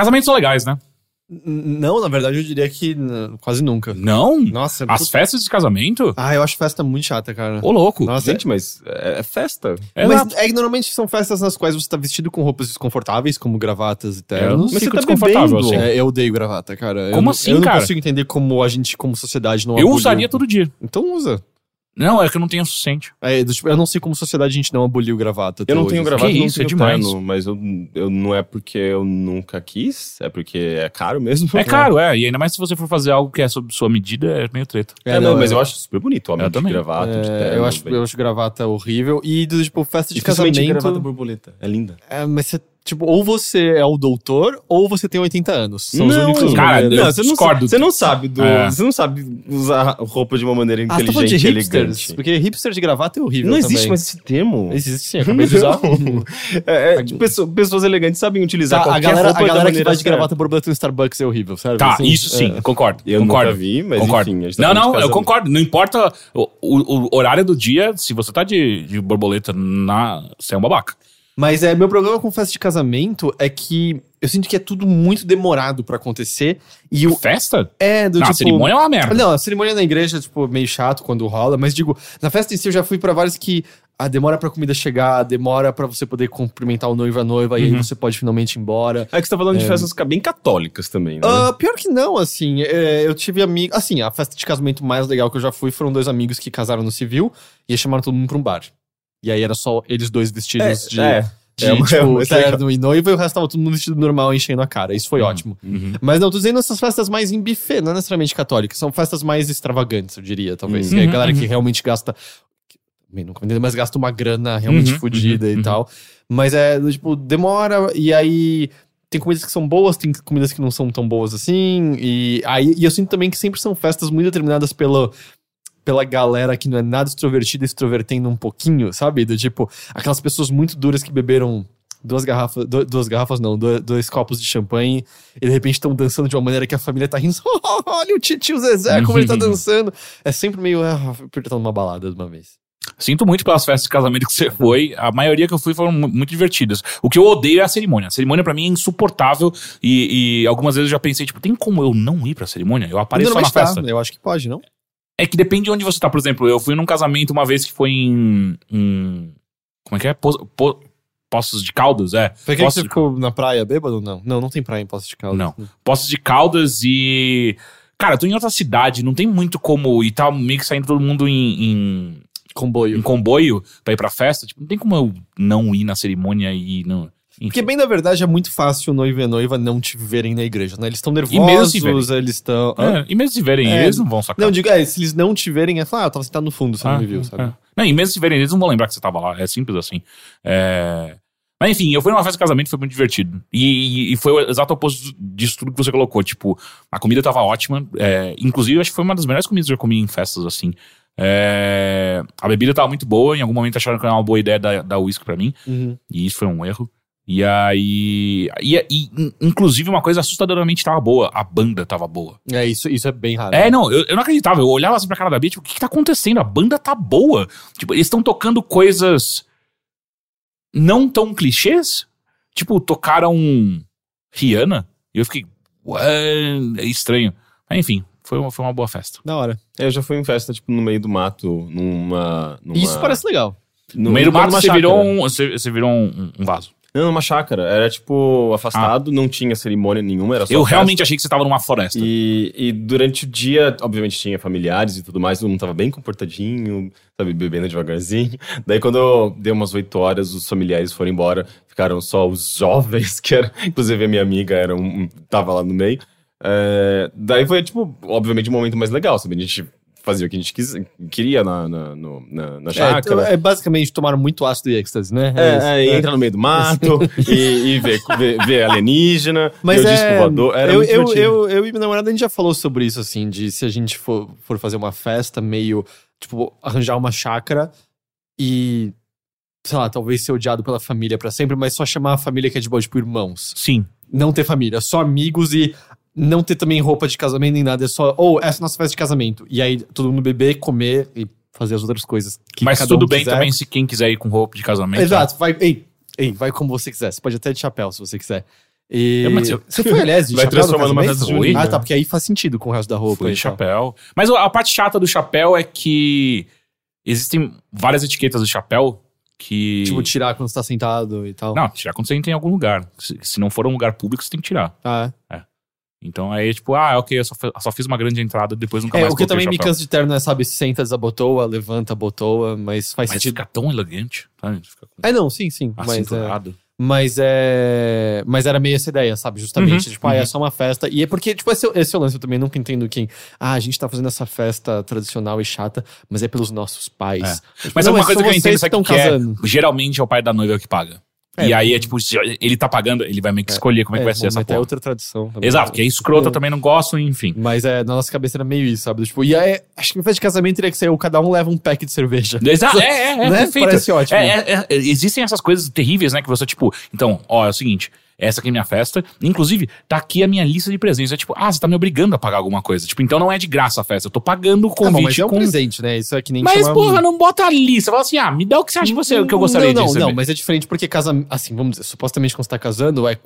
Casamentos são legais, né? Não, na verdade, eu diria que quase nunca. Não? Nossa, As festas de casamento? Ah, eu acho festa muito chata, cara. Ô, louco. Nossa, Gente, mas é, é festa. É mas é que normalmente são festas nas quais você tá vestido com roupas desconfortáveis, como gravatas e É, eu ternos. não Mas você tá desconfortável bebendo. assim. É, eu odeio gravata, cara. Eu Como não- assim, Eu não cara? consigo entender como a gente, como sociedade, não Eu usaria todo dia. Então usa. Não, é que eu não tenho o suficiente. É, tipo, eu não sei como sociedade a gente não aboliu gravata. Eu não hoje, tenho assim. gravata, Que não isso, é demais. terno, mas eu, eu não é porque eu nunca quis, é porque é caro mesmo. É caro, é. E ainda mais se você for fazer algo que é sob sua medida, é meio treta. É, não, mas é- eu acho super bonito, homem Eu de também. gravata, de é, terno. eu, acho, bem- eu acho gravata horrível. E, tipo, festa de casamento... gravata borboleta. É linda. É, mas você, tipo, ou você é o doutor, ou você tem 80 anos. São os únicos cara, não, você não, discordo. você não sabe do, É. você não sabe usar roupa de uma maneira Ah, você tá inteligente de e hipsters? elegante. Porque hipster de gravata é horrível Não existe também. mais esse termo. Existe sim, acabei de usar. Não. É, é, pessoa- pessoas elegantes sabem utilizar Tá, a qualquer galera, roupa a galera da que vai de gravata borboleta no Starbucks é horrível, sério? Tá, assim? isso sim, É. concordo. Eu concordo. nunca vi, mas concordo. enfim. a gente tá não, de não, eu concordo. Não importa o, o- o horário do dia, se você tá de, de borboleta na. Você é um babaca. Mas é, meu problema com festa de casamento é que eu sinto que é tudo muito demorado pra acontecer. E o. Festa? É, do Não, a tipo. cerimônia é uma merda. Não, a cerimônia na igreja, tipo, meio chato quando rola, mas digo, na festa em si eu já fui pra vários que a demora pra comida chegar, demora pra você poder cumprimentar o noivo e a noiva, e aí Uhum. você pode finalmente ir embora. É que você tá falando de festas bem católicas também, né? Ah, pior que não, assim, é, eu tive amigos. Assim, a festa de casamento mais legal que eu já fui foram dois amigos que casaram no civil e chamaram todo mundo pra um bar. E aí era só eles dois vestidos de, é. de é é tipo, uma- terno e noiva e o resto tava todo mundo vestido normal enchendo a cara. Isso foi Uhum. ótimo. Uhum. Mas não, tô dizendo essas festas mais em buffet, não necessariamente católicas. São festas mais extravagantes, eu diria, talvez. Uhum, Que é a galera que uhum. realmente gasta. Bem, nunca me mas gasta uma grana realmente Uhum, fodida uhum, e uhum. tal. Mas é, tipo, demora e aí. Tem comidas que são boas, tem comidas que não são tão boas assim. E, aí, e eu sinto também que sempre são festas muito determinadas pelo, pela galera que não é nada extrovertida, extrovertendo um pouquinho, sabe? Do tipo, aquelas pessoas muito duras que beberam duas garrafas, du- duas garrafas não, dois, dois copos de champanhe e de repente estão dançando de uma maneira que a família tá rindo. Olha o tio Zezé, como ele tá dançando. É sempre meio, ah, apertando uma balada de uma vez. Sinto muito pelas festas de casamento que você foi. A maioria que eu fui foram mu- muito divertidas. O que eu odeio é a cerimônia. A cerimônia pra mim é insuportável. E, e algumas vezes eu já pensei, tipo, tem como eu não ir pra cerimônia? Eu apareço só na Normalmente tá, festa. Eu acho que pode, não? É que depende de onde você tá. Por exemplo, eu fui num casamento uma vez que foi em. em- como é que é? Po, Po- Poços de Caldas, é. Foi que você de- ficou na praia bêbado? Não. Não, não tem praia em Poços de Caldas. Não. Poços de Caldas e. Cara, eu tô em outra cidade, não tem muito como. E tá meio que saindo todo mundo em, em, Comboio. em comboio pra ir pra festa. Tipo, não tem como eu não ir na cerimônia e não. Enfim. Porque, bem na verdade, é muito fácil o noivo e a noiva não te verem na igreja, né? Eles estão nervosos, eles estão... É, e mesmo se verem, É, eles não vão sacar. Não, digo, é, se eles não te verem, é falar, ah, eu tava sentado no fundo, você não Ah, me viu, sabe? é. Não, e mesmo se verem, eles não vão lembrar que você tava lá. É simples assim. É... Mas enfim, eu fui numa festa de casamento foi muito divertido. E, e foi o exato oposto disso tudo que você colocou. Tipo, a comida tava ótima. é, inclusive, acho que foi uma das melhores comidas que eu comi em festas, assim. É, a bebida tava muito boa. Em algum momento acharam que era uma boa ideia da, da whisky pra mim. Uhum. E isso foi um erro. E aí. E, e, in- inclusive, uma coisa assustadoramente tava boa. A banda tava boa. É, isso, isso é bem raro. É, não, eu, eu não acreditava. Eu olhava assim pra cara da Bia, tipo, o que, que tá acontecendo? A banda tá boa. Tipo, eles estão tocando coisas não tão clichês. Tipo, tocaram Rihanna. E eu fiquei, ué, é estranho. Mas enfim, foi uma, foi uma boa festa. Da hora. É, Eu já fui em festa, tipo, no meio do mato, numa... numa Isso parece legal. No, meio do mato você chácara. virou, um, você, você virou um, um vaso. Não, numa chácara. Era, tipo, afastado, não tinha cerimônia nenhuma, era só Eu festa. realmente achei que você tava numa floresta. E, e durante o dia, obviamente, tinha familiares e tudo mais, todo mundo tava bem comportadinho, sabe, bebendo devagarzinho. Daí, quando deu umas 8 horas, os familiares foram embora, ficaram só os jovens, que era, inclusive a minha amiga era um, tava lá no meio. É, daí foi, tipo, obviamente, um momento mais legal, sabe? A gente fazia o que a gente quis, queria na, na, no- na, na chácara. É, é, basicamente tomaram muito ácido e êxtase, né? É, isso. é, entra no meio do mato e, e vê, vê, vê alienígena, Mas vê o é, disco voador. Era eu, eu, eu, eu e minha namorada, a gente já falou sobre isso, assim, de se a gente for, for fazer uma festa meio, tipo, arranjar uma chácara e, sei lá, talvez ser odiado pela família pra sempre, mas só chamar a família que é de boa, tipo, irmãos. Sim. Não ter família, só amigos e não ter também roupa de casamento nem nada, é só, ou essa é nossa festa de casamento. E aí todo mundo beber, comer e fazer as outras coisas que Mas tudo um bem quiser. também se quem quiser ir com roupa de casamento. Exato, vai, ei, ei, vai como você quiser. Você pode até de chapéu se você quiser. E... Mas eu- Você foi, aliás, de Vai chapéu numa casamento? festa junina. Ah, tá, porque aí faz sentido com o resto da roupa. Foi de tal. chapéu. Mas a parte chata do chapéu é que existem várias etiquetas do chapéu que. Tipo, tirar quando você tá sentado e tal. Não, tirar quando você entra em algum lugar. Se, se não for um lugar público, você tem que tirar. Ah, Então aí, tipo, ah, ok, eu só, só fiz uma grande entrada, depois nunca é. mais o que também me cansa de terno é, sabe, senta, desabotoa, levanta, abotoa, mas faz Mas sentido. fica tão elegante, sabe? Fica com É, não, sim, sim. Mas é, mas é. Mas era meio essa ideia, sabe? Justamente. Uhum, tipo, ah, é uhum. só uma festa. E é porque, tipo, esse, esse é o lance. Eu também nunca entendo quem. Ah, a gente tá fazendo essa festa tradicional e chata, mas é pelos nossos pais. Tipo, Mas não, é uma coisa que eu entendo, que o que estão é? casando. Geralmente é o pai da noiva que paga. É. e aí é tipo, ele tá pagando, ele vai meio que escolher como é, que vai ser essa mas é porra. outra tradição. também. Exato, que é escrota, eu É. também não gosto, enfim. Mas é, na nossa cabeça era meio isso, sabe? Tipo, e aí, acho que em festa de casamento teria que ser o cada um leva um pack de cerveja. Exato, é, é, é, Né? perfeito. Parece ótimo. É, é, é, existem essas coisas terríveis, né? Que você, tipo, então, ó, é o seguinte, essa aqui é minha festa. Inclusive, tá aqui a minha lista de presentes. É tipo, ah, você tá me obrigando a pagar alguma coisa. Tipo, então não é de graça a festa. Eu tô pagando o Ah, bom, convite mas é um com. presente, né? Isso é que nem Mas, porra, não bota ali. Você fala assim, ah, me dá o que você acha que, você, que eu gostaria não, de não, receber. Não, mas é diferente porque casamento. Assim, vamos dizer, supostamente quando você tá casando, é.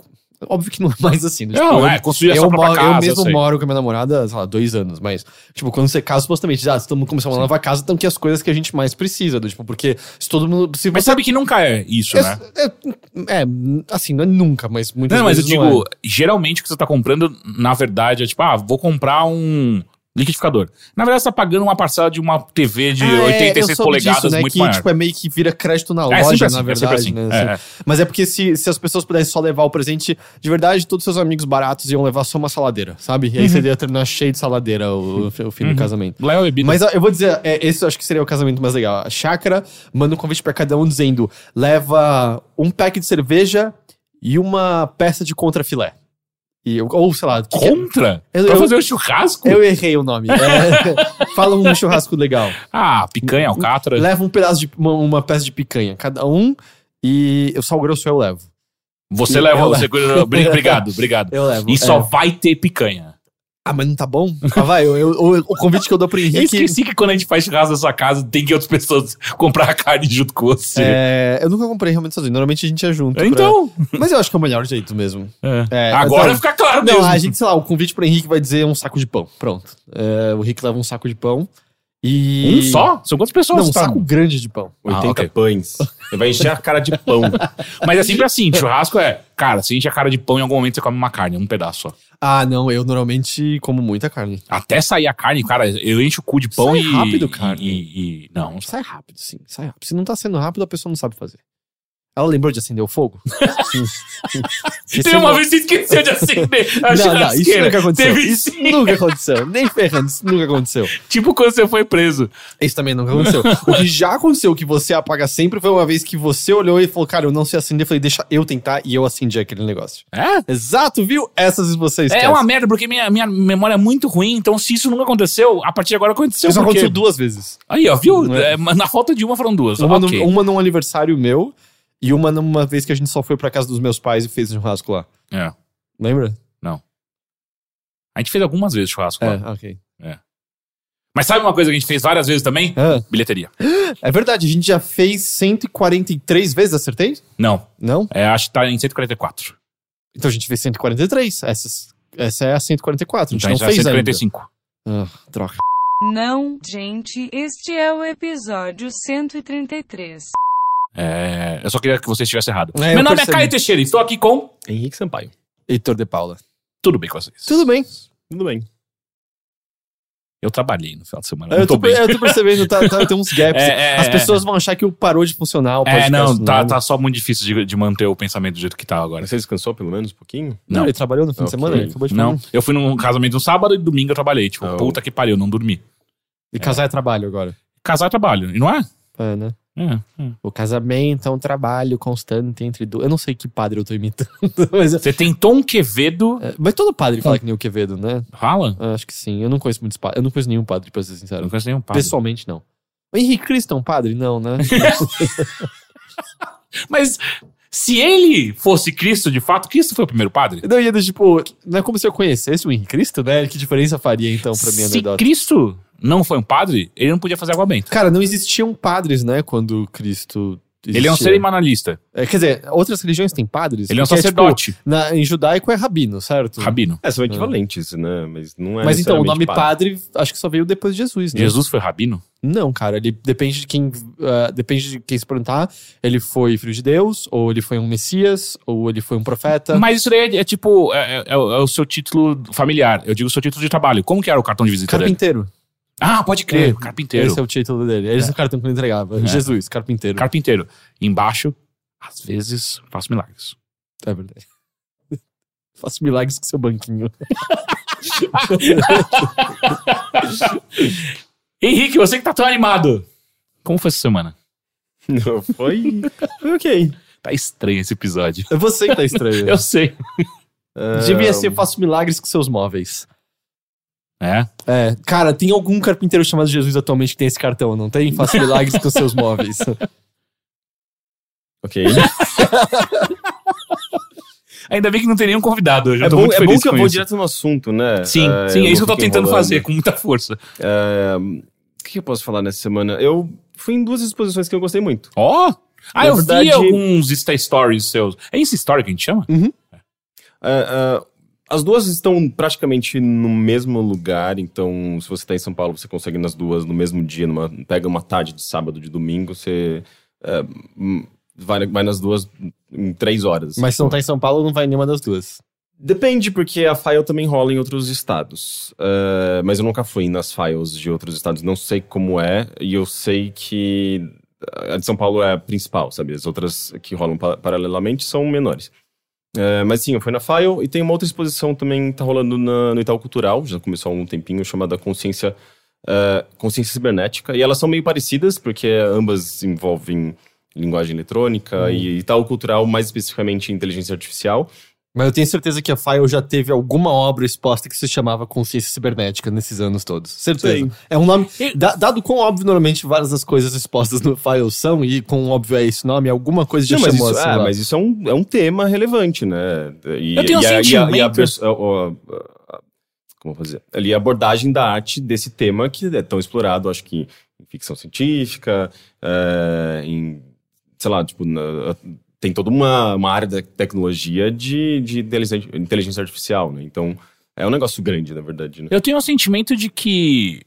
Óbvio que não é mais assim. né? Não, eu, é, construir a eu, moro- casa, eu mesmo moro com a minha namorada, sei lá, dois anos, mas, tipo, quando você casa, supostamente, ah, estamos começando uma nova casa, então que as coisas que a gente mais precisa, do, tipo, porque se todo mundo. Se Mas você. sabe que nunca é isso, né? é, é, é, assim, não é nunca, mas muitas Não, mas eu vezes. digo, não é. geralmente o que você tá comprando, na verdade, é tipo, ah, vou comprar um liquidificador. Na verdade, você tá pagando uma parcela de uma TV de é, 86 eu soube polegadas disso, né, muito que, maior. Tipo, é meio que vira crédito na É, loja, sempre na assim, é verdade, assim. né? É, assim. Mas é porque se, se as pessoas pudessem só levar o presente, de verdade, todos seus amigos baratos iam levar só uma saladeira, sabe? E aí Uhum. você ia terminar cheio de saladeira o, o fim do casamento. Leva bebida. Mas eu vou dizer, é, esse eu acho que seria o casamento mais legal. A chácara manda um convite pra cada um dizendo: leva um pack de cerveja e uma peça de contrafilé. E, eu- ou, sei lá, que que é- Contra? Eu- pra fazer um churrasco? eu errei o nome. É, fala um churrasco legal. Ah, picanha, alcatra. Leva um pedaço de uma, uma peça de picanha, cada um, e o sal grosso eu levo. Você Eu leva, você Bri- Obrigado, obrigado. Eu levo. E é. só vai ter picanha. Ah, mas não tá bom? Ah, vai, eu, eu- o, o convite que eu dou pro Eu Henrique. esqueci que quando a gente faz churrasco na sua casa, tem que outras pessoas comprar a carne junto com você. É, eu nunca comprei realmente sozinho. Normalmente a gente é junto. pra- Então. Mas eu acho que é o melhor jeito mesmo. é. É, Agora então- fica claro Não, mesmo. a gente, sei lá, o convite pro Henrique vai dizer um saco de pão. Pronto. É, o Henrique leva um saco de pão. E. Um só? São quantas pessoas? Não, um tá? saco grande de pão. 80 Ah, ok. pães. Você vai encher a cara de pão. Mas é sempre assim, churrasco é, cara, se enche a cara de pão em algum momento você come uma carne, um pedaço só. Ah, não, eu normalmente como muita carne. Até sair a carne, cara, eu encho o cu de pão Sai e. rápido, cara. E, e- não, Sai rápido, sim, sai rápido. Se não tá sendo rápido, a pessoa não sabe fazer. Ela lembrou de acender o fogo? Teve uma vez que esqueceu de acender a Não, não, isso nunca aconteceu. Teve Isso sim. nunca aconteceu. Nem ferrando, isso nunca aconteceu. Tipo quando você foi preso. Isso também nunca aconteceu. o que já aconteceu, que você apaga sempre, foi uma vez que você olhou e falou, cara, eu não sei acender. Eu falei, deixa eu tentar, e eu acendi aquele negócio. É? Exato, viu? Essas você esquece. É uma merda, porque minha, minha memória é muito ruim, então se isso nunca aconteceu, a partir de agora aconteceu. Isso porque... aconteceu duas vezes. Aí, ó, viu? É? É, na falta de uma foram duas. Uma, ok. num, uma num aniversário meu, e uma numa vez que a gente só foi pra casa dos meus pais e fez um churrasco lá. É. Lembra? A gente fez algumas vezes churrasco lá. É, ok. Mas sabe uma coisa que a gente fez várias vezes também? Ah, Bilheteria. é verdade, a gente já fez 143 vezes, acertei? Não, Não? é, acho que tá em 144. Então a gente fez 143. Essas, essa é a 144. A gente Então a não gente tá fez 145. ainda. Ah, troca. Não, gente, este é o episódio 133. É, eu só queria que você estivesse errado. É, eu Meu nome percebi. é Caio Teixeira, estou aqui com. Henrique Sampaio. Heitor de Paula. Tudo bem com vocês? Tudo bem. Tudo bem. Eu trabalhei no final de semana. Eu tô bem. eu tô percebendo, tá, tá, tem uns gaps. É, é, As é. pessoas vão achar que o parou de funcionar o É, não, tá, tá só muito difícil de, de manter o pensamento do jeito que tá agora. Você descansou pelo menos um pouquinho? Não, Não, ele trabalhou no fim de Ok. semana, ele acabou de não. Eu fui num casamento no sábado e domingo eu trabalhei. Tipo, Oh. puta que pariu, não dormi. E casar é trabalho agora. Casar é trabalho, e não é? É, né? É, é. O casamento é um trabalho constante entre duas. Eu não sei que padre eu tô imitando, mas, Você tem Tom Quevedo. é, mas todo padre fala que nem o Quevedo, né? Fala? Eu acho que sim. Eu não conheço muitos padres. Eu não conheço nenhum padre, pra ser sincero. não conheço nenhum padre. Pessoalmente, não. O Henrique Cristo é um padre? Não, né? Mas se ele fosse Cristo, de fato, Cristo foi o primeiro padre? não, ia tipo, não é como se eu conhecesse o Henrique Cristo, né? Que diferença faria então pra minha se anedota? Cristo não foi um padre, ele não podia fazer água benta. Cara, não existiam padres, né? Quando Cristo Ele é um existia. cerimonialista. É, quer dizer, outras religiões têm padres? Ele é um Porque, sacerdote. tipo, na, em judaico é rabino, certo? Rabino. É, são equivalentes, né? Mas não é Mas então, o nome padre. acho que só veio depois de Jesus, né? Jesus foi rabino? Não, cara, ele depende de quem. ah, depende de quem se perguntar. Ele foi filho de Deus, ou ele foi um Messias, ou ele foi um profeta. Mas isso daí é, é tipo, é, é- é o é seu título familiar. Eu digo o seu título de trabalho. Como que era o cartão de visita dele? Carpinteiro. Ah, pode crer, É, carpinteiro. Esse é o título dele. Esse é o cartão que ele entregava. É. Jesus, carpinteiro. Carpinteiro. Embaixo, às vezes, faço milagres. É verdade. Faço milagres com seu banquinho. Henrique, você que tá tão animado. Como foi essa semana? Não, foi. foi ok. Tá estranho esse episódio. É você que tá estranho. Eu sei. Devia Ah, ser Faço milagres com seus móveis. É? É, cara, tem algum carpinteiro chamado Jesus atualmente que tem esse cartão, não tem? Faço milagres com seus móveis. Ok. Ainda bem que não tem nenhum convidado hoje. É tô bom, muito é bom que eu vou isso. direto no assunto, né? Sim, Ah, sim, é isso que eu tô tentando enrolando. fazer com muita força. Ah, O que eu posso falar nessa semana? Eu fui em duas exposições que eu gostei muito. Ó! Ah, Na eu verdade- vi alguns Insta Stories seus. É Insta Story que a gente chama? Ah, ah, as duas estão praticamente no mesmo lugar, então se você tá em São Paulo, você consegue ir nas duas no mesmo dia, numa- pega uma tarde de sábado, de domingo, você ah, hum, vai, vai nas duas em três horas. Mas se não tá em São Paulo, não vai em nenhuma das duas. Depende, porque a File também rola em outros estados. Ah, mas eu nunca fui nas files de outros estados, não sei como é, e eu sei que a de São Paulo é a principal, sabe? As outras que rolam pa- paralelamente são menores. Ah, mas sim, fui na File e tem uma outra exposição também que tá rolando na- no Itaú Cultural, já começou há um tempinho, chamada Consciência, ah, Consciência Cibernética. E elas são meio parecidas, porque ambas envolvem linguagem eletrônica e Itaú Cultural, mais especificamente inteligência artificial. Mas eu tenho certeza que a File já teve alguma obra exposta que se chamava Consciência Cibernética nesses anos todos. Certeza. Sei. É um nome. Da- dado quão óbvio normalmente várias das coisas expostas no File são, e quão óbvio é esse nome, alguma coisa já Não, mas chamou isso, assim. ah, lá. mas isso é um, é um tema relevante, né? E, Eu tenho um e a- e a- e a sentimento- a- como fazer? Ali a abordagem da arte desse tema que é tão explorado, acho que em ficção científica, é, em, sei lá, tipo, na- tem toda uma, uma área da tecnologia de, de inteligência, inteligência artificial, né? Então, é um negócio grande, na verdade, né? Eu tenho um sentimento de que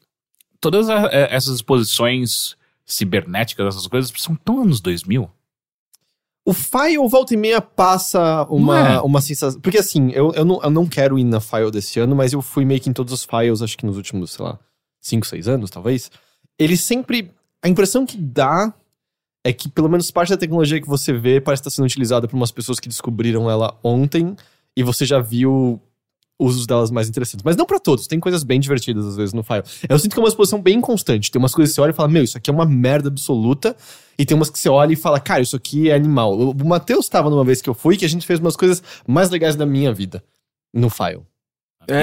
todas a- é, essas exposições cibernéticas, essas coisas, são tão anos 2000. O File volta e meia passa uma, é? uma sensação. Porque assim, eu, eu, não, eu não quero ir na File desse ano, mas eu fui meio que em todos os Files, acho que nos últimos, sei lá, 5, 6 anos, talvez. Ele sempre. A impressão que dá é que pelo menos parte da tecnologia que você vê parece estar sendo utilizada por umas pessoas que descobriram ela ontem e você já viu usos delas mais interessantes. Mas não pra todos, tem coisas bem divertidas às vezes no File. Eu sinto que é uma exposição bem constante. Tem umas coisas que você olha e fala, meu, isso aqui é uma merda absoluta. E tem umas que você olha e fala, cara, isso aqui é animal. O Matheus tava numa vez que eu fui que a gente fez umas coisas mais legais da minha vida no File.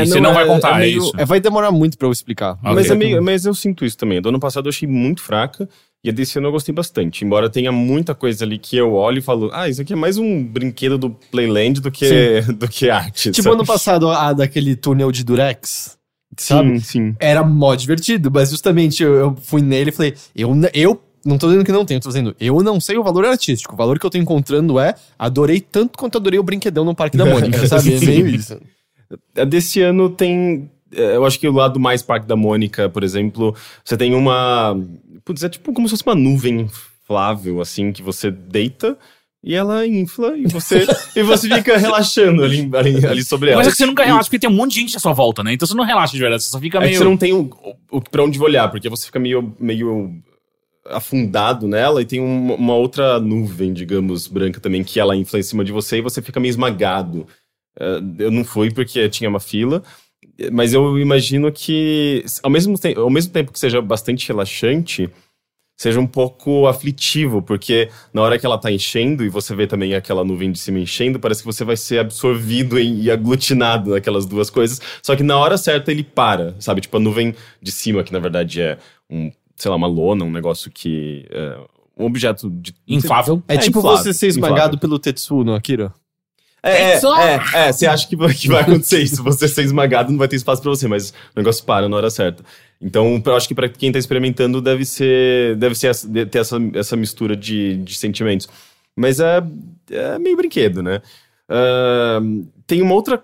e você não vai contar, é, isso. É, vai demorar muito pra eu explicar. Ah, Mas, é meio- mas eu sinto isso também. Do ano passado eu achei muito fraca. E a desse ano eu gostei bastante. Embora tenha muita coisa ali que eu olho e falo, ah, isso aqui é mais um brinquedo do Playland do que, do que arte. Tipo sabe? ano passado, a daquele túnel de Durex. sabe? Sim, sim. Era mó divertido, mas justamente eu, eu fui nele e falei, eu, eu não tô dizendo que não tenho, tô dizendo, eu não sei o valor artístico. O valor que eu tô encontrando é, adorei tanto quanto adorei o brinquedão no Parque da Mônica, sabe? É meio isso. A desse ano tem. eh, Eu acho que o lado mais Parque da Mônica, por exemplo, você tem uma. Putz, é tipo como se fosse uma nuvem inflável, assim, que você deita e ela infla e você, e você fica relaxando ali, ali, ali sobre ela. Mas é que você nunca relaxa, porque tem um monte de gente à sua volta, né? Então você não relaxa de verdade, você só fica É meio... você não tem o, o, pra onde olhar, porque você fica meio, meio afundado nela e tem um- uma outra nuvem, digamos, branca também, que ela infla em cima de você e você fica meio esmagado. Eh, eu não fui porque tinha uma fila, mas eu imagino que, ao mesmo, te ao mesmo tempo que seja bastante relaxante, seja um pouco aflitivo, porque na hora que ela tá enchendo e você vê também aquela nuvem de cima enchendo, parece que você vai ser absorvido em- e aglutinado naquelas duas coisas. Só que na hora certa ele para, sabe? Tipo a nuvem de cima, que na verdade é um, sei lá, uma lona, um negócio que. É, um objeto de. Inflável. É, tipo inflável, você ser esmagado inflável. pelo Tetsuo no Akira. É, é, é, é, você acha que vai, que vai acontecer isso. Você ser esmagado, não vai ter espaço pra você, mas o negócio para na hora certa. Então, eu acho que para quem tá experimentando deve ser, deve ser essa- ter essa, essa mistura de, de sentimentos. Mas é, é meio brinquedo, né? Ah, tem uma outra,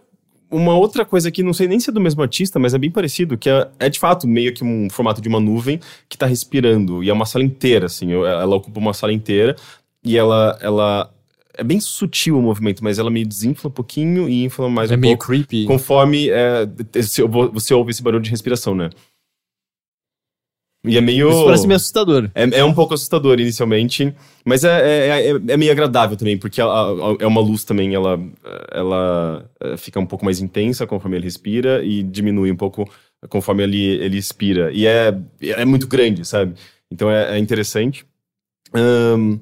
uma outra coisa que não sei nem se é do mesmo artista, mas é bem parecido, que é, é de fato meio que um formato de uma nuvem que tá respirando. E é uma sala inteira, assim. Ela ocupa uma sala inteira e ela, ela é bem sutil o movimento, mas ela me desinfla um pouquinho e infla mais é um meio pouco. creepy. Conforme é, você ouve esse barulho de respiração, né? E é meio. Isso parece meio assustador. É, é um pouco assustador inicialmente, mas é, é, é, é meio agradável também, porque a- a- é uma luz também, ela, ela eh, fica um pouco mais intensa conforme ele respira e diminui um pouco conforme ele, ele expira. E é, é muito grande, sabe? Então é, é interessante. Ahn,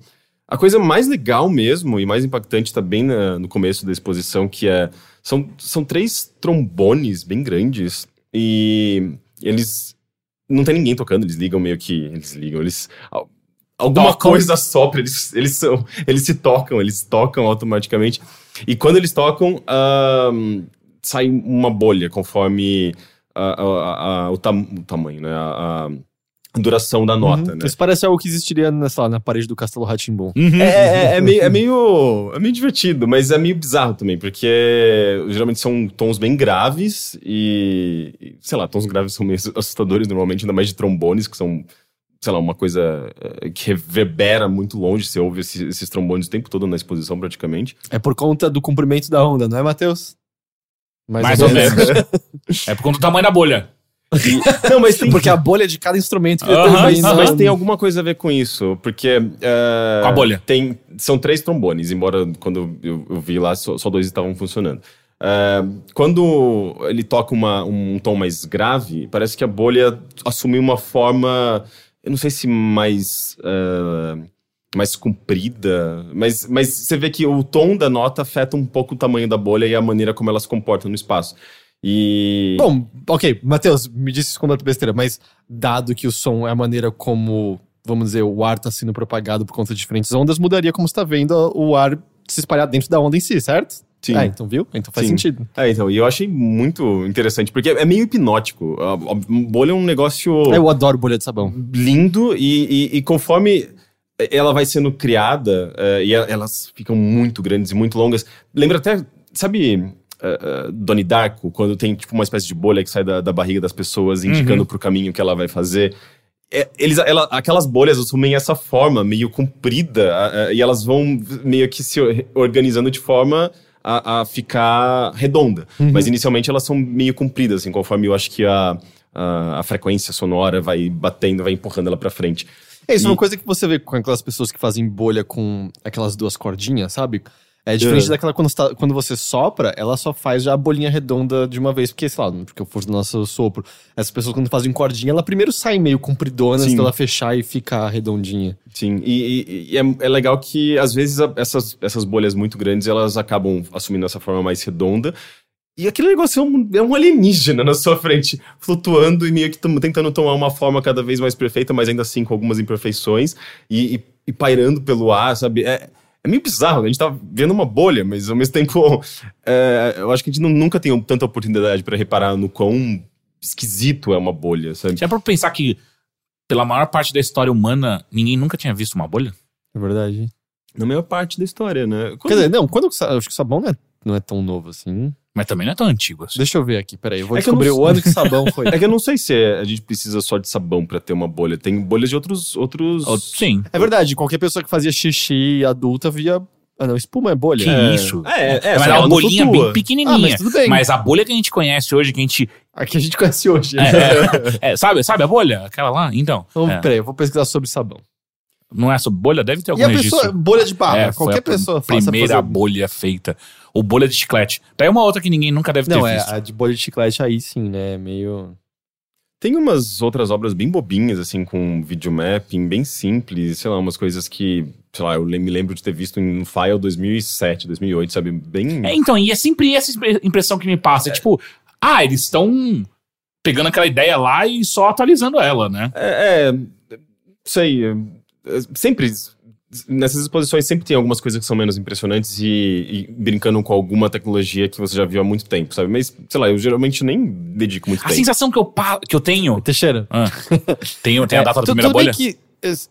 a coisa mais legal mesmo e mais impactante tá bem na- no começo da exposição, que é... São, são três trombones bem grandes e eles... Não tem ninguém tocando, eles ligam meio que... Eles ligam, eles... al- Alguma Tocam. coisa sopra, eles, eles, são, eles se tocam, eles tocam automaticamente. E quando eles tocam, ahn, sai uma bolha conforme a- a- a- o, tam- o tamanho, né? Duração da nota, Uhum. né? Isso parece algo que existiria nessa, na parede do Castelo Ratimbun. Uhum. É, é, é meio, é, meio, é meio divertido, mas é meio bizarro também, porque geralmente são tons bem graves e, sei lá, tons graves são meio assustadores normalmente, ainda mais de trombones, que são, sei lá, uma coisa eh, que reverbera muito longe, você ouve esse- esses trombones o tempo todo na exposição praticamente. É por conta do comprimento da onda, não é, Matheus? Mais ou menos. É por conta do tamanho da bolha. Não, mas tem, Porque a bolha de cada instrumento que Aham, também aham. mas tem alguma coisa a ver com isso, porque. eh, Com a bolha. Tem, são três trombones, embora quando eu, eu vi lá só, só dois estavam funcionando. Eh, quando ele toca uma- um tom mais grave, parece que a bolha assumiu uma forma. Eu não sei se mais. eh, mais comprida, mas, mas você vê que o tom da nota afeta um pouco o tamanho da bolha e a maneira como ela se comporta no espaço. E. Bom, ok, Matheus, me disse isso completo besteira, mas dado que o som é a maneira como, vamos dizer, o ar tá sendo propagado por conta de diferentes ondas, mudaria como você tá vendo o ar se espalhar dentro da onda em si, certo? Sim. Ah, então viu? Então faz Sim. sentido. É, então, e eu achei muito interessante, porque é meio hipnótico. A, a bolha é um negócio Eu adoro bolha de sabão. lindo e, e- e conforme ela vai sendo criada, e e elas ficam muito grandes e muito longas. Lembra até, sabe, eh, Donnie Darko, quando tem tipo uma espécie de bolha que sai da, da barriga das pessoas, indicando pro caminho que ela vai fazer. É, eles, ela- aquelas bolhas assumem essa forma meio comprida a- e elas vão meio que se or- organizando de forma a, a ficar redonda. Mas inicialmente elas são meio compridas, assim, conforme eu acho que a, a, a frequência sonora vai batendo, vai empurrando ela pra frente. É isso, é E- uma coisa que você vê com aquelas pessoas que fazem bolha com aquelas duas cordinhas, sabe? É diferente É. daquela quando, você tá- quando você sopra, ela só faz já a bolinha redonda de uma vez, porque, sei lá, porque eu forço do nosso sopro. Essas pessoas, quando fazem cordinha, ela primeiro sai meio compridona antes Sim. dela fechar e ficar redondinha. Sim, e, e- e é, é legal que às vezes a- essas, essas bolhas muito grandes elas acabam assumindo essa forma mais redonda. E aquele negócio é um, é um alienígena na sua frente, flutuando e meio que tentando tomar uma forma cada vez mais perfeita, mas ainda assim com algumas imperfeições e, e- e pairando pelo ar, sabe? É, é meio bizarro, né? a gente tá vendo uma bolha, mas ao mesmo tempo é, eu acho que a gente não- nunca tem tanta oportunidade para reparar no quão esquisito é uma bolha, sabe? Já pra pensar que, pela maior parte da história humana, ninguém nunca tinha visto uma bolha? É verdade. Na maior parte da história, né? Quer dizer, não, quando, acho que o sabão não é, não é tão novo assim. Mas também não é tão antigo assim. Deixa eu ver aqui, peraí. Eu vou É que eu não descobrir o ano que sabão foi. É que eu não sei se é- a gente precisa só de sabão pra ter uma bolha. Tem bolhas de outros. outros... Sim. É verdade, qualquer pessoa que fazia xixi adulta via. Ah, não, espuma é bolha. Que É. isso? É, é, mas é uma bolinha flutua. bem pequenininha. Ah, mas tudo bem. Mas a bolha que a gente conhece hoje, que a gente. A que a gente conhece hoje. É, é, sabe, sabe a bolha? Aquela lá? Então. Então, é. peraí, eu vou pesquisar sobre sabão. Não é sobre bolha? Deve ter algum E a registro. pessoa, bolha de barra, É, qualquer pessoa faça primeira fazer... bolha feita. Ou bolha de chiclete. Daí uma outra que ninguém nunca deve ter Não, é, visto. a de bolha de chiclete aí sim, né? Meio. Tem umas outras obras bem bobinhas, assim, com videomapping, bem simples, sei lá, umas coisas que, sei lá, eu me lembro de ter visto em um file 2007, 2008, sabe? Bem. É, então, e é sempre essa impre- impressão que me passa. É. Tipo, ah, eles estão pegando aquela ideia lá e só atualizando ela, né? É, é, sei, é, é, sempre nessas exposições sempre tem algumas coisas que são menos impressionantes e, e brincando com alguma tecnologia que você já viu há muito tempo, sabe? Mas, sei lá, eu geralmente nem dedico muito A tempo. sensação que eu, pa- que eu tenho. Teixeira. Ah, tem, tem a É, data da tu- primeira tudo bem bolha? que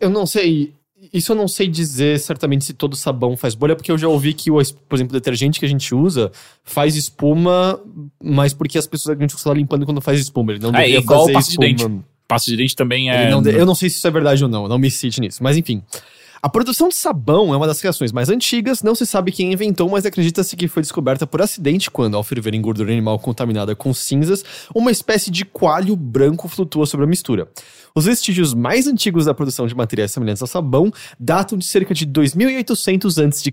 eu não sei. Isso eu não sei dizer certamente se todo sabão faz bolha, porque eu já ouvi que, o, por exemplo, o detergente que a gente usa faz espuma, mas porque as pessoas a gente está limpando quando faz espuma. Ele não É, deveria igual fazer pasta de espuma. dente. Pasta de dente também é. Não Eu não sei se isso é verdade ou não, não me cite nisso. Mas enfim. A produção de sabão é uma das criações mais antigas, não se sabe quem inventou, mas acredita-se que foi descoberta por acidente quando, ao ferver em gordura animal contaminada com cinzas, uma espécie de coalho branco flutua sobre a mistura. Os vestígios mais antigos da produção de materiais semelhantes ao sabão datam de cerca de 2800 a.C.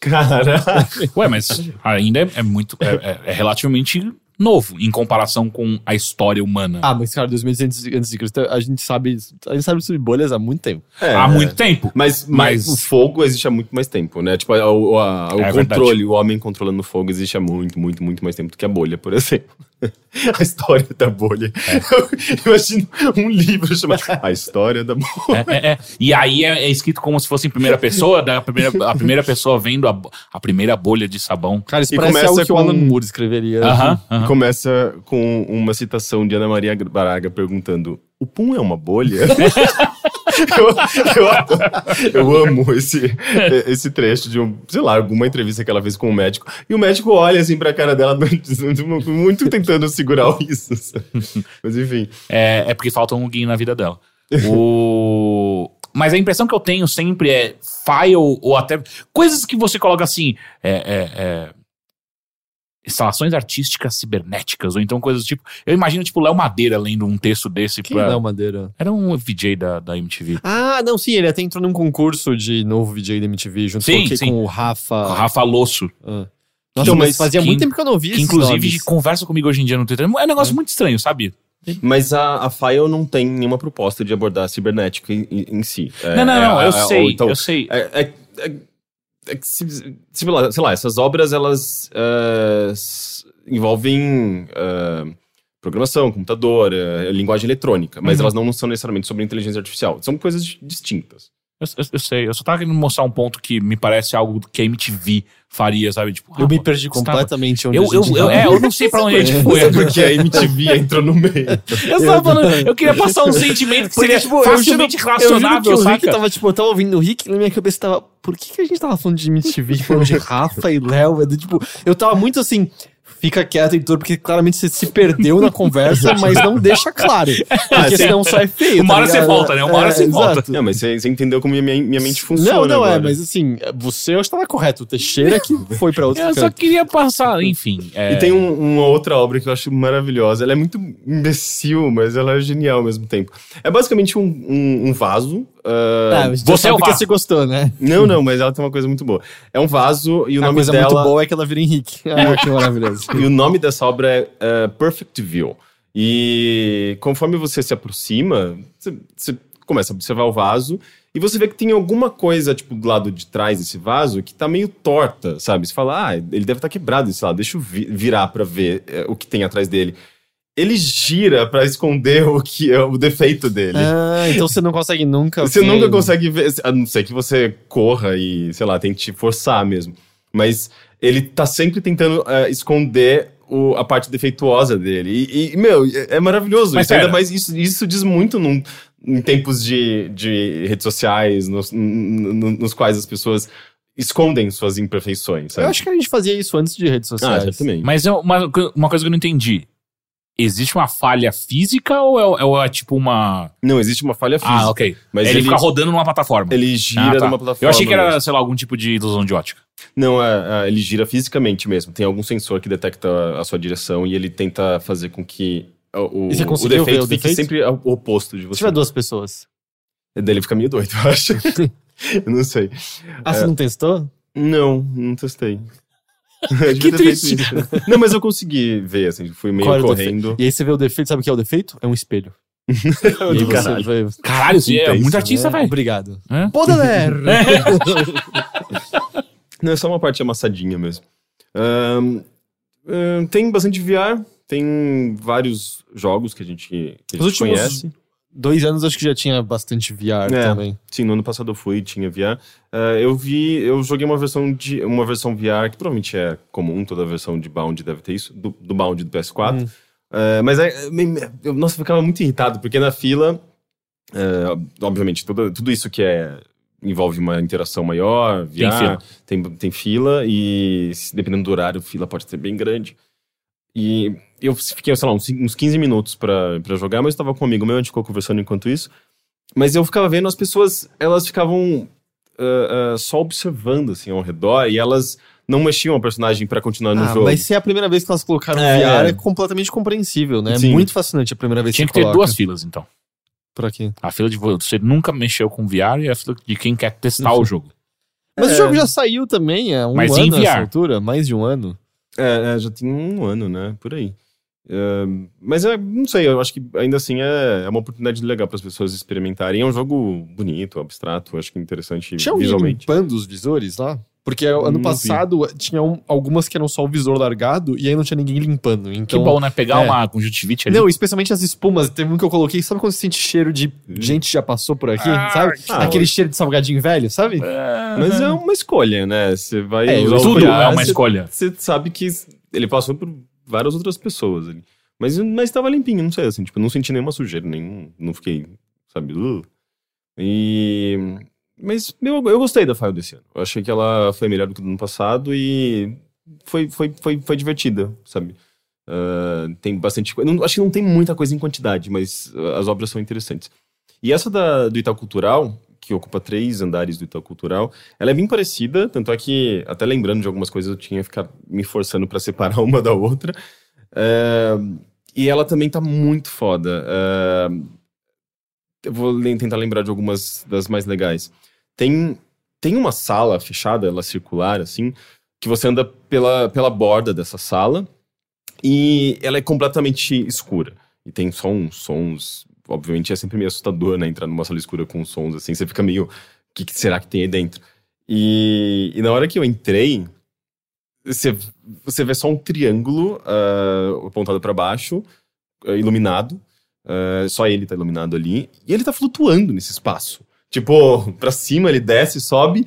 Cara, Ué, mas ainda é, é muito. É, é- é relativamente novo em comparação com a história humana. Ah, mas cara, 2800 a.C. a gente sabe, a gente sabe sobre bolhas há muito tempo. é, Há muito tempo. Mas, mas, Mas- o fogo existe há muito mais tempo, né? Tipo, a- o, a- o É controle, verdade. o homem controlando o fogo existe há muito, muito, muito mais tempo do que a bolha, por exemplo. a história da bolha. É. Eu imagino um livro chamado A História da Bolha. É, é, é. E aí é, é escrito como se fosse em primeira pessoa, da primeira, a primeira pessoa vendo a, a primeira bolha de sabão. Cara, isso E parece começa algo que o com- Alan Moore escreveria. Aham, E aham. começa com uma citação de Ana Maria Braga perguntando: O pum é uma bolha? Eu, eu eu amo esse, esse trecho de, um, sei lá, alguma entrevista que ela fez com um médico. E o médico olha assim pra cara dela, muito tentando segurar o? Mas enfim. É, é porque falta um guinho na vida dela. O... Mas a impressão que eu tenho sempre é file ou até coisas que você coloca assim. É, é, é, instalações artísticas cibernéticas, ou então coisas do tipo. Eu imagino, tipo, Léo Madeira lendo um texto desse Quem pra. é o Madeira? Era um VJ da, da MTV. Ah, não, sim, ele até entrou num concurso de novo VJ da MTV, junto Sim, com, o- sim. com o Rafa. Rafa Losso. Ah. Então, Nossa, mas mas fazia que- muito tempo que eu não vi Que esses inclusive nomes. conversa comigo hoje em dia no Twitter. É um negócio muito estranho, sabe? Mas a, a File não tem nenhuma proposta de abordar a cibernética em, em- si. É- não, não, é- não, eu é- sei, ou então- eu sei. É, é- é- que se- se- sei lá, sei lá, essas obras elas s- envolvem eh, programação, computador, eh, linguagem eletrônica, mas Uhum. elas não são necessariamente sobre inteligência artificial. São coisas di- distintas. Eu, eu- eu sei, eu só tava querendo mostrar um ponto que me parece algo que a MTV faria, sabe? Tipo, Eu ah, me perdi completamente onde Eu, a eu, gente eu, é, eu não sei pra onde a gente foi. É porque a MTV entrou no meio. Eu tava falando, eu queria passar um sentimento que seria tipo, eu facilmente eu juro relacionável, que o Rick saca? tava, tipo, eu tava ouvindo o Rick e na minha cabeça tava, por que, que a gente tava falando de MTV, falando de Rafa e Léo? É Tipo, eu tava muito assim, fica quieto, editor, porque claramente você se perdeu na conversa, mas não deixa claro. Porque senão só é feio. Uma tá hora você volta, né? Uma hora você volta. exato. Não, mas você, você entendeu como minha, minha mente funciona. Não, não é, agora. mas assim, você eu estava correto. O Teixeira que foi pra outro Eu só canto. queria passar, enfim. é, E tem um- uma outra obra que eu acho maravilhosa. Ela é muito imbecil, mas ela é genial ao mesmo tempo. É basicamente um, um- um vaso. Gente Você é o vaso. você gostou, né? Não, não, mas ela tem uma coisa muito boa. É um vaso e o a nome coisa dela. muito boa é que ela vira Henrique. Ah, que maravilhoso. E o nome dessa obra é eh, Perfect View. E conforme você se aproxima, você, você começa a observar o vaso e você vê que tem alguma coisa, tipo, do lado de trás desse vaso que tá meio torta, sabe? Você fala, ah, ele deve estar quebrado esse lado, deixa eu vi- virar pra ver eh, o que tem atrás dele. Ele gira pra esconder o que é o defeito dele. Ah, então você não consegue nunca Você ver. nunca consegue ver, a não ser que você corra e, sei lá, tente forçar mesmo. Mas ele tá sempre tentando eh, esconder o- a parte defeituosa dele. E, e, meu, é, é maravilhoso. Mas isso, ainda mais isso, isso diz muito num- em tempos de, de redes sociais, nos, n- n- nos quais as pessoas escondem suas imperfeições. Sabe? Eu acho que a gente fazia isso antes de redes Ah, sociais. já também. Mas é uma, uma coisa que eu não entendi. Existe uma falha física ou é, ou é tipo uma. Não, existe uma falha física. Ah, ok. Mas ele, ele- fica rodando numa plataforma. Ele Ah, gira tá. numa plataforma. Eu achei que era, mesmo. sei lá, algum tipo de ilusão de ótica. Não, é, é, ele gira fisicamente mesmo. Tem algum sensor que detecta a, a sua direção e ele tenta fazer com que o, o, E você o defeito ver o fique defeito? sempre ao- oposto de Se você. tiver duas pessoas. Daí ele fica meio doido, eu acho. eu não sei. Ah, você não testou? Não, não testei. Ter triste. isso. Não, mas eu consegui ver, assim, fui meio Qual correndo. E aí você vê o defeito, sabe o que é o defeito? É um espelho. e caralho. Caralho, você é Intenso, muito artista, É, velho. Obrigado. É? Poder! Não, é só uma parte amassadinha mesmo. Ahn, ahn, tem bastante VR, tem vários jogos que a gente, que a gente conhece. Dois anos acho que já tinha bastante VR É. também. Sim, no ano passado eu fui, tinha VR. Eh, eu vi, eu joguei uma versão de uma versão VR que provavelmente é comum, toda versão de Bound deve ter isso, do, do Bound do PS4. Hum. Eh, mas é, eu, nossa, eu ficava muito irritado, porque na fila, eh, obviamente, tudo, tudo isso que é envolve uma interação maior, VR, Tem fila. tem, tem fila, e dependendo do horário, fila pode ser bem grande. E eu fiquei, sei lá, uns, uns 15 minutos pra, pra jogar, mas eu tava com um amigo meu, a gente ficou conversando enquanto isso. Mas eu ficava vendo as pessoas, elas ficavam ah, só observando, assim, ao redor, e elas não mexiam a personagem pra continuar no Ah, jogo. mas se é a primeira vez que elas colocaram É. VR, é completamente compreensível, né? É Sim. muito fascinante a primeira vez Tinha que que ter coloca. duas filas, então. Por aqui. A fila de você nunca mexeu com VR e a fila de quem quer testar Uhum. o jogo. Mas É. o jogo já saiu também há um Mas ano nessa altura, mais de um ano. É, é, já tem um ano, né? Por aí. É, mas é, não sei, eu acho que ainda assim é, é uma oportunidade legal para as pessoas experimentarem. É um jogo bonito, abstrato, acho que interessante Tinha visualmente. limpando os visores lá? Porque ano Não vi. passado tinha um- algumas que eram só o visor largado e aí não tinha ninguém limpando. Que Então, bom, né? Pegar é. uma conjuntivite ali. Não, especialmente as espumas. Teve um que eu coloquei, sabe quando você sente cheiro de gente que já passou por aqui, Ah, sabe? ah, Aquele cheiro de salgadinho velho, sabe? Mas é uma escolha, né? Você vai É, usar o Tudo VR, é uma escolha. Você sabe que ele passou por várias outras pessoas ali. Mas, mas tava limpinho, não sei, assim, tipo, não senti nenhuma sujeira, nenhum, não fiquei, sabe, uh. E... Mas eu, eu gostei da File desse ano. Eu achei que ela foi melhor do que do ano passado e foi, foi, foi, foi divertida, sabe? Ah, tem bastante coisa. Acho que não tem muita coisa em quantidade, mas ah, as obras são interessantes. E essa da, do Itaú Cultural, que ocupa três andares do Itaú Cultural, ela é bem parecida, tanto é que, até lembrando de algumas coisas, eu tinha que ficar me forçando pra separar uma da outra. É, e ela também tá muito foda. É, eu vou tentar lembrar de algumas das mais legais. Tem, tem uma sala fechada, ela é circular, assim, que você anda pela, pela borda dessa sala e ela é completamente escura. E tem só uns sons. Obviamente é sempre meio assustador, né? Entrar numa sala escura com sons assim, você fica meio. O que, que será que tem aí dentro? E, e na hora que eu entrei, você, você vê só um triângulo ah, apontado pra baixo, ah, iluminado. Ah, só ele tá iluminado ali. E ele tá flutuando nesse espaço. Tipo, pra cima, ele desce, sobe.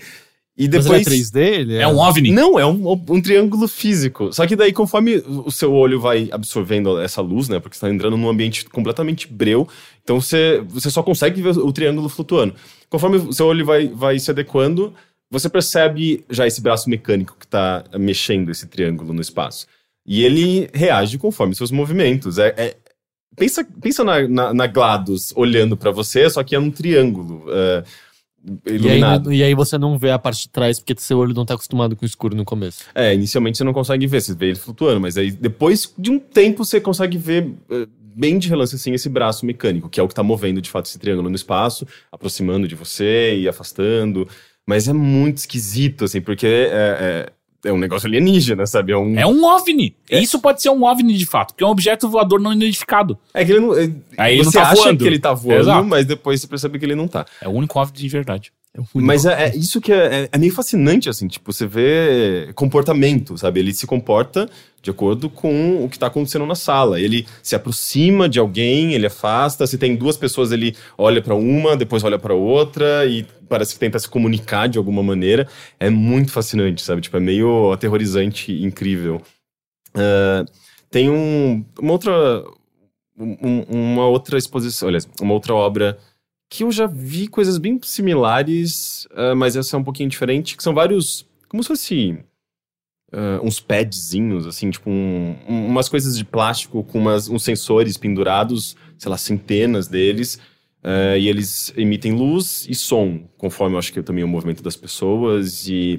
E Mas depois. ele é 3D? Ele é... É um OVNI. Não, é um, um triângulo físico. Só que daí, conforme o seu olho vai absorvendo essa luz, né? Porque você tá entrando num ambiente completamente breu, então você, você só consegue ver o triângulo flutuando. Conforme o seu olho vai, vai se adequando, você percebe já esse braço mecânico que tá mexendo esse triângulo no espaço. E ele reage conforme seus movimentos. É, é- pensa pensa na, na, na GLaDOS olhando pra você, só que é um triângulo é, E aí, iluminado. e aí você não vê a parte de trás porque seu olho não tá acostumado com o escuro no começo. É, inicialmente você não consegue ver, você vê ele flutuando, mas aí depois de um tempo você consegue ver eh, bem de relance assim esse braço mecânico, que é o que tá movendo de fato esse triângulo no espaço, aproximando de você e afastando. Mas é muito esquisito, assim, porque é, é, é um negócio alienígena, sabe? É um. É um OVNI. Isso pode ser um OVNI de fato, porque é um objeto voador não identificado. É que ele não. é- Aí ele não você tá acha voando. que ele tá voando, Exato. mas depois você percebe que ele não tá. É o único OVNI de verdade. Mas é, é isso que é, é- é meio fascinante, assim, tipo, você vê comportamento, sabe? Ele se comporta de acordo com o que tá acontecendo na sala. Ele se aproxima de alguém, ele afasta. Se tem duas pessoas, ele olha pra uma, depois olha pra outra e parece que tenta se comunicar de alguma maneira. É muito fascinante, sabe? Tipo, é meio aterrorizante incrível. Ah, tem um, uma outra um- uma outra exposição, aliás, uma outra obra que eu já vi coisas bem similares, ah, mas essa é um pouquinho diferente, que são vários, como se fosse ah, uns padzinhos, assim, tipo um- um- umas coisas de plástico com umas, uns sensores pendurados, sei lá, centenas deles, ah, e eles emitem luz e som, conforme eu acho que é também o movimento das pessoas, e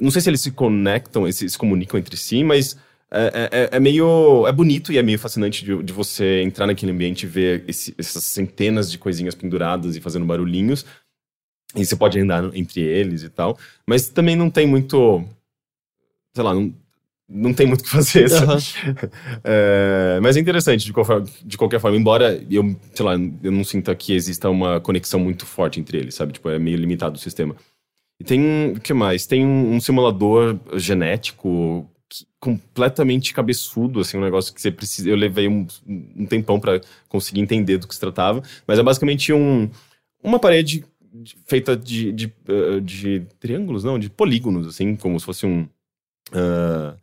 não sei se eles se conectam, se, se comunicam entre si, mas é, é- é meio. É bonito e é meio fascinante de, de você entrar naquele ambiente e ver esse- essas centenas de coisinhas penduradas e fazendo barulhinhos. E você pode andar entre eles e tal. Mas também não tem muito. Sei lá, não, não tem muito o que fazer. sabe? É, mas é interessante de qualquer, de qualquer forma, embora eu, sei lá, eu não sinta que exista uma conexão muito forte entre eles, sabe? Tipo, é meio limitado o sistema. E tem, o que mais? Tem um, um simulador genético completamente cabeçudo, assim, um negócio que você precisa. Eu levei um, um tempão pra conseguir entender do que se tratava, mas é basicamente um, uma parede de- feita de, de, eh, de triângulos, não, de polígonos, assim, como se fosse um. ah,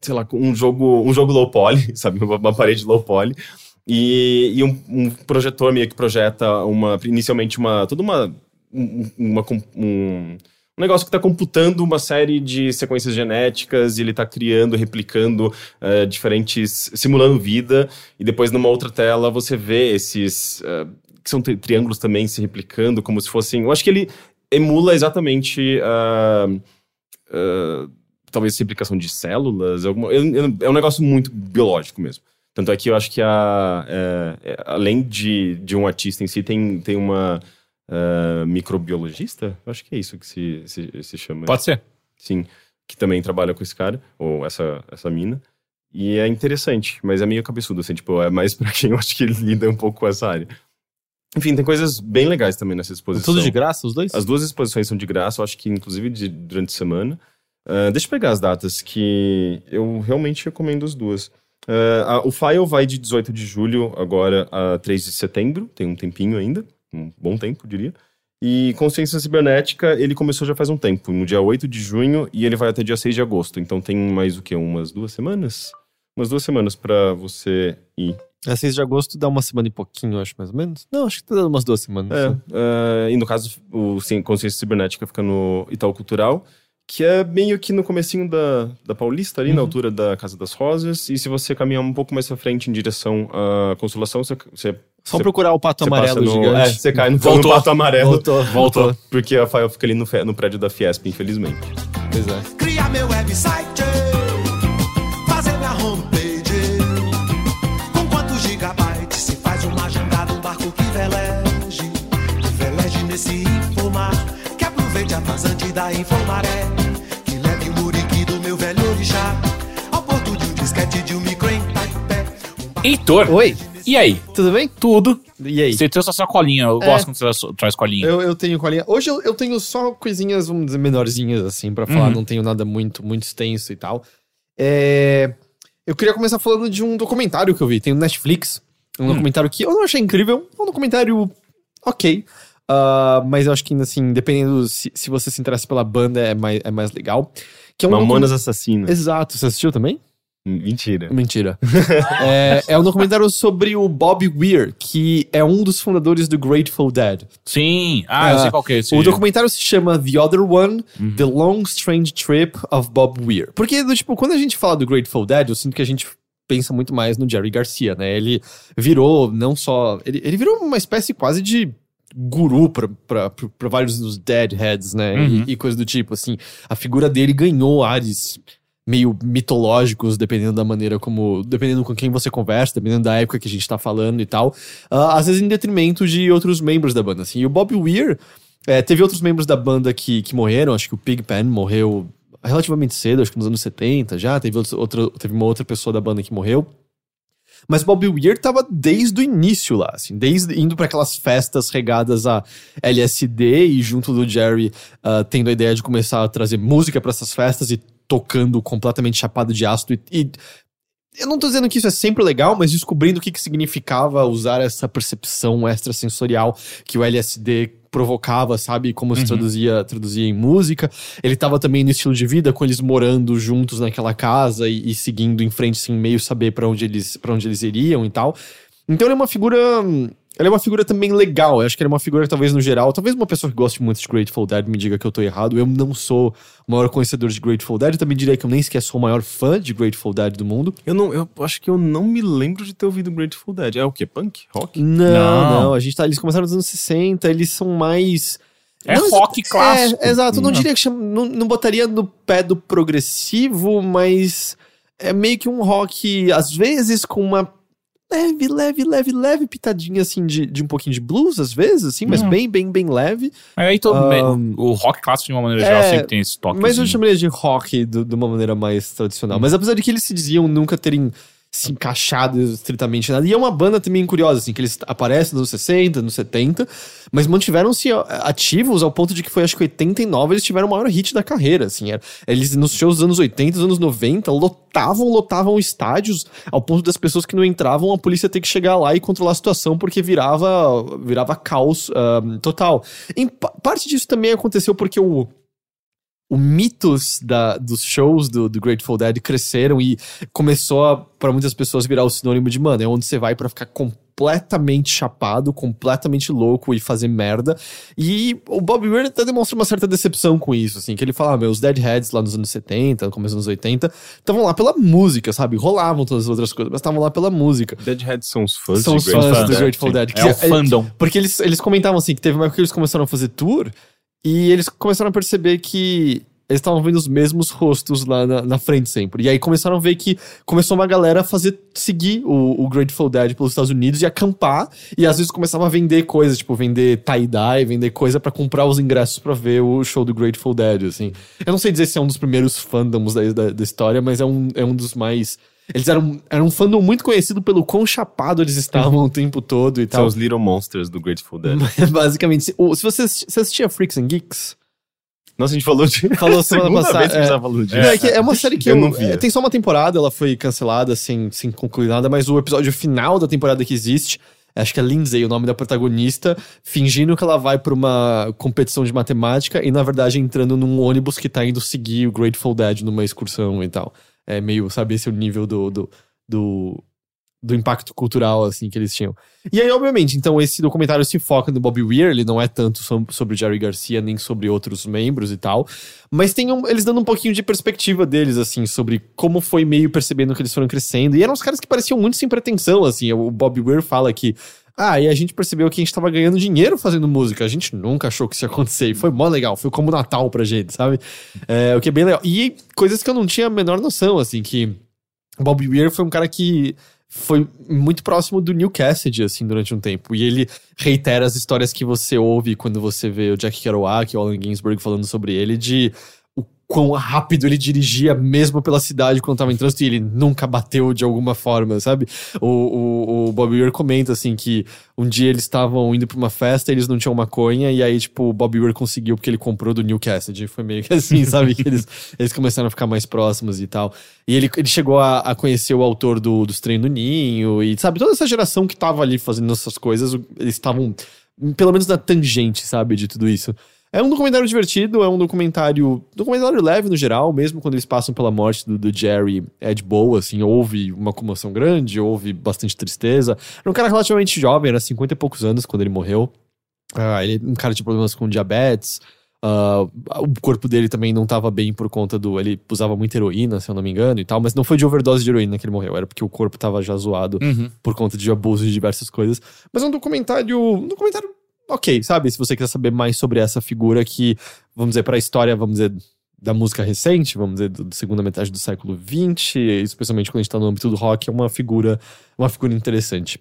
sei lá, um jogo, um jogo low poly, sabe? Uma, uma parede low poly. E, e um, um projetor meio que projeta uma, inicialmente uma, toda uma, um, uma com- um, um negócio que está computando uma série de sequências genéticas e ele está criando, replicando eh, diferentes, simulando vida e depois numa outra tela você vê esses, eh, que são tri- triângulos também se replicando como se fossem, eu acho que ele emula exatamente ah, talvez replicação de células, alguma, é um negócio muito biológico mesmo. Tanto é que eu acho que a, é, é, além de, de um artista em si, tem, tem uma ah, microbiologista? Eu acho que é isso que se, se, se chama. Pode ser. Sim, que também trabalha com esse cara, ou essa, essa mina. E é interessante, mas é meio cabeçudo, assim, tipo, é mais pra quem eu acho que lida um pouco com essa área. Enfim, tem coisas bem legais também nessa exposição. Tudo de graça, os dois? As duas exposições são de graça, eu acho que inclusive de- durante a semana. Ah, deixa eu pegar as datas que eu realmente recomendo as duas. Ah, a- o File vai de 18 de julho agora a 3 de setembro, tem um tempinho ainda, um bom tempo, diria. E Consciência Cibernética, ele começou já faz um tempo, no dia 8 de junho, e ele vai até dia 6 de agosto. Então tem mais o quê? Umas duas semanas? Umas duas semanas pra você ir. É 6 de agosto, dá uma semana e pouquinho, acho, mais ou menos. Não, acho que tá dando umas duas semanas. É, ah, e no caso, o Consciência Cibernética fica no Itaú Cultural, que é meio que no comecinho da, da Paulista, ali na altura da Casa das Rosas. E se você caminhar um pouco mais pra frente em direção à Consolação, você, você, Só você- procurar o pato amarelo no, gigante. É, você cai no, Voltou. no pato amarelo. Voltou. Voltou. Porque a Fael fica ali no, no prédio da Fiesp, infelizmente. Pois é. Criar meu website, fazer minha homepage. Com quantos gigabytes se faz uma jangada, um barco que veleje, que veleje nesse infomar, aproveite a vazante da infomaré, que leve o muriqui do meu velho orixá, ao porto de um disquete de um micro em Taipé. Heitor, Oi, e aí? tudo bem? Tudo. E aí? Você trouxe a sua colinha. Eu É. gosto quando você traz colinha. Eu, eu tenho colinha. Hoje eu, eu tenho só coisinhas, vamos dizer, menorzinhas, assim, pra falar. Uhum. Não tenho nada muito, muito extenso e tal. É, Eu queria começar falando de um documentário que eu vi. Tem no Netflix. Um documentário que eu não achei incrível. É um documentário ok. Ah, mas eu acho que, ainda assim, dependendo se, se você se interessa pela banda, é mais, é mais legal. Que é um Mamonas Assassinas. Exato. Você assistiu também? Mentira. Mentira. é, é um documentário sobre o Bob Weir, que é um dos fundadores do Grateful Dead. Sim. Ah, eu Ah, sei qual que é esse. O documentário se chama The Other One, The Long Strange Trip of Bob Weir. Porque, tipo, quando a gente fala do Grateful Dead, eu sinto que a gente pensa muito mais no Jerry Garcia, né? Ele virou não só... Ele, ele virou uma espécie quase de guru pra vários dos Deadheads, né? Uhum. E, e coisa do tipo, assim. A figura dele ganhou ares meio mitológicos, dependendo da maneira como... Dependendo com quem você conversa, dependendo da época que a gente tá falando e tal. Ah, às vezes em detrimento de outros membros da banda, assim. E o Bob Weir... É, teve outros membros da banda que, que morreram, acho que o Pigpen morreu relativamente cedo, acho que nos anos 70 já, teve, outro, outra- teve uma outra pessoa da banda que morreu. Mas Bob Weir tava desde o início lá, assim, desde indo para aquelas festas regadas a LSD e junto do Jerry ah, tendo a ideia de começar a trazer música para essas festas e tocando completamente chapado de ácido e, e eu não tô dizendo que isso é sempre legal, mas descobrindo o que, que significava usar essa percepção extrasensorial que o LSD provocava, sabe? Como se traduzia, traduzia em música. Ele tava também no estilo de vida, com eles morando juntos naquela casa e, e seguindo em frente, sem meio saber pra onde eles para onde eles iriam e tal. Então ele é uma figura. Ele é uma figura também legal. Eu acho que ele é uma figura, talvez, no geral. Talvez uma pessoa que goste muito de Grateful Dead me diga que eu tô errado. Eu não sou o maior conhecedor de Grateful Dead. Eu também diria que eu nem sequer sou o maior fã de Grateful Dead do mundo. Eu não, eu acho que eu não me lembro de ter ouvido Grateful Dead. É o quê? Punk? Rock? Não, Não. não. A gente tá. Eles começaram nos anos 60, eles são mais. É Não, rock clássico. É, exato. Eu não Não. diria que chama, não, não botaria no pé do progressivo, mas é meio que um rock, às vezes, com uma leve, leve, leve, leve pitadinha assim de, de um pouquinho de blues, às vezes, assim, mas Hum. bem, bem, bem leve. Aí todo, Um, o rock clássico, de uma maneira geral, é, sempre tem esse toque. Mas eu assim. chamaria de rock do- de uma maneira mais tradicional. Mas apesar de que eles se diziam nunca terem se encaixado estritamente nada. E é uma banda também curiosa, assim, que eles aparecem nos 60, nos 70, mas mantiveram-se ativos ao ponto de que foi, acho que 89, eles tiveram o maior hit da carreira, assim. Era, eles, nos shows dos anos 80, dos anos 90, lotavam, lotavam estádios, ao ponto das pessoas que não entravam, a polícia ter que chegar lá e controlar a situação, porque virava, virava caos total. Em pa- parte disso também aconteceu porque o o mitos da, dos shows do, do Grateful Dead cresceram e começou a, para muitas pessoas virar o sinônimo de, mano, é onde você vai pra ficar completamente chapado, completamente louco e fazer merda. E o Bob Weir até demonstra uma certa decepção com isso, assim, que ele fala, ah, meu, os Deadheads lá nos anos 70, no começo dos anos 80, estavam lá pela música, sabe? Rolavam todas as outras coisas, mas estavam lá pela música. Deadhead são os fãs São os fãs do Grateful. Dead. que É o se- fandom. porque eles, eles comentavam assim, que teve uma época que eles começaram a fazer tour e eles começaram a perceber que eles estavam vendo os mesmos rostos lá na, na frente sempre. E aí começaram a ver que começou uma galera a fazer, seguir o, o Grateful Dead pelos Estados Unidos e acampar. E às vezes começava a vender coisas, tipo vender tie-dye, vender coisa pra comprar os ingressos pra ver o show do Grateful Dead, assim. Eu não sei dizer se é um dos primeiros fandoms da, da, da história, mas é um, é um dos mais... Eles eram, eram um fandom muito conhecido pelo quão chapado eles estavam o tempo todo e São tal. os Little Monsters do Grateful Dead. Basicamente, se, se você, você assistia Freaks and Geeks, Nossa, a gente falou de. Falou semana passada, é. falando disso. É, que é uma série que Eu eu, não via. é, tem só uma temporada, ela foi cancelada sem, sem concluir nada, mas o episódio final da temporada que existe, acho que é Lindsay, o nome da protagonista, fingindo que ela vai pra uma competição de matemática e na verdade entrando num ônibus que tá indo seguir o Grateful Dead numa excursão e tal. É meio, sabe, esse é o nível do, do, do, do impacto cultural, assim, que eles tinham. E aí, obviamente, então esse documentário se foca no Bobby Weir, ele não é tanto so- sobre o Jerry Garcia, nem sobre outros membros e tal, mas tem um- eles dando um pouquinho de perspectiva deles, assim, sobre como foi meio percebendo que eles foram crescendo. E eram uns caras que pareciam muito sem pretensão, assim. O Bobby Weir fala que. Ah, e a gente percebeu que a gente tava ganhando dinheiro fazendo música. A gente nunca achou que isso ia acontecer. E foi mó legal. Foi como Natal pra gente, sabe? É, o que é bem legal. E coisas que eu não tinha a menor noção, assim, que o Bob Weir foi um cara que foi muito próximo do Neil Cassidy, assim, durante um tempo. E ele reitera as histórias que você ouve quando você vê o Jack Kerouac e o Allen Ginsberg falando sobre ele, de quão rápido ele dirigia mesmo pela cidade quando tava em trânsito e ele nunca bateu de alguma forma, sabe? O, o, o Bob Weir comenta, assim, que um dia eles estavam indo pra uma festa, eles não tinham maconha, e aí, tipo, o Bob Weir conseguiu porque ele comprou do Neil Cassidy. Foi meio que assim, sabe? Que eles, eles começaram a ficar mais próximos e tal. E ele, ele chegou a, a conhecer o autor do, dos Trem do Ninho, e sabe, toda essa geração que tava ali fazendo essas coisas, eles estavam, pelo menos na tangente, sabe, de tudo isso. É um documentário divertido, é um documentário. Documentário leve no geral, mesmo quando eles passam pela morte do, do Jerry, é de boa, assim, houve uma comoção grande, houve bastante tristeza. Era um cara relativamente jovem, era 50 e poucos anos quando ele morreu. Ah, ele um cara tinha problemas com diabetes. ah, o corpo dele também não estava bem por conta do. Ele usava muita heroína, se eu não me engano, e tal, mas não foi de overdose de heroína que ele morreu, era porque o corpo estava já zoado Uhum. por conta de abuso de diversas coisas. Mas é um documentário. Um documentário ok, sabe? Se você quiser saber mais sobre essa figura que, vamos dizer, para a história, vamos dizer, da música recente, vamos dizer, da segunda metade do século XX, especialmente quando a gente tá no âmbito do rock, é uma figura, uma figura interessante.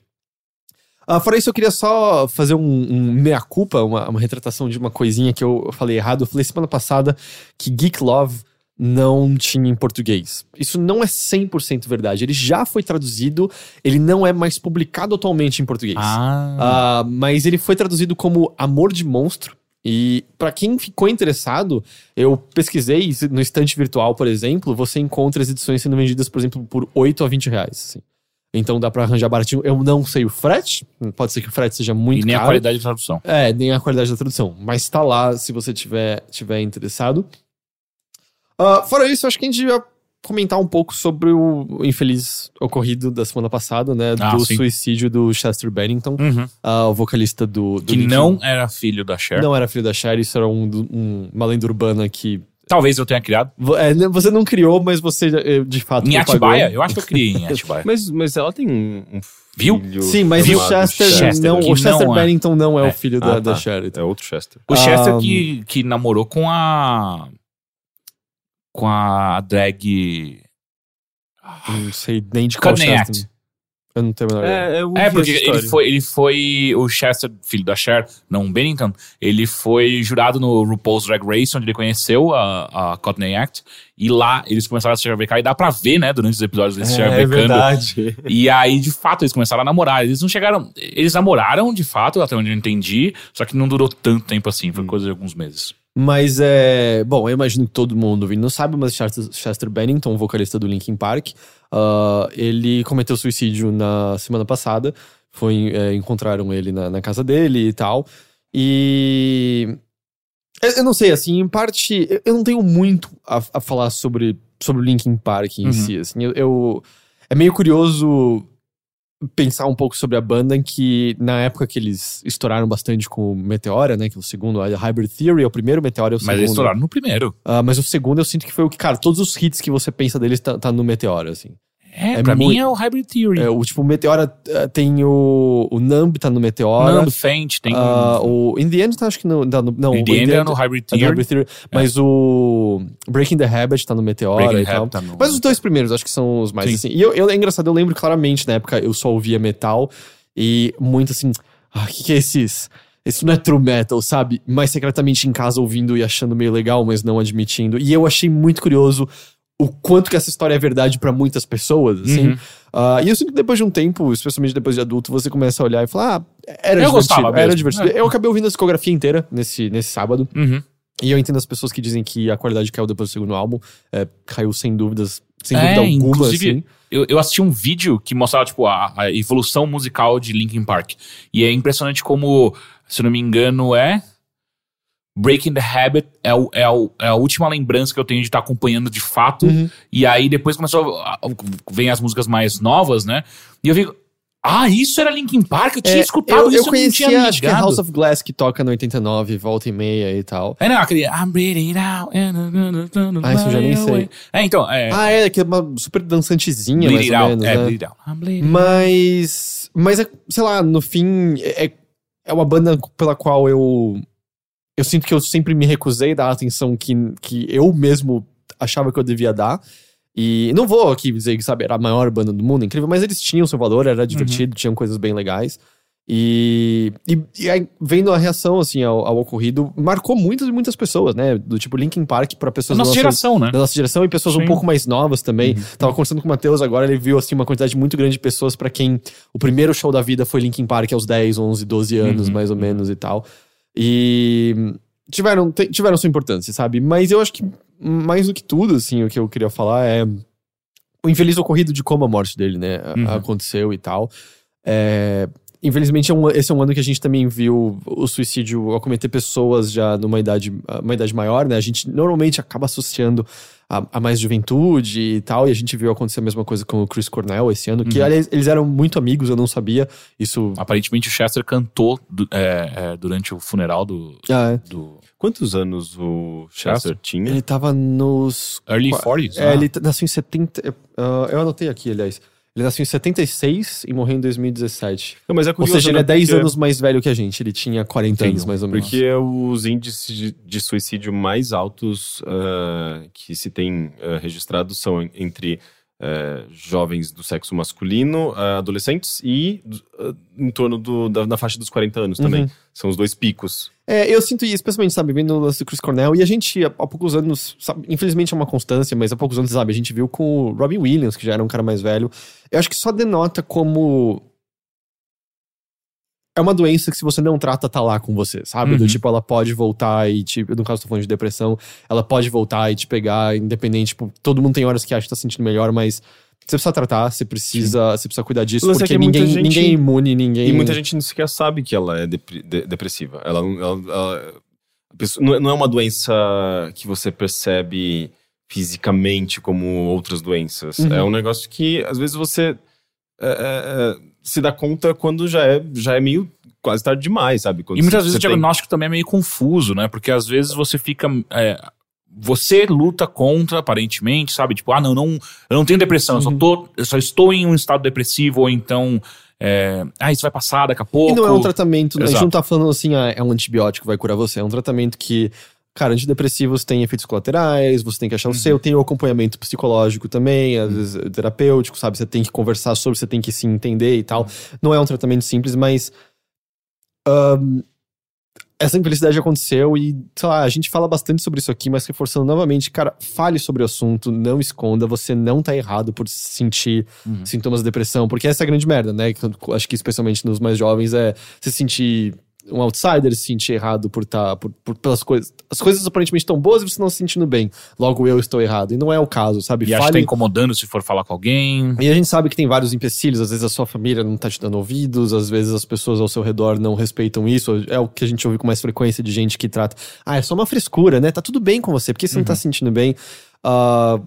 Ah, fora isso, eu queria só fazer um, um meia-culpa, uma, uma retratação de uma coisinha que eu falei errado. Eu falei semana passada que Geek Love não tinha em português. Isso não é 100% verdade. Ele já foi traduzido, ele não é mais publicado atualmente em português. Ah. Ah, mas ele foi traduzido como Amor de Monstro. E pra quem ficou interessado, eu pesquisei no estante virtual, por exemplo, você encontra as edições sendo vendidas, por exemplo, por 8 a 20 reais. assim. Então dá pra arranjar baratinho. Eu não sei o frete, pode ser que o frete seja muito e nem caro. a qualidade de tradução. É, nem a qualidade da tradução. Mas tá lá se você tiver, tiver interessado. Ah, fora isso, acho que a gente ia comentar um pouco sobre o infeliz ocorrido da semana passada, né? Ah, do sim. suicídio do Chester Bennington, ah, o vocalista do. do Que Linkin- não era filho da Cher. Não era filho da Cher, isso era um, um- uma lenda urbana que. Talvez eu tenha criado. é, né, você não criou, mas você eh, de fato. Em. Atibaia? Eu acho que eu criei em Atibaia. Mas, mas ela tem um, um Viu? filho Sim, mas o Chester, Chester, não, o Chester não é. Bennington não é, É. o filho da, Ah, da tá. Cher. então. É outro Chester. O Chester Ah, que, que namorou com a. Com a drag. Não sei nem de qual Chester. Act. Eu não tenho a menor ideia. É, eu É, porque ele foi, ele foi. O Chester, filho da Cher, não Bennington, ele foi jurado no RuPaul's Drag Race, onde ele conheceu a, a Courtney Act. E lá eles começaram a se chavecar. E dá pra ver, né, durante os episódios eles se É, é chavecando. verdade. E aí, de fato, eles começaram a namorar. Eles não chegaram. Eles namoraram, de fato, até onde eu entendi. Só que não durou tanto tempo assim. Foi coisa de alguns meses. Mas é. Bom, eu imagino que todo mundo ouvindo não sabe, mas Chester, Chester Bennington, vocalista do Linkin Park, ah, ele cometeu suicídio na semana passada. Foi, é, encontraram ele na, na casa dele e tal. E. Eu, não sei, assim, em parte. Eu, eu não tenho muito a, a falar sobre, sobre o Linkin Park em Uhum. si. Assim, eu, eu- É meio curioso pensar um pouco sobre a banda em que na época que eles estouraram bastante com o Meteora, né, que é o segundo, a Hybrid Theory é o primeiro, Meteora é o Mas segundo. eles estouraram no primeiro. Ah, mas o segundo eu sinto que foi o que, cara, todos os hits que você pensa deles tá, tá no Meteora, assim. É, É pra mim é o Hybrid Theory. É, o tipo, o Meteora ah, tem o, o Numb tá no Meteora. Nando Faint, tem. Ah, o In the End tá, acho que no, tá no- não, In o the End é no Hybrid é no Theory. Hybrid Theory, mas o Breaking the Habit tá no Meteora Breaking e tal. Tá no- Mas os dois primeiros, acho que são os mais Sim. assim. E eu, eu- é engraçado, eu lembro claramente, na época eu só ouvia metal e muito assim, ah, o que, que é esses. Isso não é true metal, sabe? Mas secretamente em casa ouvindo e achando meio legal, mas não admitindo. E eu achei muito curioso o quanto que essa história é verdade pra muitas pessoas, assim. Uhum. Ah, e eu sinto que depois de um tempo, especialmente depois de adulto, você começa a olhar e falar, ah, era Eu divertido, gostava era divertido. É. Eu acabei ouvindo a discografia inteira nesse, nesse sábado. Uhum. E eu entendo as pessoas que dizem que a qualidade caiu depois do segundo álbum. É, caiu sem dúvidas, sem É, dúvida alguma, inclusive, assim. Eu, eu assisti um vídeo que mostrava, tipo, a, a evolução musical de Linkin Park. E é impressionante como, se não me engano, é. Breaking the Habit é, o- é, o- é a última lembrança que eu tenho de estar acompanhando de fato. Uhum. E aí depois começou. A, a- vem as músicas mais novas, né? E eu fico. Ah, isso era Linkin Park? Eu tinha É, escutado eu, isso, eu eu não conhecia, tinha acho que é. House of Glass que toca no 89, volta e meia e tal. É, não, aquele. I'm bleeding out. Ah, isso eu já nem sei. É, então. É, Ah, é, que é uma super dançantezinha, bleed mais out. menos, é, né? bleed out. Mas. Mas, é, sei lá, no fim, é, é uma banda pela qual eu. Eu sinto que eu sempre me recusei a dar a atenção que, que eu mesmo achava que eu devia dar. E não vou aqui dizer que, sabe, era a maior banda do mundo, incrível, mas eles tinham seu valor, era divertido, tinham coisas bem legais. E, e, e aí, vendo a reação, assim, ao, ao ocorrido, marcou muitas e muitas pessoas, né? Do tipo Linkin Park pra Da pessoas da nossa geração, né? da nossa geração e pessoas um Sim. pouco mais novas também. Tava conversando com o Matheus agora, ele viu assim uma quantidade muito grande de pessoas pra quem o primeiro show da vida foi Linkin Park aos 10, 11, 12 anos, Uhum. mais ou menos e tal. E tiveram, tiveram sua importância, sabe? Mas eu acho que mais do que tudo, assim, o que eu queria falar é o infeliz ocorrido de como a morte dele, né, Uhum. aconteceu e tal. É, Infelizmente, é um- esse é um ano que a gente também viu o suicídio acometer pessoas já numa idade, uma idade maior, né? A gente normalmente acaba associando a, a mais juventude e tal, e a gente viu acontecer a mesma coisa com o Chris Cornell esse ano, que, Uhum. aliás, eles eram muito amigos, eu não sabia. Isso. Aparentemente o Chester cantou du- é, é, durante o funeral do. Ah, é. do Quantos anos o Chester tinha? Ele tava nos. early Qua- 40s. É, né? ele t- nasceu em 70. ah, eu anotei aqui, aliás. Ele nasceu em 76 e morreu em 2017. Não, mas é Ou curioso, seja, ele né, é 10 porque- anos mais velho que a gente. Ele tinha 40 anos, Tenho, mais ou menos. Porque os índices de, de suicídio mais altos ah, que se tem ah, registrados são en- entre ah, jovens do sexo masculino, adolescentes e em torno do- da, da faixa dos 40 anos também. Uhum. São os dois picos. É, eu sinto isso, especialmente, sabe, vendo o lance do Chris Cornell, e a gente, há, há poucos anos, sabe, infelizmente é uma constância, mas há poucos anos, sabe, a gente viu com o Robin Williams, que já era um cara mais velho. Eu acho que só denota como. É uma doença que se você não trata, tá lá com você, sabe? Do Uhum. tipo, ela pode voltar e te. No caso, tô falando de depressão, ela pode voltar e te pegar, independente. Tipo, todo mundo tem horas que acha que tá se sentindo melhor, mas você precisa tratar, você precisa, você precisa cuidar disso, O é porque que muita ninguém, gente- ninguém é imune, ninguém. E muita gente não sequer sabe que ela é de- depressiva. Ela, não- ela- ela- a pessoa- não é- não é uma doença que você percebe fisicamente como outras doenças. Uhum. É um negócio que, às vezes, você é, é, é, se dá conta quando já é, já é meio quase tarde demais, sabe? Quando E muitas você- vezes o você tem- diagnóstico também é meio confuso, né? Porque às vezes você fica. Você luta contra, aparentemente, sabe? Tipo, ah, não, não eu não tenho depressão, eu, só Uhum. tô, eu só estou em um estado depressivo, ou então. é, ah, isso vai passar daqui a pouco. E não é um tratamento, a gente Exato. não tá falando assim, ah, é um antibiótico que vai curar você, é um tratamento que cara, antidepressivos têm efeitos colaterais, você tem que achar o seu, tem o acompanhamento psicológico também, às vezes terapêutico, sabe? Você tem que conversar sobre, você tem que se entender e tal. Não é um tratamento simples, mas. ahn, essa infelicidade aconteceu e, sei lá, a gente fala bastante sobre isso aqui, mas reforçando novamente, cara, fale sobre o assunto, não esconda, você não tá errado por sentir Uhum. sintomas de depressão, porque essa é a grande merda, né? Acho que especialmente nos mais jovens é se sentir um outsider, se sentir errado por estar por, por- pelas coisas. As coisas aparentemente estão boas e você não se sentindo bem. Logo eu estou errado. E não é o caso, sabe? E acho que tá incomodando se for falar com alguém. E a gente sabe que tem vários empecilhos, às vezes a sua família não tá te dando ouvidos, às vezes as pessoas ao seu redor não respeitam isso. É o que a gente ouve com mais frequência de gente que trata. Ah, é só uma frescura, né? Tá tudo bem com você, porque você não tá se sentindo bem. Ah,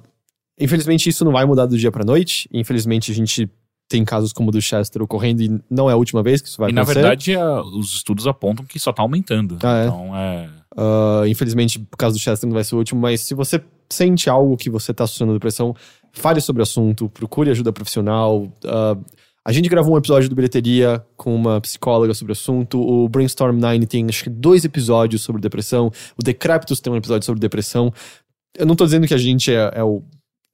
infelizmente, isso não vai mudar do dia pra noite. Infelizmente, a gente tem casos como o do Chester ocorrendo e não é a última vez que isso vai e na acontecer. verdade, a- os estudos apontam que só tá aumentando. Ah, é? Então é. Ah, infelizmente, por causa do Chester não vai ser o último, mas se você sente algo que você tá associando à depressão, fale sobre o assunto, procure ajuda profissional. Ah, a gente gravou um episódio do Bilheteria com uma psicóloga sobre o assunto. O Brainstorm 9 tem acho que dois episódios sobre depressão. O Decreptus tem um episódio sobre depressão. Eu não tô dizendo que a gente é, é o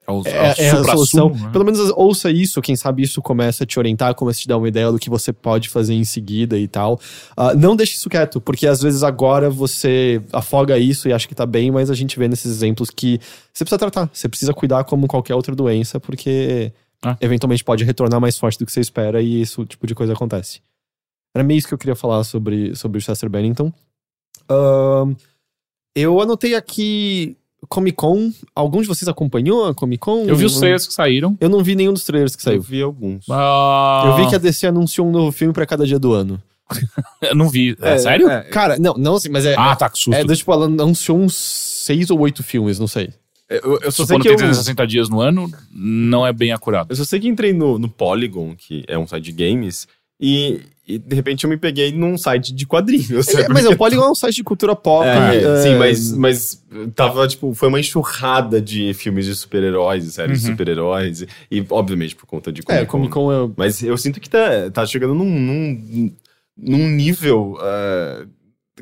É, o, é, é a solução. né? Pelo menos ouça isso, quem sabe isso começa a te orientar, começa a te dar uma ideia do que você pode fazer em seguida e tal. Ah, não deixe isso quieto, porque às vezes agora você afoga isso e acha que tá bem, mas a gente vê nesses exemplos que você precisa tratar, você precisa cuidar como qualquer outra doença, porque Ah. eventualmente pode retornar mais forte do que você espera e esse tipo de coisa acontece. Era meio isso que eu queria falar sobre, sobre o Chester Bennington. Ahn, eu anotei aqui Comic Con. Alguns de vocês acompanhou a Comic Con? Eu vi os trailers que saíram. Eu não vi nenhum dos trailers que Eu saiu. vi alguns. Ah, Eu vi que a DC anunciou um novo filme pra cada dia do ano. Eu não vi. É, sério? é, Cara, não, não assim, mas é. Ah, tá, que susto. é do tipo, ela anunciou uns seis ou oito filmes, não sei. eu, eu só Se sei quando que tem eu, 360 dias no ano, não é bem acurado. eu só sei que entrei no, no Polygon, que é um site de games, e, e de repente eu me peguei num site de quadrinhos. É, mas o Polygon é um site de cultura pop. É, é, Sim, mas, mas tava, tipo, foi uma enxurrada de filmes de super-heróis e séries de Uhum. super-heróis. E, obviamente, por conta de É. Comic Con é. Mas eu sinto que tá, tá chegando num, num, num nível ah,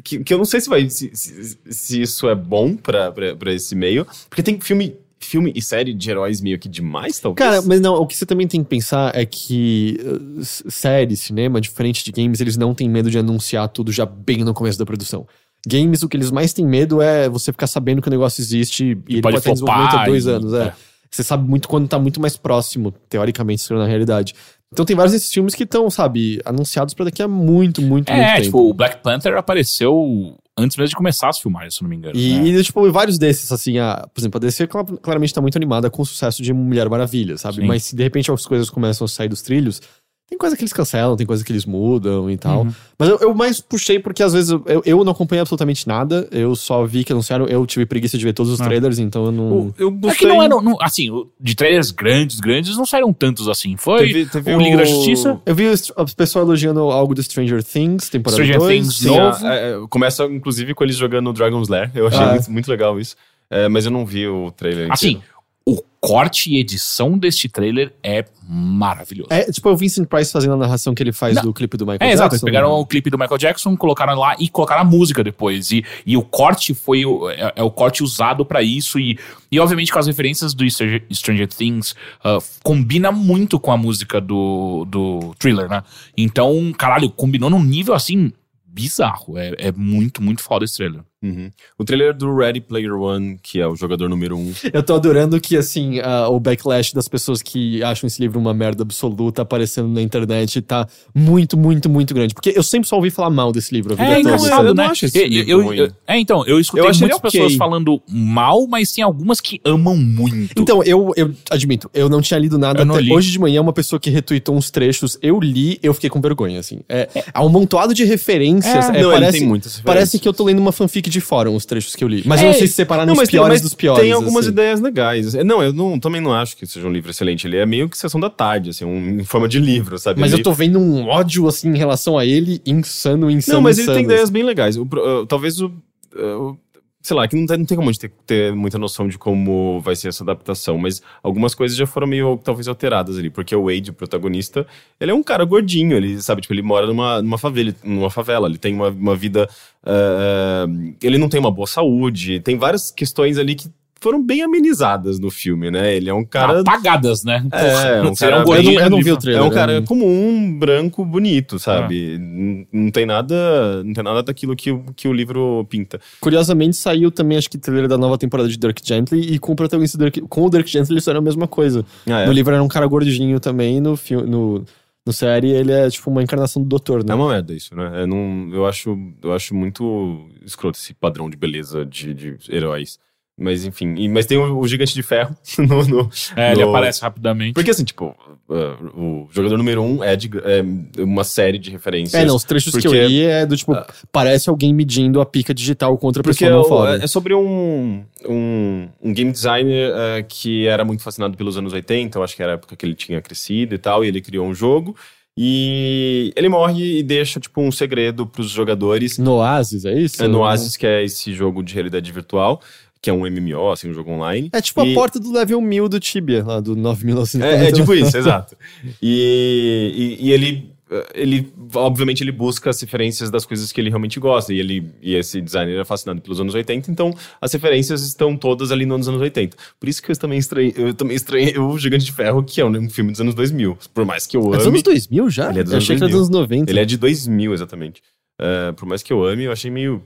que, que eu não sei se vai se, se, se isso é bom pra esse meio. Porque tem filme, filme e série de heróis meio que demais, talvez. Cara, mas não, o que você também tem que pensar é que uh, série, cinema, diferente de games, eles não têm medo de anunciar tudo já bem no começo da produção. Games, o que eles mais têm medo é você ficar sabendo que o negócio existe e, ele pode, em desenvolvimento há dois e- anos. É. é. Você sabe muito quando tá muito mais próximo, teoricamente, se na realidade. Então tem vários desses filmes que estão, sabe, anunciados pra daqui a muito, muito, muito É, tempo. tipo, o Black Panther apareceu antes mesmo de começar as filmagens, se não me engano. E, né? e, tipo, vários desses, assim, a, por exemplo, a DC cla- claramente tá muito animada com o sucesso de Mulher Maravilha, sabe? Sim. Mas se de repente as coisas começam a sair dos trilhos, tem coisa que eles cancelam, tem coisa que eles mudam e tal. Uhum. Mas eu, eu mais puxei porque às vezes eu, eu, não acompanhei absolutamente nada, eu só vi que anunciaram, eu tive preguiça de ver todos os Ah. trailers, então eu não. O- eu É que não eram, não- assim, o- de trailers grandes, grandes, não saíram tantos assim. Foi Teve- teve o Liga da Justiça. Eu vi o pessoal elogiando algo do Stranger Things, temporada Stranger 2. Things Sim, novo. a- é, começa, inclusive, com eles jogando Dragon's Lair. Eu achei Ah. muito, muito legal isso. É, mas eu não vi o trailer Assim, inteiro. O corte e edição deste trailer é maravilhoso. É, tipo, o Vincent Price fazendo a narração que ele faz Não. do clipe do Michael É, exato. Eles Jackson. pegaram o clipe do Michael Jackson, colocaram lá e colocaram a música depois. E, e o corte foi o, é, é o corte usado pra isso. E, e, obviamente, com as referências do Stranger, Stranger Things, ah, combina muito com a música do, do thriller, né? Então, caralho, combinou num nível assim bizarro. É, é muito, muito foda esse trailer. Uhum. O trailer do Ready Player One, que é o jogador número um. Eu tô adorando que, assim, ah, o backlash das pessoas que acham esse livro uma merda absoluta aparecendo na internet tá muito, muito, muito grande. Porque eu sempre só ouvi falar mal desse livro a vida É toda. engraçado, eu não né? acho esse Eu- livro eu- ruim. eu- é, então, eu escutei Eu muitas ele ok. pessoas falando mal, mas tem algumas que amam muito. Então, eu, eu admito, eu não tinha lido nada até li. hoje de manhã. Uma pessoa que retweetou uns trechos, eu li, eu fiquei com vergonha, assim. É, há um montoado de referências. É, é, não, parece, tem muitas parece que eu tô lendo uma fanfic de fórum, os trechos que eu li. Mas eu É, não sei se separar Não, nos tem, piores mas dos piores. tem algumas assim. ideias legais. É, Não, eu não, também não acho que seja um livro excelente. Ele é meio que sessão da tarde, assim, um, em forma de livro, sabe? Mas Ele- eu tô vendo um ódio, assim, em relação a ele, insano, insano, Não, mas ele tem insano. ideias bem legais. O uh, talvez o, uh, o- sei lá, que não tem, não tem como a gente ter, ter muita noção de como vai ser essa adaptação, mas algumas coisas já foram meio, talvez, alteradas ali, porque o Wade, o protagonista, ele é um cara gordinho, ele, sabe, tipo, ele mora numa, numa favela, numa favela, ele tem uma, uma vida, ah, ele não tem uma boa saúde, tem várias questões ali que foram bem amenizadas no filme, né? Ele é um cara... Apagadas, né? É, um Será cara- um eu não- eu não vi o trailer. É um cara né? comum, branco, bonito, sabe? Não, não tem nada, não tem nada daquilo que, o- que o livro pinta. Curiosamente, saiu também, acho que, trailer da nova temporada de Dirk Gently, e com o protagonista Dirk, com o Dirk Gently eles fizeram a mesma coisa. Ah, é. No livro era um cara gordinho também, no filme. No, no série ele é tipo uma encarnação do doutor, né? É uma merda isso, né? Eu, não, eu, acho, eu acho muito escroto esse padrão de beleza de, de heróis. Mas enfim, e- mas tem o, o Gigante de Ferro no, no- É, ele no- aparece rapidamente. Porque assim, tipo, uh, o jogador número um é, de, é uma série de referências. É, não, os trechos que porque- eu li é do tipo, parece alguém medindo a pica digital contra a pessoa não é, é sobre um, um, um game designer eh, que era muito fascinado pelos anos 80, eu acho que era a época que ele tinha crescido e tal, e ele criou um jogo. E ele morre e deixa, tipo, um segredo pros jogadores. No Oasis, é isso? É no Oasis, que é esse jogo de realidade virtual, que é um MMO, assim, um jogo online. É tipo E- a porta do level 1000 do Tibia, lá do 9.990. É, é tipo isso, exato. E, e, e ele, ele, obviamente, ele busca as referências das coisas que ele realmente gosta. E, ele, e esse designer é fascinado pelos anos 80, então as referências estão todas ali nos anos 80. Por isso que eu também estranhei, eu também estranhei o Gigante de Ferro, que é um filme dos anos 2000. Por mais que eu É dos ame... anos 2000 já? Ele é dos eu anos achei que era dos anos 90. Ele é de 2000, exatamente. Eh, por mais que eu ame, eu achei meio...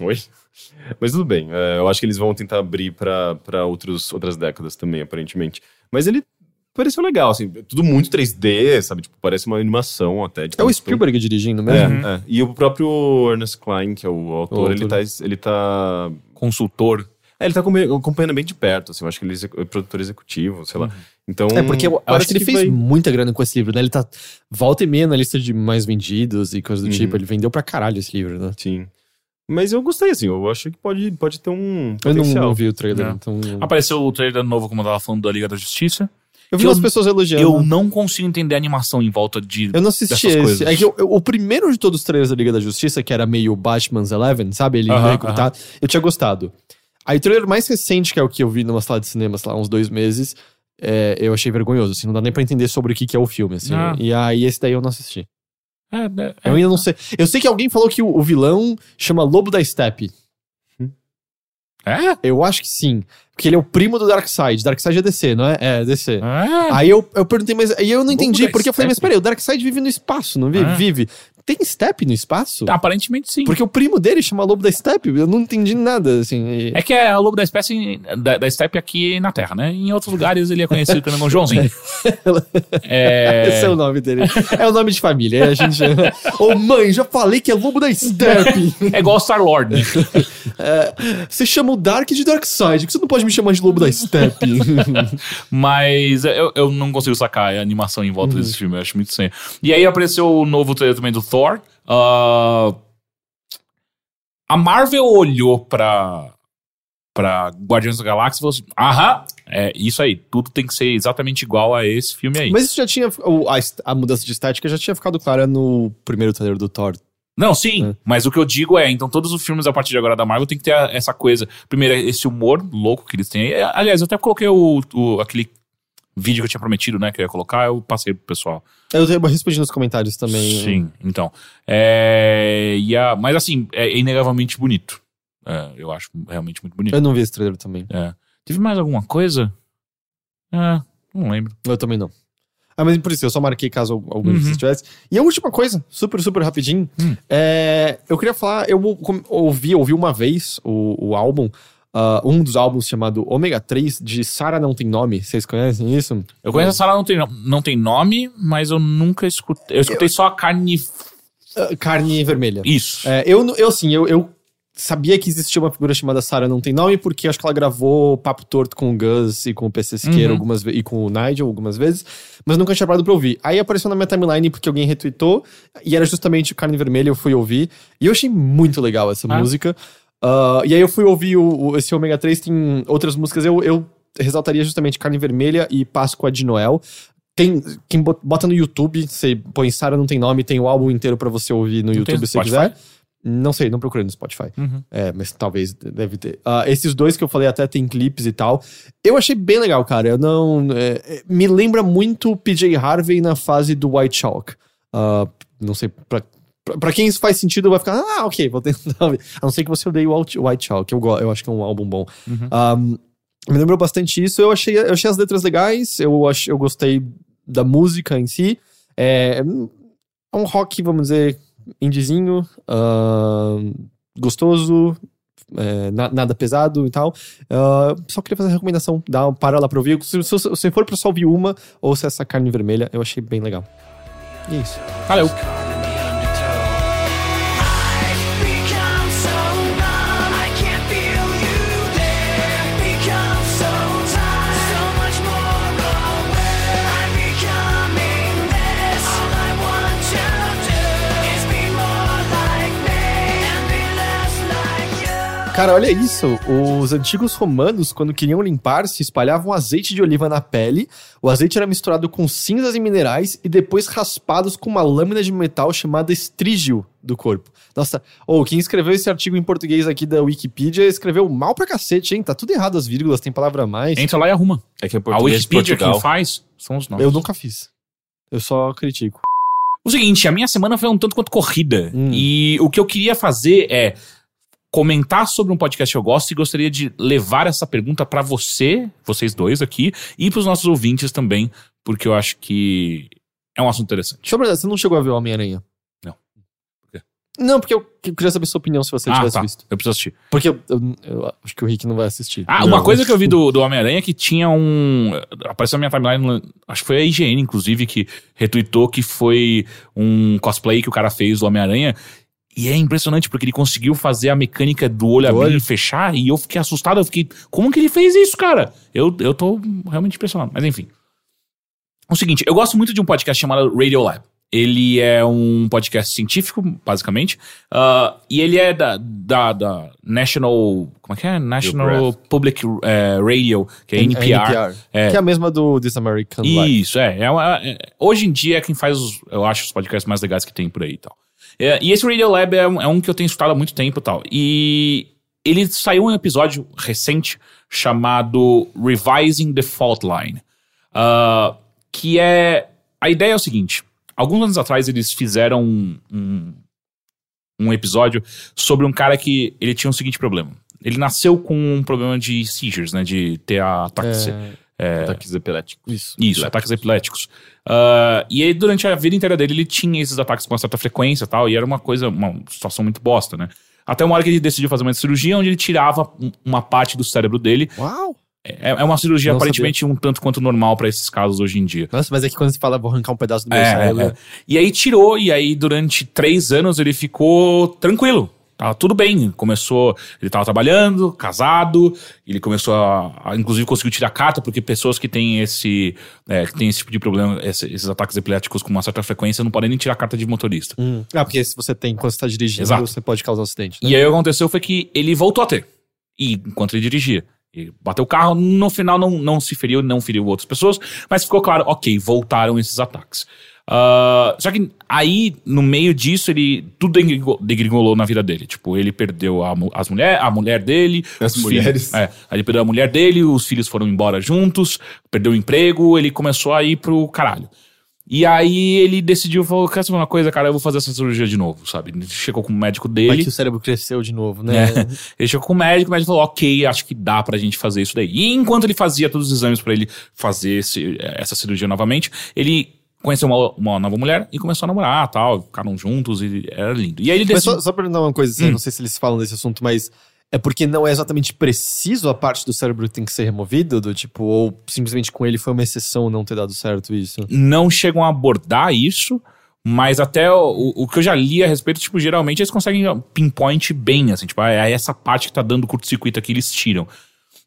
Oi? Mas tudo bem. eh, eu acho que eles vão tentar abrir outros, outras décadas também, aparentemente. Mas ele pareceu legal, assim. Tudo muito 3D, sabe? Tipo, parece uma animação até. É o tão- Spielberg dirigindo É, mesmo? é. E o próprio Ernest Klein, que é o autor, O ele tá... Ele tá Consultor. é, ele tá acompanhando bem de perto, assim. Eu acho que ele é é produtor executivo, sei lá. Então... É, porque eu, eu acho que ele fez vai- muita grana com esse livro, né? Ele tá volta e meia na lista de mais vendidos e coisas do Uhum. tipo. Ele vendeu pra caralho esse livro, né? Sim. Mas eu gostei, assim. Eu acho que pode, pode ter um Eu não, potencial. não vi o trailer, É. então... Apareceu o trailer novo, como eu tava falando, da Liga da Justiça. Eu vi umas pessoas elogiando. Eu não consigo entender a animação em volta de. Eu não assisti dessas esse. coisas. É que eu- eu- o primeiro de todos os trailers da Liga da Justiça, que era meio Batman's Eleven, sabe? Ele Aham, recrutado. Eu tinha gostado. Aí o trailer mais recente, que é o que eu vi numa sala de cinema, sei lá, uns dois meses, é, eu achei vergonhoso, assim, não dá nem pra entender sobre o que, que é o filme, assim. Ah. E aí esse daí eu não assisti. É, é, Eu ainda não sei. Eu sei que alguém falou que o, o vilão chama Lobo da Steppe. é? Eu acho que sim. Porque ele é o primo do Darkseid. Darkseid é DC, não é? É, DC. É. Aí eu, eu perguntei, mas aí eu não entendi, porque eu falei, mas peraí, o Darkseid vive no espaço, não vive? Ah. Vive. Tem Steppe no espaço? Aparentemente sim. Porque o primo dele chama Lobo da Steppe, eu não entendi nada, assim. e- É que é o lobo da espécie da, da steppe aqui na Terra, né? Em outros lugares ele é conhecido também como Joãozinho. É, Esse é o nome dele. É o nome de família. A gente. Ô mãe, já falei que é Lobo da Steppe. é igual Star Lord, né? É, você chama o Dark de Darkseid, por que você não pode me chamar de Lobo da Steppe? Mas eu, eu não consigo sacar a animação em volta desse filme, eu acho muito estranho. E aí apareceu o novo trailer também do Thor. Ah, a Marvel olhou pra, pra Guardiões da Galáxia e falou assim: aham, é isso aí, tudo tem que ser exatamente igual a esse filme aí. Mas isso já tinha. A, a mudança de estética já tinha ficado clara no primeiro trailer do Thor. Não, sim, mas o que eu digo é, então todos os filmes a partir de agora da Marvel tem que ter essa coisa. Primeiro, esse humor louco que eles têm. É, Aliás, eu até coloquei o, o- aquele vídeo que eu tinha prometido, né, que eu ia colocar, eu passei pro pessoal. Eu, respondi nos comentários também. Sim, então. É, e a, mas assim, é inegavelmente bonito. É, eu acho realmente muito bonito. Eu não vi esse trailer também. É. Teve mais alguma coisa? É, não lembro. Eu também não. Ah, mas por isso, eu só marquei caso algum Uhum. de vocês tivesse. E a última coisa, super, super rapidinho. Hum. É, eu queria falar, eu ouvi, ouvi uma vez o, o álbum, ah, um dos álbuns chamado Ômega 3, de Sara Não Tem Nome. Vocês conhecem isso? Eu conheço a Sara, não tem, não tem nome, mas eu nunca escutei. Eu escutei só a carne. Ah, carne vermelha. Isso. É, eu, eu, assim, eu, eu sabia que existia uma figura chamada Sarah Não Tem Nome, porque acho que ela gravou Papo Torto com o Gus e com o PC Siqueira Uhum. algumas e com o Nigel algumas vezes, mas nunca tinha parado pra ouvir. Aí apareceu na minha timeline porque alguém retweetou, e era justamente o Carne Vermelha, eu fui ouvir, e eu achei muito legal essa Ah. música. Ah, e aí eu fui ouvir o, o- esse Ômega 3, tem outras músicas, eu, eu ressaltaria justamente Carne Vermelha e Páscoa de Noel. Tem, quem bot- bota no YouTube, você põe Sarah Não Tem Nome, tem o álbum inteiro pra você ouvir no Não YouTube se Spotify? quiser. Não sei, não procurei no Spotify. Uhum. É, mas talvez deve ter. Ah, esses dois que eu falei até tem clipes e tal. Eu achei bem legal, cara. Eu não. é, é, me lembra muito o PJ Harvey na fase do White Chalk. Ah, não sei, pra, pra, pra quem isso faz sentido, vai ficar, ah, ok, vou tentar ver. A não ser que você odeie o White, White Chalk, eu, eu acho que é um álbum bom. Uhum. Ah, me lembrou bastante isso. Eu achei, eu achei as letras legais, eu, ach, eu gostei da música em si. É, é um rock, vamos dizer, indiezinho, ah, gostoso, é, na- nada pesado e tal. Ah, só queria fazer a recomendação, dá uma para lá pra ouvir. Se, se, se for pra só ouvir uma, ouça essa carne vermelha, eu achei bem legal. E é isso. Valeu. Cara, olha isso. Os antigos romanos, quando queriam limpar-se, espalhavam azeite de oliva na pele. O azeite era misturado com cinzas e minerais e depois raspados com uma lâmina de metal chamada estrígio do corpo. Nossa, ou quem escreveu esse artigo em português aqui da Wikipedia escreveu mal pra cacete, hein? Tá tudo errado as vírgulas, tem palavra a mais. Entra lá e arruma. É que é A português de Wikipedia Portugal. quem faz são os nossos. Eu nunca fiz. Eu só critico. O seguinte, a minha semana foi um tanto quanto corrida. Hum. E o que eu queria fazer é comentar sobre um podcast que eu gosto e gostaria de levar essa pergunta pra você, vocês dois aqui, e pros nossos ouvintes também, porque eu acho que é um assunto interessante. Sobre você não chegou a ver o Homem-Aranha? Não. Por quê? Não, porque eu eu queria saber sua opinião se você ah, tivesse tá. visto. Eu preciso assistir. Porque eu, eu- eu acho que o Rick não vai assistir. Ah, Não. uma coisa que eu vi do, do Homem-Aranha é que tinha um. Apareceu na minha timeline, acho que foi a IGN, inclusive, que retweetou que foi um cosplay que o cara fez do Homem-Aranha. E é impressionante, porque ele conseguiu fazer a mecânica do olho Do abrir olho. e fechar, e eu fiquei assustado. Eu fiquei, como que ele fez isso, cara? Eu, eu tô realmente impressionado. Mas enfim. O seguinte, eu gosto muito de um podcast chamado Radio Lab. Ele é um podcast científico, basicamente. ah, e ele é da, da, da National. Como é que é? National. Public eh, Radio, que é NPR. É. Que é a mesma do This American Life. Isso, é. É uma- é- Hoje em dia é quem faz, os, eu acho, os podcasts mais legais que tem por aí e tal. É, e esse Radio Lab é um, é um que eu tenho escutado há muito tempo e tal. E ele saiu um episódio recente chamado Revising the Fault Line. Ah, que é. A ideia é o seguinte: alguns anos atrás eles fizeram um, um, um episódio sobre um cara que ele tinha o seguinte problema. Ele nasceu com um problema de seizures, né? De ter ataques. É, Ataques epiléticos. isso. Isso, ataques epiléticos. Ah, e aí, durante a vida inteira dele, ele tinha esses ataques com uma certa frequência e tal, e era uma coisa, uma situação muito bosta, né? Até uma hora que ele decidiu fazer uma cirurgia onde ele tirava um- uma parte do cérebro dele. Uau! É, é uma cirurgia Não aparentemente um tanto quanto normal pra esses casos hoje em dia. Nossa, mas é que quando você fala, vou arrancar um pedaço do meu É, cérebro. é, é. E aí tirou, e aí durante três anos ele ficou tranquilo. Tava tudo bem. Começou. Ele tava trabalhando, casado. Ele começou a. a- inclusive conseguiu tirar carta, porque pessoas que têm esse. é, que têm esse tipo de problema, esse- esses ataques epiléticos com uma certa frequência, não podem nem tirar carta de motorista. Hum. Ah, porque se você tem, quando você tá dirigindo, Exato. você pode causar um acidente. Né? E aí o que aconteceu foi que ele voltou a ter. E enquanto ele dirigia. Ele bateu o carro, no final não, não se feriu, não feriu outras pessoas, mas ficou claro, ok, voltaram esses ataques. Ah, só que aí, no meio disso, ele tudo degringo- degringolou na vida dele. Tipo, ele perdeu a, as mulher, a mulher dele. As os mulheres. filhos- é, aí ele perdeu a mulher dele, os filhos foram embora juntos, perdeu o emprego, ele começou a ir pro caralho. E aí ele decidiu, falou, quer saber uma coisa, cara, eu vou fazer essa cirurgia de novo, sabe? Ele chegou com o médico dele. Vai que o cérebro cresceu de novo, né? É. Ele chegou com o médico, o médico falou, ok, acho que dá pra gente fazer isso daí. E enquanto ele fazia todos os exames pra ele fazer esse- essa cirurgia novamente, ele conheceu uma, uma nova mulher e começou a namorar tal, ficaram juntos e era lindo. E aí ele decidiu... só, só pra perguntar uma coisa, assim, Hum. não sei se eles falam desse assunto, mas é porque não é exatamente preciso a parte do cérebro que tem que ser removido, do tipo, ou simplesmente com ele foi uma exceção não ter dado certo isso. não chegam a abordar isso, mas até o, o que eu já li a respeito, tipo, geralmente eles conseguem pinpoint bem, assim, tipo, ah, é essa parte que tá dando curto-circuito aqui, eles tiram.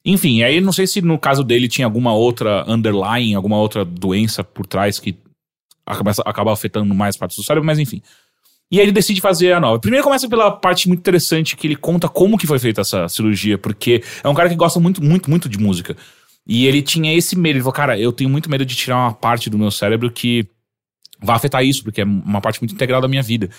Enfim, aí não sei se no caso dele tinha alguma outra underlying, alguma outra doença por trás que acaba, acaba afetando mais partes do cérebro, mas enfim. E aí ele decide fazer a nova. Primeiro começa pela parte muito interessante que ele conta como que foi feita essa cirurgia, porque é um cara que gosta muito, muito, muito de música. E ele tinha esse medo. Ele falou, cara, eu tenho muito medo de tirar uma parte do meu cérebro que vai afetar isso, porque é uma parte muito integral da minha vida.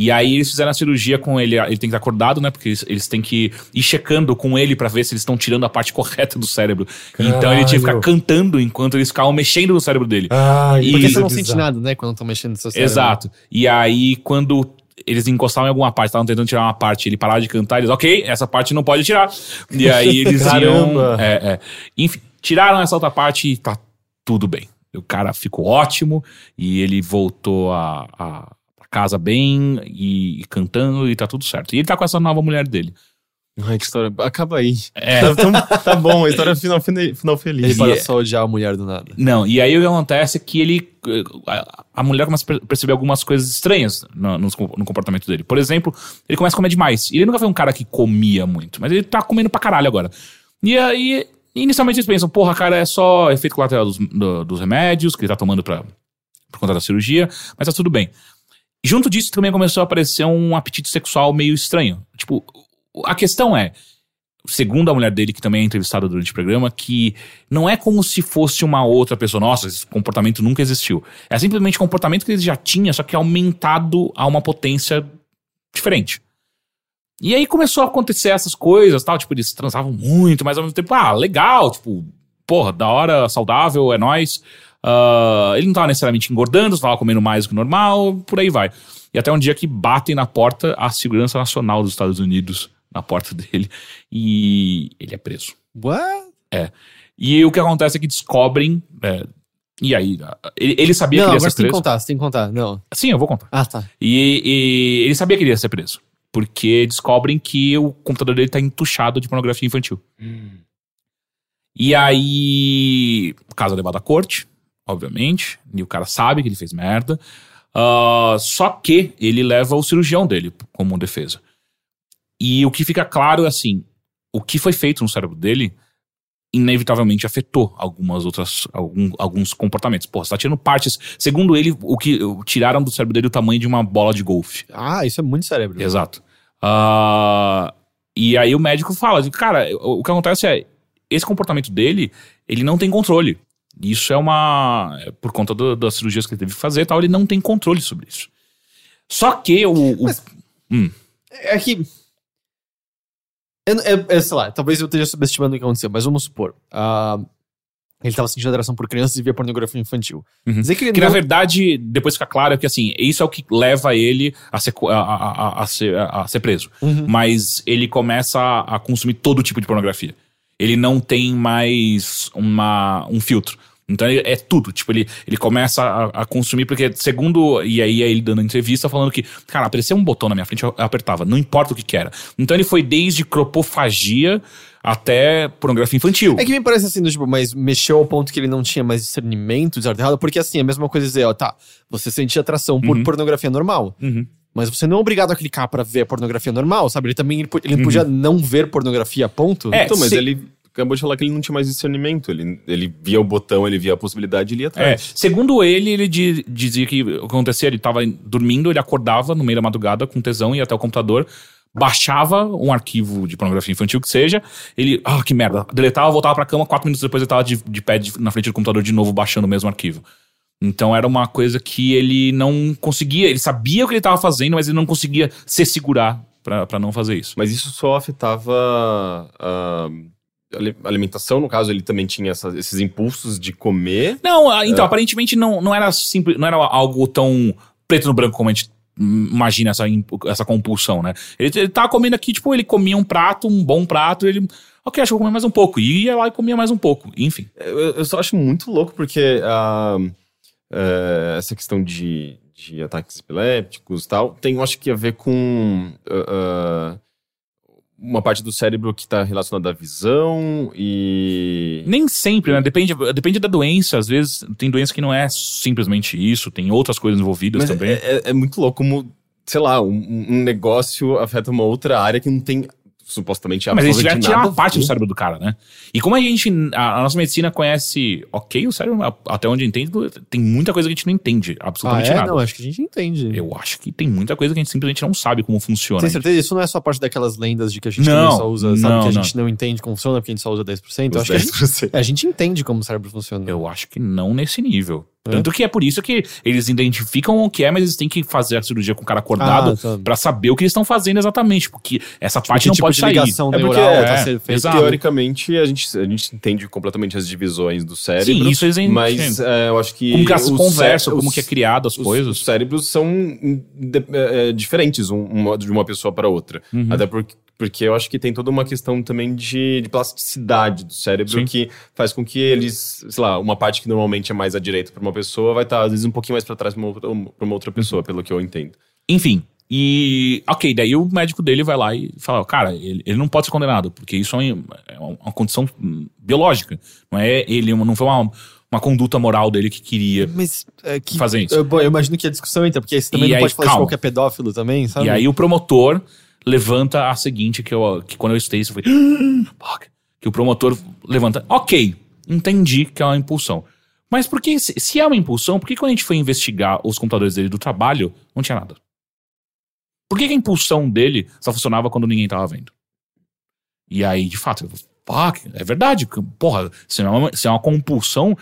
E aí eles fizeram a cirurgia com ele, ele tem que estar acordado, né? Porque eles, eles têm que ir checando com ele pra ver se eles estão tirando a parte correta do cérebro. Então ele tinha que ficar Caralho. cantando enquanto eles ficavam mexendo no cérebro dele. Ai, E- Porque você não bizarro. sente nada, né? Quando estão mexendo no seu cérebro. Exato. E aí, quando eles encostavam em alguma parte, estavam tentando tirar uma parte, ele parava de cantar, eles, ok, essa parte não pode tirar. E aí eles iam. É, é. Enfim, tiraram essa outra parte e tá tudo bem. O cara ficou ótimo e ele voltou a, a casa bem e, e cantando e tá tudo certo. E ele tá com essa nova mulher dele. Ai, que história. Acaba aí. É. Tá, tão- tá bom, a história final, final, final Ele feliz. para é- só odiar a mulher do nada. Não, e aí o que acontece é que ele. A, a mulher começa a per- perceber algumas coisas estranhas no, no, no comportamento dele. Por exemplo, ele começa a comer demais. E ele nunca foi um cara que comia muito, mas ele tá comendo pra caralho agora. E aí, inicialmente eles pensam, porra, cara, é só efeito colateral dos, do- dos remédios que ele tá tomando pra, por conta da cirurgia, mas tá tudo bem. Junto disso também começou a aparecer um apetite sexual meio estranho. Tipo, a questão é, segundo a mulher dele, que também é entrevistada durante o programa, que não é como se fosse uma outra pessoa. Nossa, esse comportamento nunca existiu. É simplesmente um comportamento que ele já tinha, só que aumentado a uma potência diferente. E aí começou a acontecer essas coisas, tal, tipo, eles transavam muito, mas ao mesmo tempo, ah, legal, tipo, porra, da hora, saudável, é nóis. Ah, ele não tava necessariamente engordando, tava comendo mais do que normal, por aí vai. E até um dia que batem na porta a Segurança Nacional dos Estados Unidos, na porta dele, e ele é preso. What? E o que acontece é que descobrem. é, e aí, ele, ele sabia Não, que ele ia agora ser você tem que preso. contar, você tem que contar. Não. Sim, eu vou contar. Ah, tá. E, e ele sabia que ele ia ser preso. Porque descobrem que o computador dele tá entuchado de pornografia infantil. E aí. O caso é levado à corte, obviamente. E o cara sabe que ele fez merda. Ah, só que ele leva o cirurgião dele como defesa. E o que fica claro é assim: o que foi feito no cérebro dele inevitavelmente afetou algumas outras algum- alguns comportamentos. Pô, você tá tirando partes. Segundo ele, o que tiraram do cérebro dele o tamanho de uma bola de golfe. Ah, isso é muito cérebro. Exato. Ah, e aí o médico fala, cara, o que acontece é, esse comportamento dele, ele não tem controle. Isso é uma. é por conta do- das cirurgias que ele teve que fazer e tal, ele não tem controle sobre isso. Só que o. o- É que. Eu, eu- eu sei lá, talvez eu esteja subestimando o que aconteceu, mas vamos supor. ah, ele tava sentindo atração por crianças e via pornografia infantil. Uhum. Dizer que ele que não... na verdade, depois fica claro que assim, isso é o que leva ele a ser, a, a- a- ser, a ser preso. Uhum. Mas ele começa a, a consumir todo tipo de pornografia. Ele não tem mais uma, um filtro. Então ele- é tudo. Tipo, ele, ele começa a, a consumir, porque segundo. E aí é ele dando entrevista falando que, cara, apareceu um botão na minha frente, eu apertava, não importa o que que era. Então ele foi desde cropofagia até pornografia infantil. É que me parece assim, do tipo, mas mexeu ao ponto que ele não tinha mais discernimento de certo errado, porque assim, é a mesma coisa dizer, ó, tá, você sentia atração por Uhum. pornografia normal, Uhum. mas você não é obrigado a clicar pra ver a pornografia normal, sabe? Ele também ele, ele podia não ver pornografia, ponto. É, Então, mas se- ele acabou de falar que ele não tinha mais discernimento. Ele, ele via o botão, ele via a possibilidade e ele ia É, atrás. segundo ele, ele di- dizia que o que acontecia, ele tava dormindo, ele acordava no meio da madrugada com tesão, ia até o computador, baixava um arquivo de pornografia infantil que seja, ele, ah, que merda, deletava, voltava pra cama, quatro minutos depois ele tava de, de pé de- na frente do computador de novo, baixando o mesmo arquivo. Então era uma coisa que ele não conseguia, ele sabia o que ele tava fazendo, mas ele não conseguia se segurar pra não fazer isso. Mas isso só afetava a ali- alimentação, no caso, ele também tinha esses impulsos de comer. Não, ah, então, aparentemente não, não era simples, não era algo tão preto no branco como a gente imagina essa, essa compulsão, né? Ele, ele tava comendo aqui, tipo, ele comia um prato, um bom prato, ele. Ok, acho que vou comer mais um pouco. E ia lá e comia mais um pouco. Enfim. Eu, eu só acho muito louco porque ah, eh, essa questão de, de ataques epilépticos e tal tem, eu acho que a ver com ah, uma parte do cérebro que está relacionada à visão e Nem sempre, né? Depende, depende da doença. Às vezes tem doença que não é simplesmente isso, tem outras coisas envolvidas Mas também. é, é- é muito louco como, sei lá, um, um negócio afeta uma outra área que não tem supostamente Mas eles absolutamente tiveram tirar nada uma parte a do cérebro do cara, né? E como a gente, a, a nossa medicina conhece, ok, o cérebro, a- até onde entendo, tem muita coisa que a gente não entende, Ah, absolutamente é? nada. Não, acho que a gente entende. Eu acho que tem muita coisa que a gente simplesmente não sabe como funciona. Tem certeza? Isso não é só parte daquelas lendas de que a gente Não, também só usa, sabe? não, que a não. gente não entende como funciona porque a gente só usa 10%. Eu acho que a gente, 10%. é, a gente entende como o cérebro funciona. Eu acho que não nesse nível. Tanto que é por isso que eles identificam o que é, mas eles têm que fazer a cirurgia com o cara acordado Ah, tá. pra saber o que eles estão fazendo exatamente, porque essa parte que não tipo pode. Ligação É neural é, tá sendo feita. Teoricamente, a gente, a gente entende completamente as divisões do cérebro. Sim, isso eles entendem. Mas é, eu acho que. Como que elas conversam, como que é criado as os- coisas. Os cérebros são de- é, diferentes um- uma- de uma pessoa para outra. Uhum. Até porque, porque eu acho que tem toda uma questão também de, de plasticidade do cérebro Sim. que faz com que eles, sei lá, uma parte que normalmente é mais à direita para uma pessoa vai estar, às vezes, um pouquinho mais para trás para uma, uma outra Uhum. pessoa, pelo que eu entendo. Enfim. E, ok, daí o médico dele vai lá e fala: cara, ele, ele não pode ser condenado, porque isso é uma, é uma condição biológica. Não é ele, não foi uma, uma conduta moral dele que queria Mas é, que, fazer isso. eu, bom, eu imagino que a discussão entra, porque você também E não aí, pode falar calma. de qualquer pedófilo também, sabe? E aí o promotor levanta a seguinte, que, eu, que quando eu estei, isso foi. Fuck. Que o promotor levanta. Ok, entendi que é uma impulsão. Mas por que, se, se é uma impulsão, por que quando a gente foi investigar os computadores dele do trabalho, não tinha nada? Por que, que a impulsão dele só funcionava quando ninguém tava vendo? E aí, de fato, eu, fuck, é verdade. Porra, se é uma, se é uma compulsão,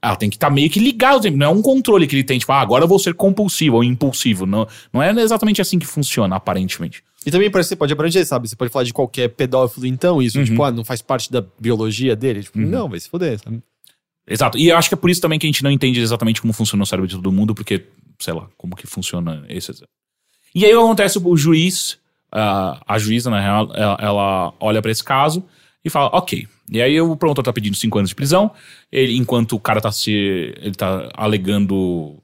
ela tem que estar meio que ligada. Não é um controle que ele tem, tipo, ah, agora eu vou ser compulsivo ou impulsivo. Não, não é exatamente assim que funciona, aparentemente. E também parece que você pode abranger, sabe? Você pode falar de qualquer pedófilo, então, isso, Uhum. tipo, ah, não faz parte da biologia dele. Tipo, não, vai se foder, sabe? Exato. E eu acho que é por isso também que a gente não entende exatamente como funciona o cérebro de todo mundo, porque, sei lá, como que funciona esse. E aí acontece o juiz, a a juíza, na real, ela, ela olha pra esse caso e fala, ok. E aí o promotor tá pedindo cinco anos de prisão, ele, enquanto o cara tá se. ele tá alegando.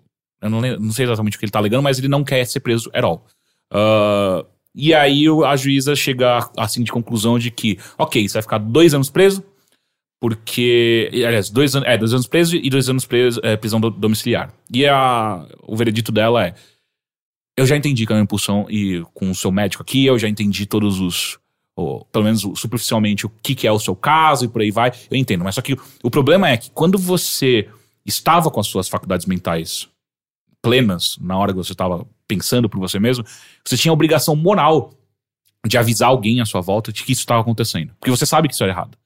Eu não, lembro- não sei exatamente o que ele tá alegando, mas ele não quer ser preso at all. Ah, e aí a juíza chega assim de conclusão de que, ok, você vai ficar dois anos preso, porque. Aliás, dois, é, dois anos preso e dois anos preso, é, prisão do- domiciliar. E a, o veredito dela é: eu já entendi que é uma impulsão e com o seu médico aqui, eu já entendi todos os. ou, pelo menos superficialmente o que, que é o seu caso e por aí vai. Eu entendo. Mas só que o problema é que quando você estava com as suas faculdades mentais plenas, na hora que você estava pensando por você mesmo, você tinha a obrigação moral de avisar alguém à sua volta de que isso estava acontecendo. Porque você sabe que isso era errado.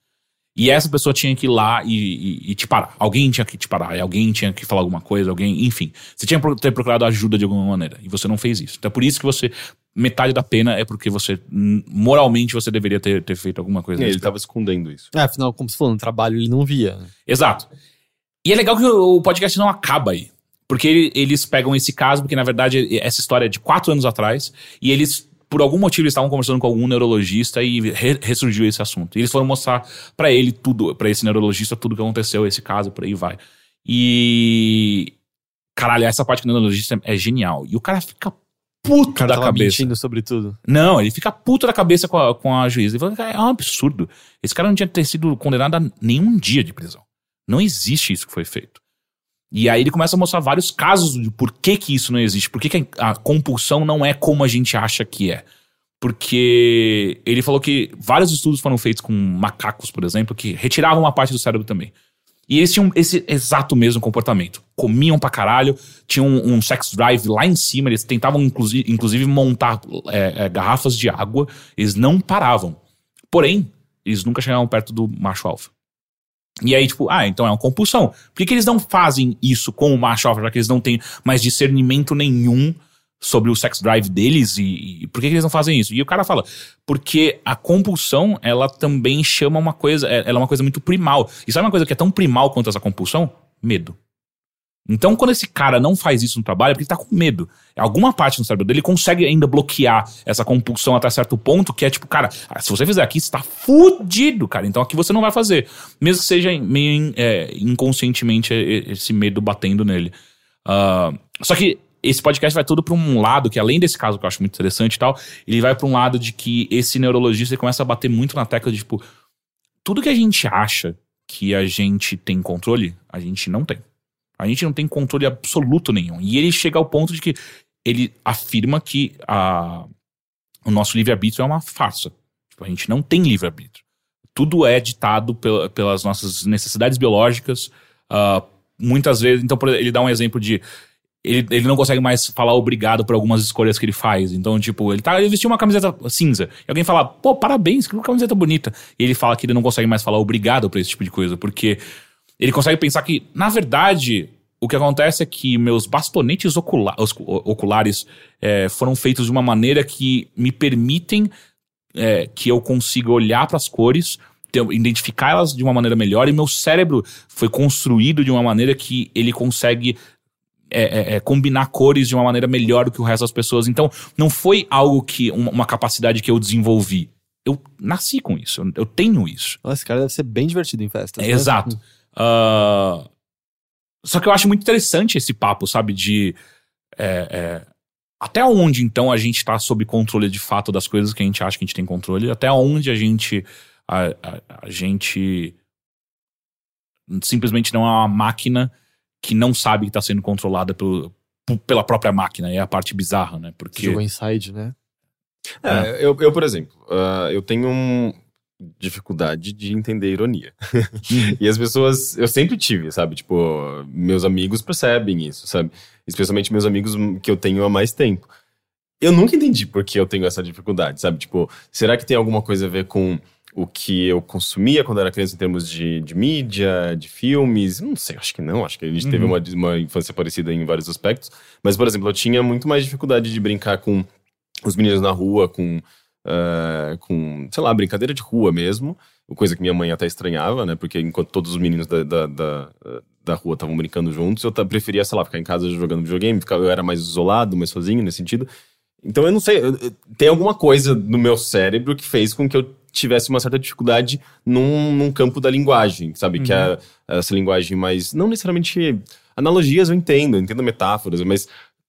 E essa pessoa tinha que ir lá e, e- e te parar. Alguém tinha que te parar. Alguém tinha que falar alguma coisa, alguém, enfim. Você tinha que ter procurado ajuda de alguma maneira. E você não fez isso. Então é por isso que você. Metade da pena é porque você. Moralmente você deveria ter, ter feito alguma coisa. E ele nesse tava escondendo isso. É, afinal, como você falou, no trabalho ele não via. né? Exato. E é legal que o podcast não acaba aí. Porque ele- eles pegam esse caso, porque na verdade essa história é de quatro anos atrás, e eles, por algum motivo, eles estavam conversando com algum neurologista e re- ressurgiu esse assunto. E eles foram mostrar pra ele tudo, pra esse neurologista, tudo que aconteceu, esse caso, por aí vai. E. Caralho, essa parte do neurologista é genial. E o cara fica puto O cara da cabeça. mentindo sobre tudo. Não, ele fica puto da cabeça com a, com a juíza. Ele fala, "Cara, é um absurdo. Esse cara não tinha ter sido condenado a nenhum dia de prisão. Não existe isso que foi feito. E aí ele começa a mostrar vários casos de por que, que isso não existe. Por que, que a compulsão não é como a gente acha que é. Porque ele falou que vários estudos foram feitos com macacos, por exemplo, que retiravam uma parte do cérebro também. E eles tinham esse exato mesmo comportamento. Comiam pra caralho, tinham um, um sex drive lá em cima, eles tentavam inclusive, inclusive montar é, é, garrafas de água, eles não paravam. Porém, eles nunca chegavam perto do macho alfa. E aí, tipo, ah, então é uma compulsão. Por que, que eles não fazem isso com o macho alfa, já que eles não têm mais discernimento nenhum sobre o sex drive deles? E, e por que, que eles não fazem isso? E o cara fala, porque a compulsão, ela também chama uma coisa, é- ela é uma coisa muito primal. E sabe uma coisa que é tão primal quanto essa compulsão? Medo. Então, quando esse cara não faz isso no trabalho, é porque ele tá com medo. Alguma parte no cérebro dele consegue ainda bloquear essa compulsão até certo ponto, que é tipo, cara, ah, se você fizer aqui, você tá fudido, cara. Então aqui você não vai fazer. Mesmo que seja meio é, inconscientemente é, é, esse medo batendo nele. Ah, só que esse podcast vai todo pra um lado, que além desse caso que eu acho muito interessante e tal, ele vai pra um lado de que esse neurologista começa a bater muito na tecla de, tipo, tudo que a gente acha que a gente tem controle, a gente não tem. A gente não tem controle absoluto nenhum. E ele chega ao ponto de que ele afirma que a, o nosso livre-arbítrio é uma farsa. Tipo, a gente não tem livre-arbítrio. Tudo é ditado pel- pelas nossas necessidades biológicas. ah, muitas vezes, então, ele dá um exemplo de. Ele, ele não consegue mais falar obrigado por algumas escolhas que ele faz. Então, tipo, ele tá ele vestiu uma camiseta cinza. E alguém fala, pô, parabéns, que camiseta bonita. E ele fala que ele não consegue mais falar obrigado por esse tipo de coisa, porque ele consegue pensar que, na verdade, o que acontece é que meus bastonetes ocula- oculares é, foram feitos de uma maneira que me permitem é, que eu consiga olhar para as cores, elas de uma maneira melhor, e meu cérebro foi construído de uma maneira que ele consegue é, é, é, combinar cores de uma maneira melhor do que o resto das pessoas. Então, não foi algo que. uma, uma capacidade que eu desenvolvi. Eu nasci com isso, eu, eu tenho isso. Nossa, esse cara deve ser bem divertido em festas. É, né? exato. Ah, só que eu acho muito interessante esse papo, sabe? De. é, é, até onde, então, a gente tá sob controle de fato das coisas que a gente acha que a gente tem controle, até onde a gente. A, a- a gente. Simplesmente não é uma máquina que não sabe que tá sendo controlada pelo, pela própria máquina. É a parte bizarra, né? Porque. jogou Inside, né? É, eu, eu, por exemplo, ah, eu tenho um dificuldade de entender ironia. e as pessoas, eu sempre tive, sabe? Tipo, meus amigos percebem isso, sabe? Especialmente meus amigos que eu tenho há mais tempo. Eu nunca entendi por que eu tenho essa dificuldade, sabe? Tipo, será que tem alguma coisa a ver com o que eu consumia quando era criança em termos de, de mídia, de filmes? Não sei, acho que não. Acho que a gente teve uma, uma infância parecida em vários aspectos. Mas, por exemplo, eu tinha muito mais dificuldade de brincar com os meninos na rua, com, ah, com, sei lá, brincadeira de rua mesmo. Coisa que minha mãe até estranhava, né? Porque enquanto todos os meninos da, da, da, da rua estavam brincando juntos, eu preferia, sei lá, ficar em casa jogando videogame. ficar- Eu era mais isolado, mais sozinho nesse sentido. Então eu não sei, eu- eu- tem alguma coisa no meu cérebro que fez com que eu tivesse uma certa dificuldade num, num campo da linguagem, sabe? Que é essa linguagem mais. Não necessariamente. Analogias eu entendo, eu entendo metáforas, mas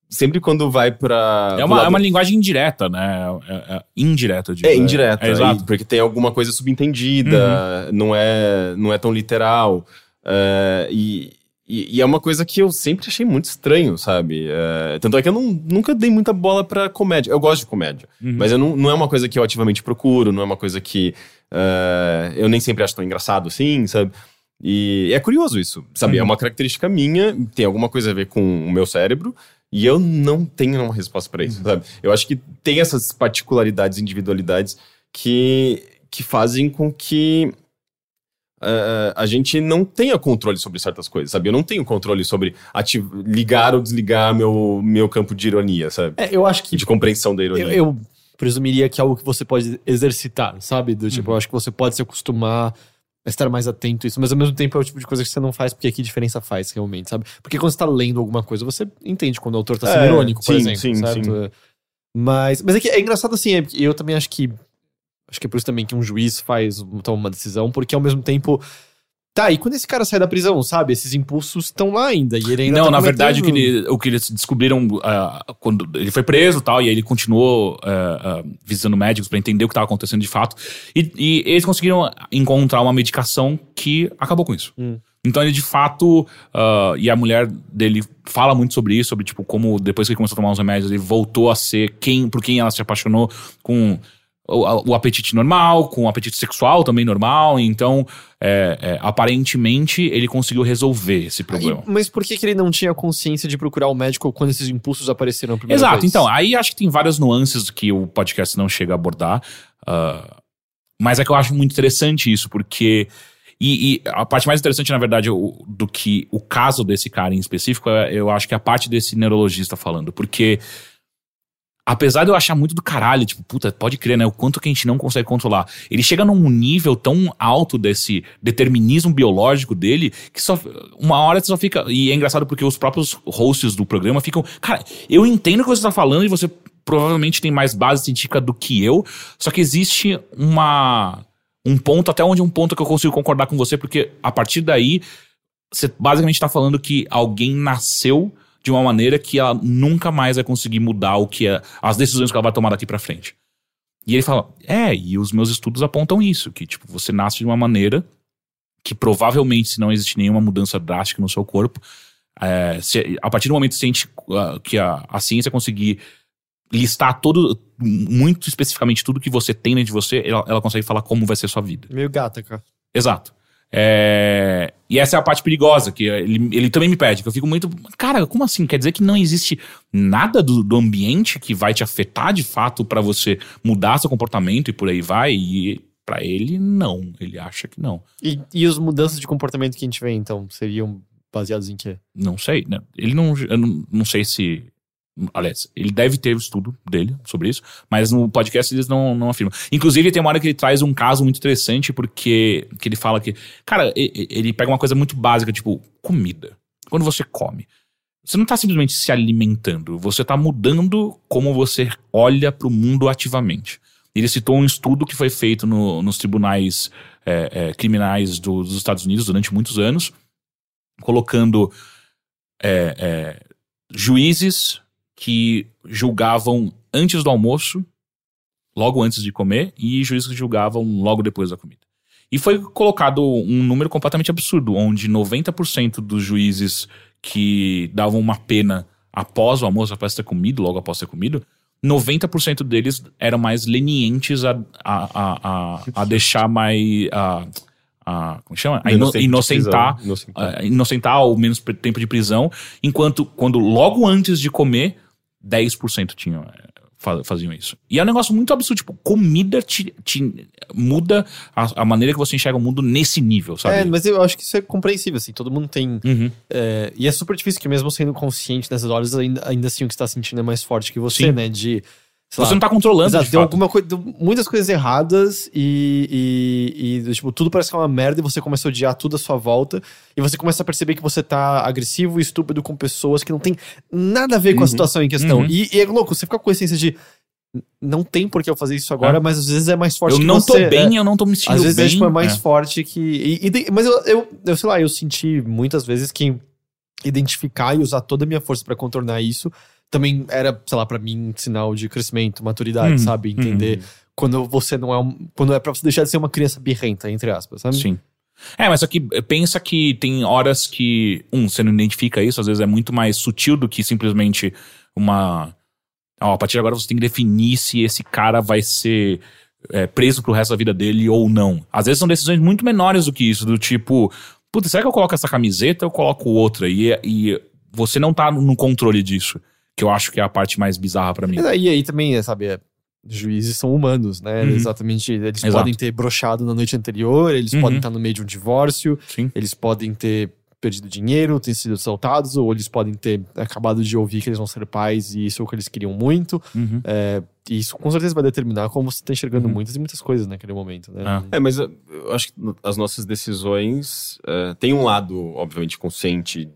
sempre quando vai pra. É uma, é uma linguagem indireta, né? É, é- é indireta, digo. é indireta, É, exato. e- porque tem alguma coisa subentendida, não, é, não é tão literal. é, e, e, e é uma coisa que eu sempre achei muito estranho, sabe? É, tanto é que eu não- nunca dei muita bola pra comédia. Eu gosto de comédia, mas eu não, não é uma coisa que eu ativamente procuro, não é uma coisa que é, eu nem sempre acho tão engraçado assim, sabe? E é curioso isso, sabe? É uma característica minha, tem alguma coisa a ver com o meu cérebro, e eu não tenho uma resposta pra isso, sabe? Eu acho que tem essas particularidades, individualidades que, que fazem com que eh, a gente não tenha controle sobre certas coisas, sabe? Eu não tenho controle sobre ati- ligar ou desligar meu, meu campo de ironia, sabe? É, eu acho que De compreensão da ironia. Eu, eu presumiria que é algo que você pode exercitar, sabe? Do tipo, eu acho que você pode se acostumar estar mais atento a isso, mas ao mesmo tempo é o tipo de coisa que você não faz porque que diferença faz realmente, sabe? Porque quando você tá lendo alguma coisa, você entende quando o autor tá sendo É, irônico, por sim, exemplo, sim, certo? sim. Mas, mas é que é engraçado assim, é, eu também acho que acho que é por isso também que um juiz faz toma uma decisão, porque ao mesmo tempo Tá, e quando esse cara sai da prisão, sabe? Esses impulsos estão lá ainda. E ele ainda Não, tá na verdade, o que, ele- o que eles descobriram ah, quando ele foi preso e tal, e aí ele continuou ah, ah, visitando médicos pra entender o que estava acontecendo de fato. E, e eles conseguiram encontrar uma medicação que acabou com isso. Hum. Então ele de fato. ah, e a mulher dele fala muito sobre isso, sobre tipo, como depois que ele começou a tomar os remédios, ele voltou a ser quem, por quem ela se apaixonou com. O, o apetite normal, com o apetite sexual também normal, então é, é, aparentemente ele conseguiu resolver esse problema. E- mas por que, que ele não tinha consciência de procurar o médico quando esses impulsos apareceram a primeira Exato, vez? então, aí acho que tem várias nuances que o podcast não chega a abordar. ah, mas é que eu acho muito interessante isso, porque. E, e a parte mais interessante, na verdade, o- do que o caso desse cara em específico, é, eu acho que é a parte desse neurologista falando, porque. Apesar de eu achar muito do caralho, tipo, puta, pode crer, né? O quanto que a gente não consegue controlar. Ele chega num nível tão alto desse determinismo biológico dele que só. Uma hora você só fica. E é engraçado porque os próprios hosts do programa ficam. Cara, eu entendo o que você tá falando e você provavelmente tem mais base científica do que eu. Só que existe uma. Um ponto, até onde um ponto que eu consigo concordar com você, porque a partir daí, você basicamente tá falando que alguém nasceu de uma maneira que ela nunca mais vai conseguir mudar o que é as decisões que ela vai tomar daqui pra frente. E ele fala: "É, e os meus estudos apontam isso, que tipo, você nasce de uma maneira que provavelmente se não existe nenhuma mudança drástica no seu corpo, é, se- a partir do momento que, a, gente, ah, que a, a ciência conseguir listar todo muito especificamente tudo que você tem dentro de você, ela, ela consegue falar como vai ser sua vida. Meio gata, cara. Exato. É, E essa é a parte perigosa, que ele, ele também me pede, que eu fico muito. Cara, como assim? Quer dizer que não existe nada do, do ambiente que vai te afetar de fato pra você mudar seu comportamento e por aí vai? E pra ele, não. Ele acha que não. E, e as mudanças de comportamento que a gente vê, então, seriam baseados em quê? Não sei, né? Ele não. Eu não, não sei se. Aliás, ele deve ter o estudo dele sobre isso, mas no podcast eles não, não afirmam. Inclusive, tem uma hora que ele traz um caso muito interessante, porque que ele fala que. Cara, ele pega uma coisa muito básica, tipo, comida. Quando você come, você não tá simplesmente se alimentando, você tá mudando como você olha pro mundo ativamente. Ele citou um estudo que foi feito no- nos tribunais é, é, criminais do- dos Estados Unidos durante muitos anos, colocando é, é, juízes que julgavam antes do almoço, logo antes de comer, e juízes que julgavam logo depois da comida. E foi colocado um número completamente absurdo, onde 90% dos juízes que davam uma pena após o almoço, após ter comido, logo após ter comido, 90% deles eram mais lenientes a, a, a, a, deixar mais. A, a, como chama? A ino- inocentar inocentar. inocentar ou menos tempo de prisão, enquanto quando logo antes de comer, 10% tinham, fa- faziam isso. E é um negócio muito absurdo, tipo, comida te, te muda a, a maneira que você enxerga o mundo nesse nível, sabe? É, mas eu acho que isso é compreensível, assim. Todo mundo tem. Uhum. é, e é super difícil que, mesmo sendo consciente nessas horas, ainda, ainda assim o que você tá sentindo é mais forte que você, Sim. né? De. Sei Você lá, não tá controlando, Exato, fato. alguma coisa, muitas coisas erradas e, e, e, tipo, tudo parece que é uma merda e você começa a odiar tudo à sua volta e você começa a perceber que você tá agressivo e estúpido com pessoas que não tem nada a ver com a situação em questão. Uhum. E, e é louco, você fica com a essência de não tem por que eu fazer isso agora, É. mas às vezes é mais forte Eu que não você. tô bem, é. eu não tô me sentindo Às vezes bem. é, tipo, é mais É. forte que. e- mas eu, eu, eu, sei lá, eu senti muitas vezes que identificar e usar toda a minha força pra contornar isso também era, sei lá, pra mim, sinal de crescimento, maturidade, Uhum, sabe? Entender quando você não é um. Quando é pra você deixar de ser uma criança birrenta, entre aspas, sabe? Sim. É, mas só que eh, pensa que tem horas que, um, você não identifica isso, às vezes é muito mais sutil do que simplesmente uma. Ó, a partir de agora você tem que definir se esse cara vai ser eh, preso pro resto da vida dele ou não. Às vezes são decisões muito menores do que isso, do tipo, putz, será que eu coloco essa camiseta ou eu coloco outra? E, e você não tá no controle disso, que eu acho que é a parte mais bizarra pra mim. Mas aí, também, é, sabe, é, juízes são humanos, né? Uhum. Exatamente. Eles Exato. podem ter brochado na noite anterior, eles Uhum. podem estar no meio de um divórcio, Sim. eles podem ter perdido dinheiro, ter sido assaltados, ou eles podem ter acabado de ouvir que eles vão ser pais e isso é o que eles queriam muito. Uhum. É, e isso com certeza vai determinar como você está enxergando Uhum. muitas e muitas coisas naquele momento, né? Ah. É, mas eu acho que as nossas decisões eh, tem um lado, obviamente, consciente,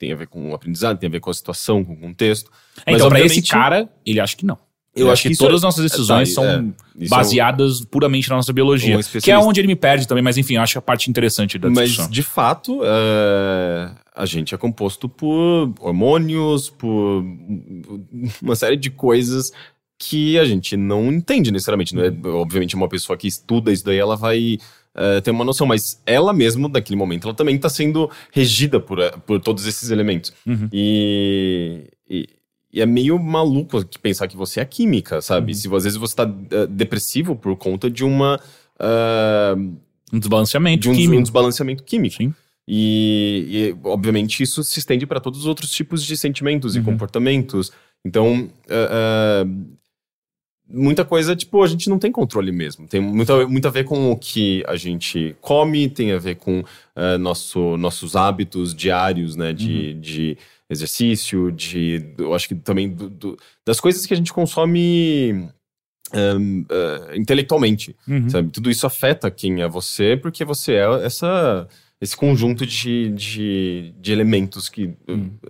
tem a ver com o aprendizado, tem a ver com a situação, com o contexto. É, Mas, então, pra esse cara, ele acha que não. Eu Eu acho acho que, que todas é- as nossas decisões tá, são é, isso é um- baseadas puramente na nossa biologia. Um que é onde ele me perde também, mas enfim, eu acho a parte interessante da Mas, discussão. de fato, é, a gente é composto por hormônios, por uma série de coisas que a gente não entende necessariamente. Não é, obviamente, uma pessoa que estuda isso daí, ela vai é, ter uma noção, mas ela mesma, naquele momento, ela também está sendo regida por, eh, por todos esses elementos. Uhum. E, e, e é meio maluco pensar que você é química, sabe? Se às vezes você está depressivo por conta de uma... ah, Um desbalanceamento de um, químico. um desbalanceamento químico. Sim. E, e, obviamente, isso se estende para todos os outros tipos de sentimentos Uhum. e comportamentos. Então, ah, ah, muita coisa, tipo, a gente não tem controle mesmo. Tem muito, a- muito a ver com o que a gente come, tem a ver com ah, nosso, nossos hábitos diários, né? De, Uhum. de exercício, de. Eu acho que também do- do- das coisas que a gente consome. ahn, ah, intelectualmente, Uhum. sabe? Tudo isso afeta quem é você, porque você é essa, esse conjunto de, de, de elementos que.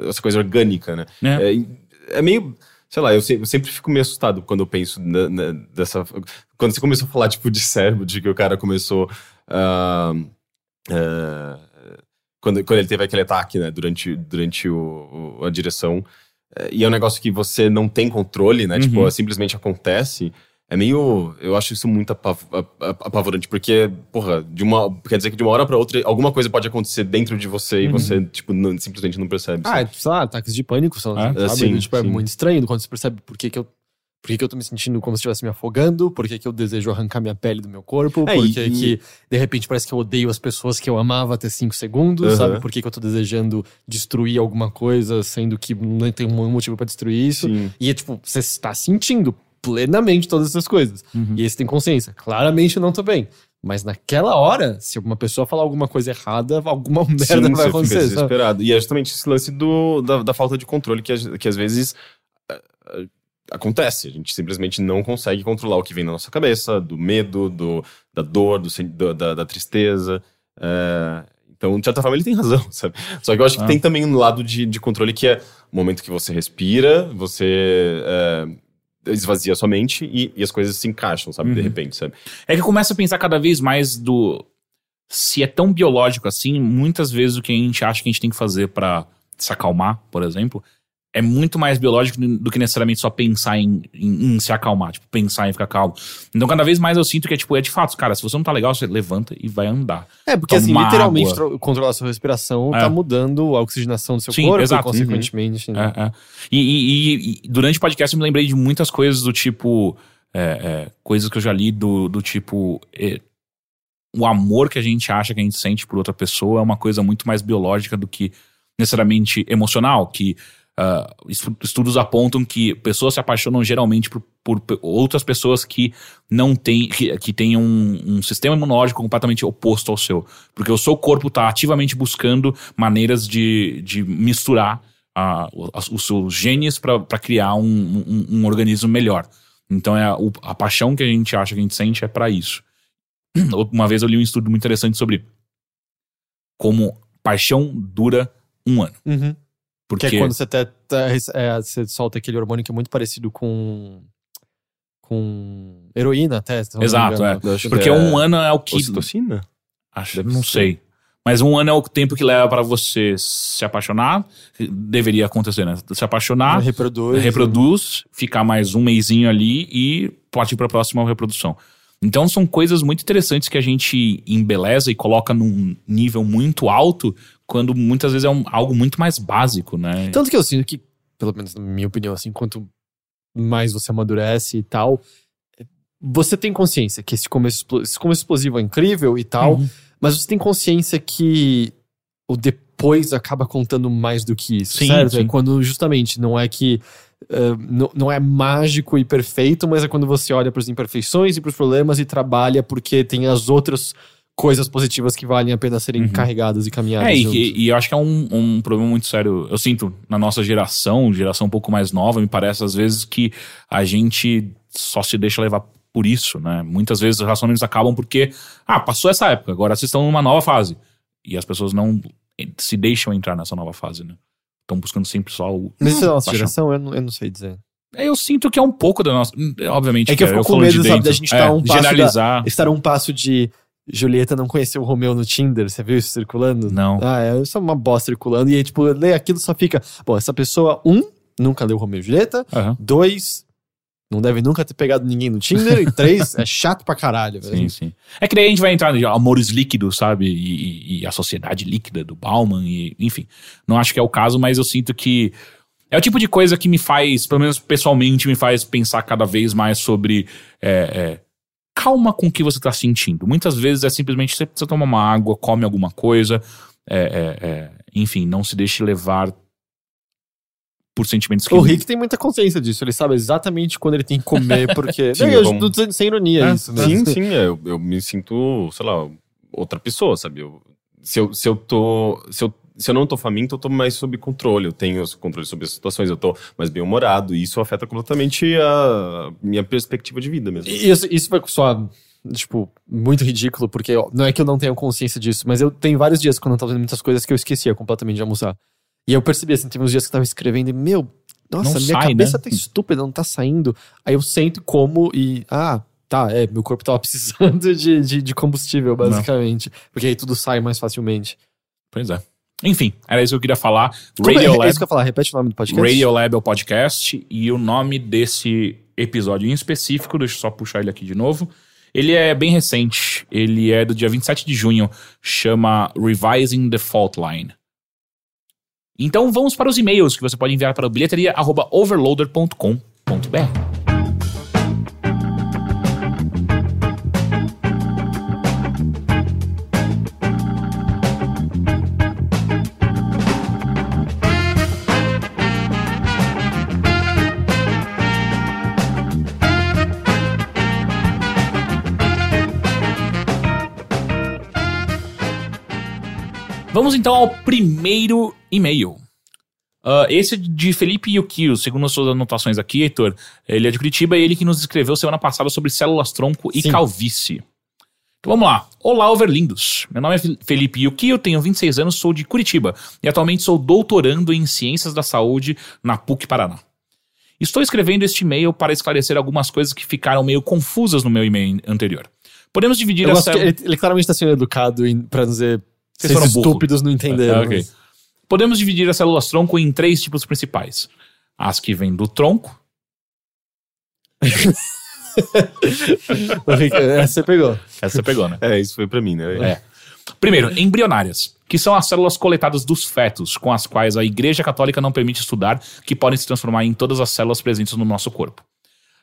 Essa coisa orgânica, né? É. É, é meio. Sei lá, eu, se- eu sempre fico meio assustado quando eu penso na- na- dessa. Quando você começou a falar, tipo, de cérebro, de que o cara começou. ah, ah, quando, quando ele teve aquele ataque, né, durante, durante o, o- a direção. É, E é um negócio que você não tem controle, né? Uhum. Tipo, simplesmente acontece. É meio. Eu acho isso muito apav- ap- ap- apavorante, porque, porra, de uma, quer dizer que de uma hora pra outra alguma coisa pode acontecer dentro de você e Uhum. você, tipo, não- simplesmente não percebe. Ah, sabe? é, sei lá, ataques de pânico são, É? sabe? Sim, tipo, é sim. muito estranho quando você percebe por que, que eu. Por que, que eu tô me sentindo como se estivesse me afogando? Por que, que eu desejo arrancar minha pele do meu corpo? É, por que, e- que, de repente, parece que eu odeio as pessoas que eu amava até cinco segundos, Aham. sabe? Por que, que eu tô desejando destruir alguma coisa, sendo que não tem um motivo pra destruir isso? Sim. E é tipo, você está sentindo plenamente todas essas coisas. Uhum. E aí você tem consciência. Claramente eu não tô bem. Mas naquela hora, se uma pessoa falar alguma coisa errada, alguma merda Sim, vai fica acontecer. sabe? desesperado. E é justamente esse lance do, da, da falta de controle que, que às vezes eh, acontece. A gente simplesmente não consegue controlar o que vem na nossa cabeça, do medo, do, da dor, do, da, da tristeza. É, então, de certa forma, ele tem razão, sabe? Só que eu acho que Ah. tem também um lado de, de controle que é o momento que você respira, você é, esvazia sua mente e, e as coisas se encaixam, sabe? De Uhum. repente, sabe? É que eu começo a pensar cada vez mais do. Se é tão biológico assim, muitas vezes o que a gente acha que a gente tem que fazer pra se acalmar, por exemplo, é muito mais biológico do que necessariamente só pensar em, em- em se acalmar, tipo, pensar em ficar calmo. Então, cada vez mais eu sinto que é tipo, é de fato, cara, se você não tá legal, você levanta e vai andar. É, porque Toma assim, literalmente água. tro- controlar a sua respiração É. tá mudando a oxigenação do seu Sim, corpo, exato. consequentemente. né? É, é. E, e- e- e durante o podcast eu me lembrei de muitas coisas do tipo. é, é, coisas que eu já li do, do tipo. é, o amor que a gente acha que a gente sente por outra pessoa é uma coisa muito mais biológica do que necessariamente emocional. Que estu- estudos apontam que pessoas se apaixonam geralmente por, por outras pessoas que não têm. que, que têm um, um sistema imunológico completamente oposto ao seu. Porque o seu corpo está ativamente buscando maneiras de, de misturar as- os seus genes para criar um, um- um organismo melhor. Então é a, a paixão que a gente acha que a gente sente é para isso. Uma vez eu li um estudo muito interessante sobre como paixão dura um ano. Uhum. Porque Que é quando você, até, tá- é, você solta aquele hormônio que é muito parecido com. com heroína, até. Exato, que porque é um ano é o que Ocitocina? acho, Deve não ser. sei. Mas um ano é o tempo que leva para você se apaixonar, deveria acontecer, né? Se apaixonar, reproduz. reproduz, ficar mais um mêsinho ali e partir para a próxima reprodução. Então são coisas muito interessantes que a gente embeleza e coloca num nível muito alto, quando muitas vezes é um- algo muito mais básico, né? Tanto que eu sinto que, pelo menos na minha opinião, assim, quanto mais você amadurece e tal, você tem consciência que esse começo, esse começo explosivo é incrível e tal, Uhum. mas você tem consciência que o depois acaba contando mais do que isso, Sim, certo? sim. É quando justamente não é que. ah, não, não é mágico e perfeito, mas é quando você olha para as imperfeições e para os problemas e trabalha porque tem as outras coisas positivas que valem a pena serem Uhum. carregadas e caminhadas. É, e, e- eu acho que é um, um problema muito sério. Eu sinto na nossa geração, geração um pouco mais nova, me parece às vezes que a gente só se deixa levar por isso, né? Muitas vezes os relacionamentos acabam porque, ah, passou essa época, agora vocês estão numa nova fase. E as pessoas não se deixam entrar nessa nova fase, né? Estão buscando sempre só o. Isso é da nossa paixão. geração? Eu não, eu não sei dizer. Eu sinto que é um pouco da nossa. Obviamente. É que eu fico com falando de medo, sabe, da gente É, tá um passo da- Generalizar. Estar a um passo de Julieta não conhecer o Romeu no Tinder, você viu isso circulando? Não. Ah, é só uma bosta circulando. E aí, tipo, lê aquilo só fica. Bom, essa pessoa, um, nunca leu Romeu e Julieta. Aham. Dois, não deve nunca ter pegado ninguém no Tinder. e três, é chato pra caralho, velho. Sim, sim. É que daí a gente vai entrar em amores líquidos, sabe? E, e- e a sociedade líquida do Bauman, e, enfim. Não acho que é o caso, mas eu sinto que é o tipo de coisa que me faz, pelo menos pessoalmente, me faz pensar cada vez mais sobre. é, é, calma com o que você tá sentindo. Muitas vezes é simplesmente você precisa tomar uma água, come alguma coisa, é, é, é, enfim, não se deixe levar por sentimentos que. O Rick tem muita consciência disso. Ele sabe exatamente quando ele tem que comer, porque. Sim, não, eu, vamos- sem ironia É, isso, né? Sim, sim, é, eu, eu me sinto, sei lá, outra pessoa, sabe? Eu- se, eu, se eu tô. Se eu, se eu não tô faminto, eu tô mais sob controle. Eu tenho controle sobre as situações, eu tô mais bem-humorado. E isso afeta completamente a minha perspectiva de vida mesmo. E Isso, isso vai soar, tipo, muito ridículo, porque ó, não é que eu não tenho consciência disso, mas eu tenho vários dias quando eu tava fazendo muitas coisas que eu esquecia completamente de almoçar. E eu percebi, assim, teve uns dias que eu tava escrevendo e, meu, nossa, Não minha sai, cabeça né? tá estúpida, não tá saindo. Aí eu sento como e, ah, tá, é, meu corpo tava precisando de, de, de combustível, basicamente. Porque aí tudo sai mais facilmente. Pois é. Enfim, era isso que eu queria falar. Como é, é isso que eu ia falar, repete o nome do podcast. Radiolab é o podcast e o nome desse episódio em específico, deixa eu só puxar ele aqui de novo. Ele é bem recente, ele é do dia 27 de junho, chama Revising the Fault Line. Então vamos para os e-mails que você pode enviar para o bilheteria@overloader.com.br. Vamos então ao primeiro e-mail. Ah, esse é de Felipe Yukio, segundo as suas anotações aqui, Heitor. Ele é de Curitiba e ele que nos escreveu semana passada sobre células tronco e Sim. calvície. Então vamos lá. Olá, overlindos. Meu nome é Fel- Felipe Yukio, tenho 26 anos, sou de Curitiba e atualmente sou doutorando em Ciências da Saúde na PUC Paraná. Estou escrevendo este e-mail para esclarecer algumas coisas que ficaram meio confusas no meu e-mail anterior. Podemos dividir Eu a gosto que célula... ele, ele claramente tá sendo educado não dizer. Vocês Vocês foram burro. estúpidos não entenderam. Ah, ok. mas- Podemos dividir as células tronco em três tipos principais. As que vêm do tronco, Essa você pegou. essa você pegou, né? É, isso foi pra mim, né? É. Primeiro, embrionárias, que são as células coletadas dos fetos, com as quais a Igreja Católica não permite estudar, que podem se transformar em todas as células presentes no nosso corpo.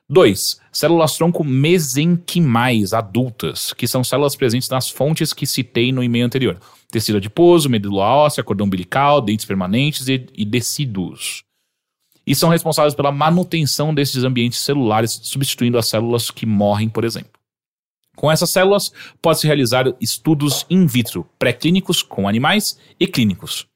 2. Células tronco mesenquimais adultas, que são células presentes nas fontes que citei no e-mail anterior. Tecido adiposo, medula óssea, cordão umbilical, dentes permanentes e, e decíduos. E são responsáveis pela manutenção desses ambientes celulares, substituindo as células que morrem, por exemplo. Com essas células, pode-se realizar estudos in vitro, pré-clínicos com animais e clínicos.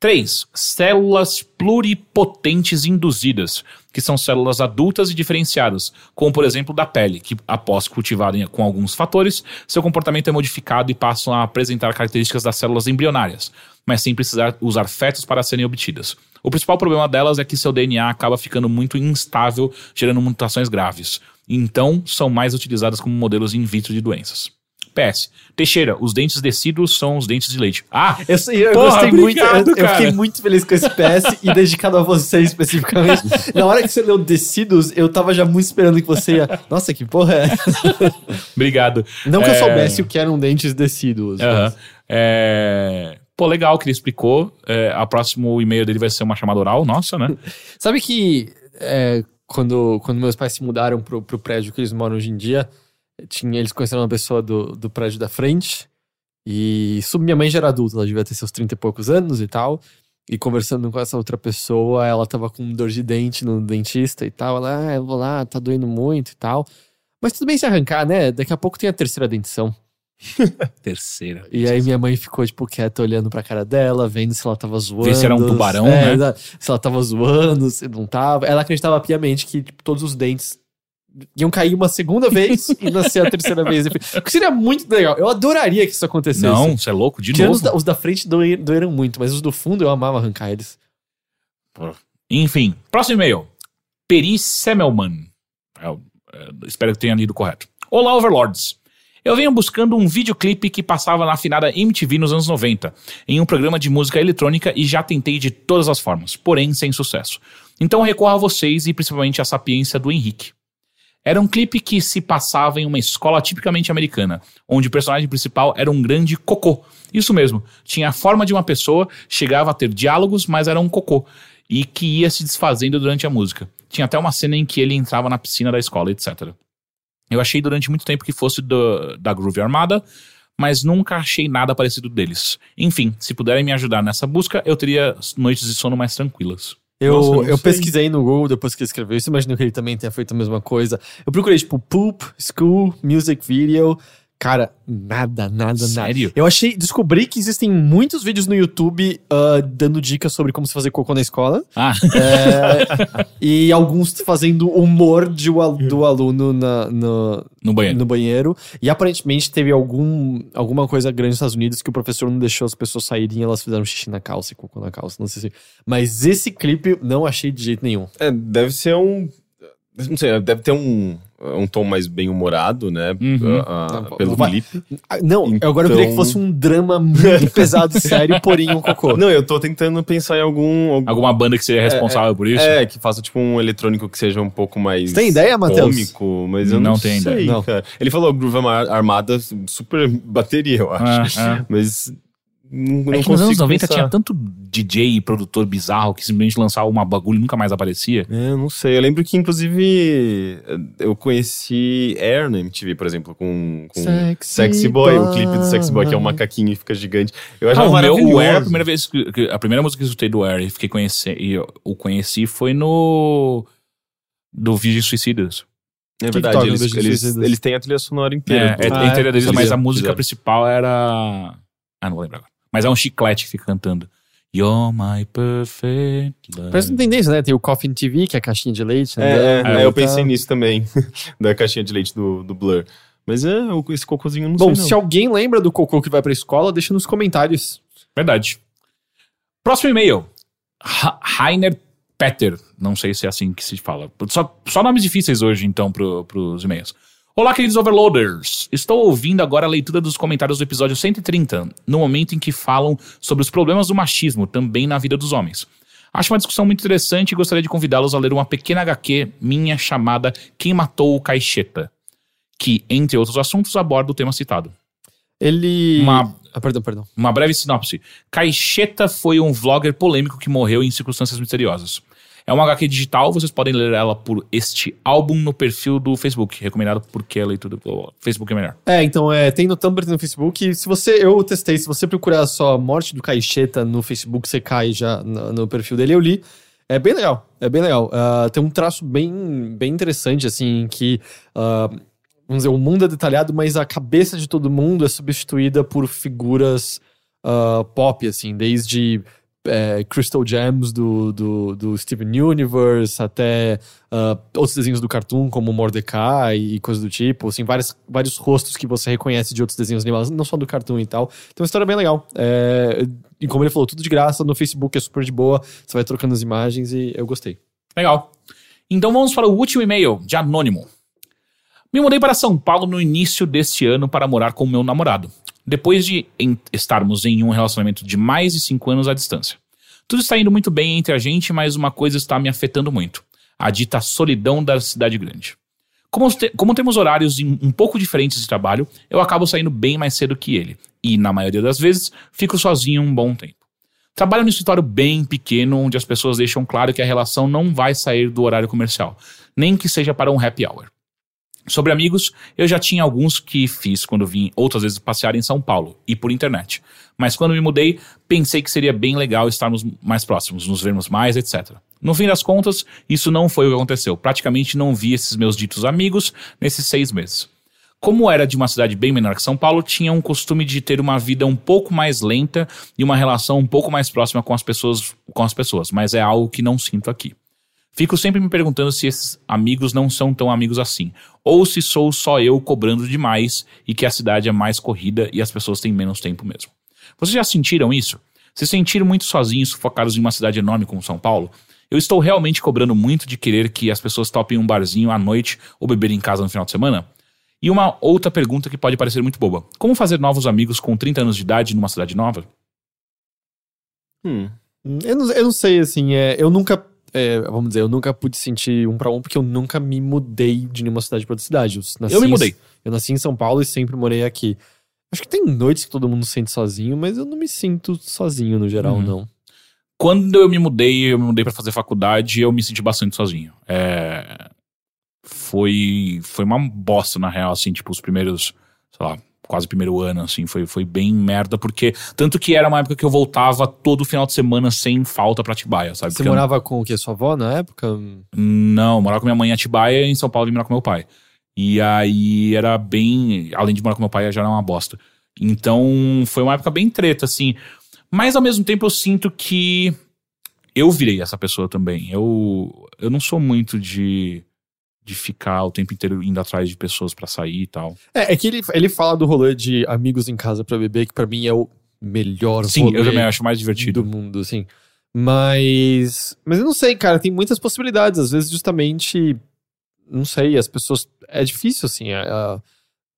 3. Células pluripotentes induzidas, que são células adultas e diferenciadas, como por exemplo da pele, que após cultivarem com alguns fatores, seu comportamento é modificado e passam a apresentar características das células embrionárias, mas sem precisar usar fetos para serem obtidas. O principal problema delas é que seu DNA acaba ficando muito instável, gerando mutações graves. Então, são mais utilizadas como modelos in vitro de doenças. PS. Teixeira, os dentes decíduos são os dentes de leite. Ah! Eu, eu Porra, gostei muito. obrigado, Eu, eu cara. fiquei muito feliz com esse PS e dedicado a você especificamente. Na hora que você leu Decidos, eu tava já muito esperando que você ia. Nossa, que porra é? essa?" Obrigado. Não que eu É, soubesse o que eram dentes decíduos. Aham. É, Pô, legal que ele explicou. É, a próximo e-mail dele vai ser uma chamada oral, nossa, né? Sabe que é, quando, quando meus pais se mudaram pro, pro prédio que eles moram hoje em dia, tinha, eles conheceram uma pessoa do, do prédio da frente. E sub- minha mãe já era adulta, ela devia ter seus 30 e poucos anos e tal. E conversando com essa outra pessoa, ela tava com dor de dente no dentista e tal. Ela, ah, eu vou lá, tá doendo muito e tal. Mas tudo bem se arrancar, né? Daqui a pouco tem a terceira dentição. Terceira. E aí minha mãe ficou, tipo, quieta, olhando pra cara dela, vendo se ela tava zoando. Vê se era um tubarão, É, né? Se ela tava zoando, se não tava. Ela acreditava piamente que tipo, todos os dentes iam cair uma segunda vez e nascer a terceira vez. O que seria muito legal. Eu adoraria que isso acontecesse. Não, você é louco, de Tirando novo. os da, os da frente doer- doeram muito, mas os do fundo eu amava arrancar eles. Enfim, próximo e-mail. Peri Semmelman. Eu, é, espero que tenha lido correto. Olá, Overlords. Eu venho buscando um videoclipe que passava na afinada MTV nos anos 90, em um programa de música eletrônica e já tentei de todas as formas, porém sem sucesso. Então recorro a vocês e principalmente à sapiência do Henrique. Era um clipe que se passava em uma escola tipicamente americana, onde o personagem principal era um grande cocô. Isso mesmo, tinha a forma de uma pessoa, chegava a ter diálogos, mas era um cocô, e que ia se desfazendo durante a música. Tinha até uma cena em que ele entrava na piscina da escola, etc. Eu achei durante muito tempo que fosse do- da Groove Armada, mas nunca achei nada parecido deles. Enfim, se puderem me ajudar nessa busca, eu teria noites de sono mais tranquilas. Eu, Nossa, eu eu sei. pesquisei no Google depois que ele escreveu isso, imagino que ele também tenha feito a mesma coisa. Eu procurei, tipo, Poop, School, Music Video. Cara, nada, nada, nada. Sério? Eu achei, descobri que existem muitos vídeos no YouTube ah, dando dicas sobre como se fazer cocô na escola. Ah, É, e alguns fazendo humor de, do aluno na- no, no banheiro. no banheiro. E aparentemente teve algum, alguma coisa grande nos Estados Unidos que o professor não deixou as pessoas saírem e elas fizeram xixi na calça e cocô na calça. Não sei se. Mas esse clipe não achei de jeito nenhum. É, deve ser um. Não sei, deve ter um, um tom mais bem humorado, né? Uhum. ah, ah, Não, pelo vai- clipe. Ah, Não, Então- agora eu queria que fosse um drama muito pesado e sério, porém um cocô. Não, eu tô tentando pensar em algum. algum Alguma banda que seria responsável por isso? É, que faça tipo um eletrônico que seja um pouco mais. Você tem ideia, Matheus? Cômico, mas eu não, Não sei, ideia. Não. cara. Ele falou Groove Ar- Armada, super bateria, eu acho. Ah, ah. Mas. Não, não É que nos anos consigo 90 pensar. tinha tanto DJ e produtor bizarro que simplesmente lançava uma bagulho e nunca mais aparecia. É, não sei. Eu lembro que, inclusive, eu conheci Air na MTV, por exemplo, com, com Sexy Sexy Boy, o Boy. clipe do Sexy Boy, que é um macaquinho e fica gigante. Eu Ah, achava o meu, o Air, a primeira vez que, que- a primeira música que eu escutei do Air e fiquei conhecer, e eu o conheci foi no do Virgem Suicidas. É que verdade, eles, eles, eles têm a trilha sonora É, inteira. é, do- Ah, é inteira deles, é? mas a música fizeram. principal era. Ah, não vou lembrar agora. Mas é um chiclete que fica cantando. You're my perfect love. Parece uma tendência, né? Tem o Coffin TV, que é a caixinha de leite. É, é, né? é, eu Tá- pensei nisso também, da caixinha de leite do, do Blur. Mas é, o- esse cocôzinho eu não Bom, sei se não. alguém lembra do cocô que vai pra escola, deixa nos comentários. Verdade. Próximo e-mail. Ra- Rainer Petter. Não sei se é assim que se fala. Só, só nomes difíceis hoje, então, pro, pros e-mails. Olá, queridos overloaders. Estou ouvindo agora a leitura dos comentários do episódio 130, no momento em que falam sobre os problemas do machismo também na vida dos homens. Acho uma discussão muito interessante e gostaria de convidá-los a ler uma pequena HQ minha chamada Quem Matou o Caixeta, que, entre outros assuntos, aborda o tema citado. Ele. Uma- Ah, perdão, perdão. Uma breve sinopse. Caixeta foi um vlogger polêmico que morreu em circunstâncias misteriosas. É uma HQ digital, vocês podem ler ela por este álbum no perfil do Facebook. Recomendado porque a leitura do Facebook é melhor. É, então, é, tem no Tumblr no Facebook. Se você, eu testei, se você procurar só Morte do Caixeta no Facebook, você cai já no, no perfil dele, eu li. É bem legal, é bem legal. Ah, tem um traço bem, bem interessante, assim, que, ah, vamos dizer, o mundo é detalhado, mas a cabeça de todo mundo é substituída por figuras ah, pop, assim, desde é, Crystal Gems do, do, do Steven Universe até ah, outros desenhos do Cartoon, como Mordecai e coisas do tipo, assim, vários, vários rostos que você reconhece de outros desenhos animados, não só do Cartoon e tal. Então, uma história bem legal. É, e como ele falou, tudo de graça, no Facebook é super de boa, você vai trocando as imagens e eu gostei. Legal. Então vamos para o último e-mail, de Anônimo. Me mudei para São Paulo no início deste ano para morar com meu namorado, depois de em- estarmos em um relacionamento de mais de cinco anos à distância. Tudo está indo muito bem entre a gente, mas uma coisa está me afetando muito: a dita solidão da cidade grande. Como, te- como temos horários um pouco diferentes de trabalho, eu acabo saindo bem mais cedo que ele, e, na maioria das vezes, fico sozinho um bom tempo. Trabalho no escritório bem pequeno, onde as pessoas deixam claro que a relação não vai sair do horário comercial, nem que seja para um happy hour. Sobre amigos, eu já tinha alguns que fiz quando vim outras vezes passear em São Paulo e por internet. Mas quando me mudei, pensei que seria bem legal estarmos mais próximos, nos vermos mais, etc. No fim das contas, isso não foi o que aconteceu. Praticamente não vi esses meus ditos amigos nesses seis meses. Como era de uma cidade bem menor que São Paulo, tinha um costume de ter uma vida um pouco mais lenta e uma relação um pouco mais próxima com as pessoas, com as pessoas, mas é algo que não sinto aqui. Fico sempre me perguntando se esses amigos não são tão amigos assim, ou se sou só eu cobrando demais e que a cidade é mais corrida e as pessoas têm menos tempo mesmo. Vocês já sentiram isso? Se sentiram muito sozinhos, sufocados em uma cidade enorme como São Paulo? Eu estou realmente cobrando muito de querer que as pessoas topem um barzinho à noite ou beber em casa no final de semana? E uma outra pergunta que pode parecer muito boba: Como fazer novos amigos com 30 anos de idade numa cidade nova? Hum. Eu não, eu não sei, assim, é, eu nunca. É, vamos dizer, eu nunca pude sentir um pra um, porque eu nunca me mudei de nenhuma cidade pra outra cidade. Eu, nasci Eu me em- mudei. eu nasci em São Paulo e sempre morei aqui. Acho que tem noites que todo mundo se sente sozinho, mas eu não me sinto sozinho no geral, Uhum. não. Quando eu me mudei, eu me mudei pra fazer faculdade, eu me senti bastante sozinho. É, Foi, foi uma bosta, na real, assim, tipo, os primeiros, sei lá, quase primeiro ano, assim, foi, foi bem merda, porque. Tanto que era uma época que eu voltava todo final de semana sem falta pra Atibaia, sabe? Você Porque eu- morava com o quê? Sua avó na época? Não, eu morava com minha mãe em Atibaia em São Paulo e morar com meu pai. E aí era bem. Além de morar com meu pai, já era uma bosta. Então foi uma época bem treta, assim. Mas ao mesmo tempo eu sinto que eu virei essa pessoa também. Eu, eu não sou muito de, de ficar o tempo inteiro indo atrás de pessoas pra sair e tal. É, é que ele, ele fala do rolê de amigos em casa pra beber, que pra mim é o melhor Sim, eu também acho mais divertido. do mundo, assim. Mas. Mas eu não sei, cara, tem muitas possibilidades. Às vezes, justamente. Não sei, as pessoas. É difícil, assim. A, a-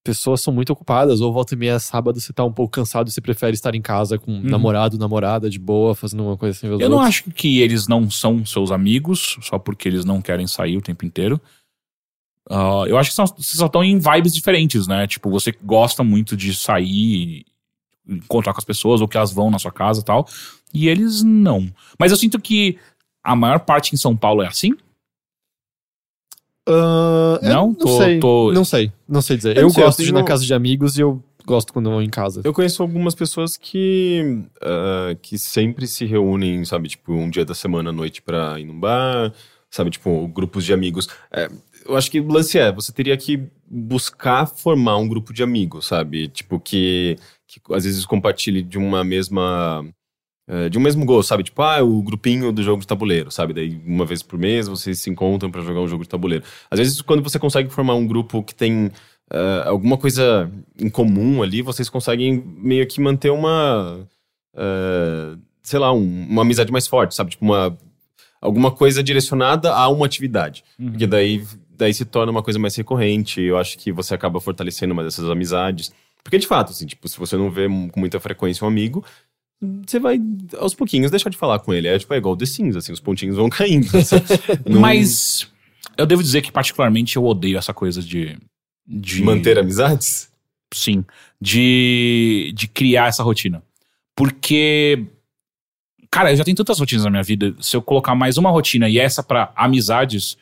pessoas são muito ocupadas, ou volta e meia sábado você tá um pouco cansado e você prefere estar em casa com namorado, namorada, de boa, fazendo uma coisa assim. Uhum. Eu não outros. acho que eles não são seus amigos só porque eles não querem sair o tempo inteiro. Ah, eu acho que são, vocês só estão em vibes diferentes, né? Tipo, você gosta muito de sair, e encontrar com as pessoas, ou que elas vão na sua casa e tal. E eles não. Mas eu sinto que a maior parte em São Paulo é assim. Eu Não? não Tô- sei. tô- Não sei, não sei dizer. Eu Eu, não sei, eu gosto de ir na tenho- casa de amigos e eu gosto quando eu vou em casa. Eu conheço algumas pessoas que, ah, que sempre se reúnem, sabe, tipo, um dia da semana à noite pra ir num bar, sabe, tipo, grupos de amigos. É, eu acho que o lance é, você teria que buscar formar um grupo de amigos, sabe, tipo, que, que às vezes compartilhe de uma mesma. eh, de um mesmo gosto, sabe? Tipo, ah, o grupinho do jogo de tabuleiro, sabe? Daí, uma vez por mês, vocês se encontram pra jogar um jogo de tabuleiro. Às vezes, quando você consegue formar um grupo que tem eh, alguma coisa em comum ali, vocês conseguem meio que manter uma. eh, sei lá, um- uma amizade mais forte, sabe? Tipo, uma. Alguma coisa direcionada a uma atividade. Porque daí, daí se torna uma coisa mais recorrente. Eu acho que você acaba fortalecendo uma dessas amizades. Porque, de fato, assim, tipo, se você não vê com muita frequência um amigo, você vai, aos pouquinhos, deixar de falar com ele. É tipo, é igual The Sims, assim, os pontinhos vão caindo. Não- Mas eu devo dizer que, particularmente, eu odeio essa coisa de. de Manter amizades? Sim. De, de criar essa rotina. Porque. Cara, eu já tenho tantas rotinas na minha vida. Se eu colocar mais uma rotina e essa pra amizades,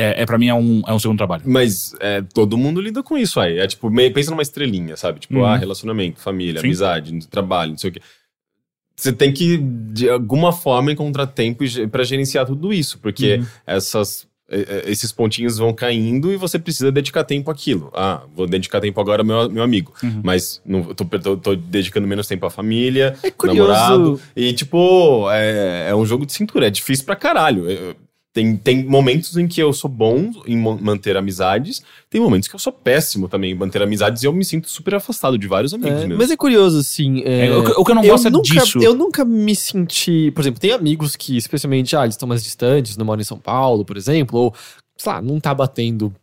é, é para mim é um, é um segundo trabalho. Mas é, todo mundo lida com isso aí. É tipo, meio, pensa numa estrelinha, sabe? Tipo, Uhum. ah, relacionamento, família, Sim. amizade, trabalho, não sei o quê. Você tem que, de alguma forma, encontrar tempo pra gerenciar tudo isso, porque Uhum. essas, eh, eh, esses pontinhos vão caindo e você precisa dedicar tempo àquilo. Ah, vou dedicar tempo agora ao meu, meu amigo, Uhum. mas não, tô, tô, tô dedicando menos tempo à família, É curioso. namorado. E, tipo, é, é um jogo de cintura, é difícil pra caralho. Eu- tem, tem momentos em que eu sou bom em manter amizades, tem momentos que eu sou péssimo também em manter amizades e eu me sinto super afastado de vários amigos É, meus. mas é curioso, assim. é, É, o, que- o que eu não gosto é nunca, disso. eu nunca me senti. Por exemplo, tem amigos que, especialmente, ah, eles estão mais distantes, não moram em São Paulo, por exemplo, ou, sei lá, não tá batendo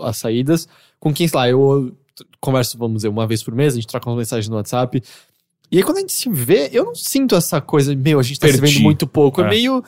as saídas, com quem, sei lá, eu converso, vamos dizer, uma vez por mês, a gente troca umas mensagens no WhatsApp. E aí, quando a gente se vê, eu não sinto essa coisa, meu, a gente tá se Perdi. vendo muito pouco. É, É. meio.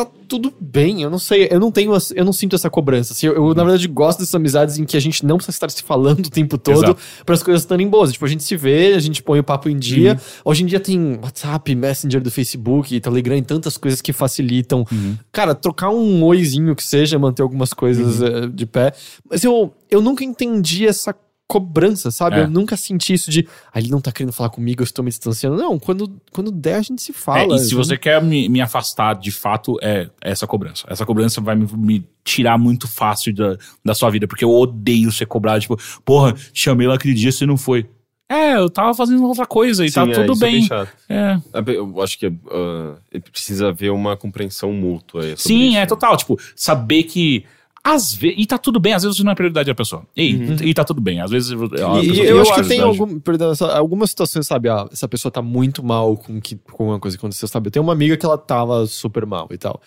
Tá tudo bem, eu não sei, eu não tenho, eu não sinto essa cobrança. Assim, eu, eu, na verdade, gosto dessas amizades em que a gente não precisa estar se falando o tempo todo para as coisas estarem boas. Tipo, a gente se vê, a gente põe o papo em dia. Uhum. Hoje em dia tem WhatsApp, Messenger do Facebook, Telegram e tantas coisas que facilitam. Uhum. Cara, trocar um oizinho que seja, manter algumas coisas eh, de pé. Mas eu, eu nunca entendi essa cobrança, sabe? É. Eu nunca senti isso de, ah, ele não tá querendo falar comigo, eu estou me distanciando. Não, quando, quando der, a gente se É, fala. e se você quer me, me afastar de fato, é essa cobrança. Essa cobrança vai me, me tirar muito fácil da, da sua vida, porque eu odeio ser cobrado. Tipo, porra, chamei lá aquele dia, você não foi. É, eu tava fazendo outra coisa e tá Sim, é, tudo isso é bem. chato. É. Eu acho que ah, precisa haver uma compreensão mútua. aí sobre Sim, isso. é total. Tipo, saber que. Às vezes. E tá tudo bem, às vezes você não é prioridade da pessoa. E, e tá tudo bem. Às vezes. E, pessoa eu acho que tem algum, perdão, algumas situações, sabe? Ah, essa pessoa tá muito mal com, que, com uma coisa que aconteceu, sabe? Eu tenho uma amiga que ela tava super mal e tal.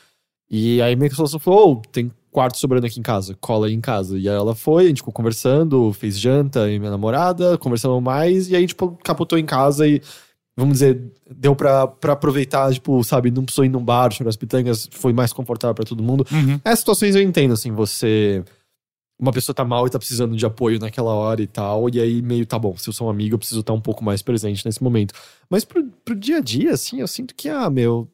E aí minha solução falou: "Ô, tem quarto sobrando aqui em casa, cola aí em casa. E aí ela foi, a gente ficou conversando, fez janta e minha namorada, conversamos mais, e aí, tipo, capotou em casa e, vamos dizer, deu pra, pra aproveitar, tipo, sabe, não precisou ir num bar, chorar as pitangas, foi mais confortável pra todo mundo. Uhum. Essas situações eu entendo, assim, você. Uma pessoa tá mal e tá precisando de apoio naquela hora e tal, e aí meio tá bom, se eu sou um amigo, eu preciso estar um pouco mais presente nesse momento. Mas pro, pro dia a dia, assim, eu sinto que, ah, meu,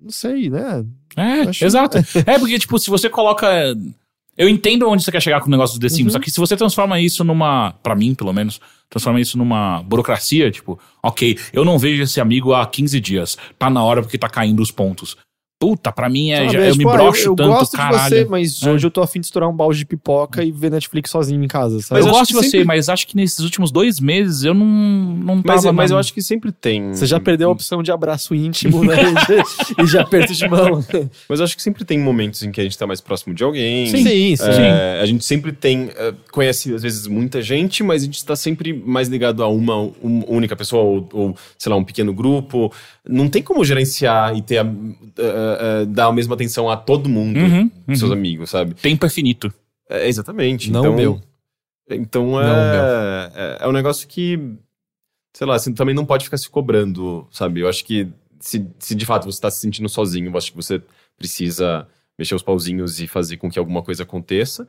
não sei, né? É, Acho- exato. é porque, tipo, se você coloca. Eu entendo onde você quer chegar com o negócio do The Sims, Uhum. só que se você transforma isso numa. Pra mim, pelo menos, transforma isso numa burocracia, tipo, ok, eu não vejo esse amigo há 15 dias. Tá na hora porque tá caindo os pontos. Puta, pra mim é. Sabe, já- é eu tipo, me ah, broxo eu, tanto, gosto caralho. de você, mas É. hoje eu tô afim de estourar um balde de pipoca e ver Netflix sozinho em casa, sabe? eu Mas gosto de você, sempre- mas acho que nesses últimos dois meses eu não, não Mas, tava. mas eu acho que sempre tem. Você já perdeu a opção de abraço íntimo, né? e de aperto de mão. Mas eu acho que sempre tem momentos em que a gente tá mais próximo de alguém. Sim, sim. É, a gente sempre tem. é, conhece, às vezes, muita gente, mas a gente tá sempre mais ligado a uma, uma única pessoa, ou, ou, sei lá, um pequeno grupo. Não tem como gerenciar e ter a, é, é, dar a mesma atenção a todo mundo, Uhum, uhum. seus amigos, sabe? Tempo é finito. É, exatamente. Não então, o meu. Então Não é, é, é um negócio que, sei lá, você também não pode ficar se cobrando, sabe? Eu acho que se, se de fato você tá se sentindo sozinho, eu acho que você precisa mexer os pauzinhos e fazer com que alguma coisa aconteça.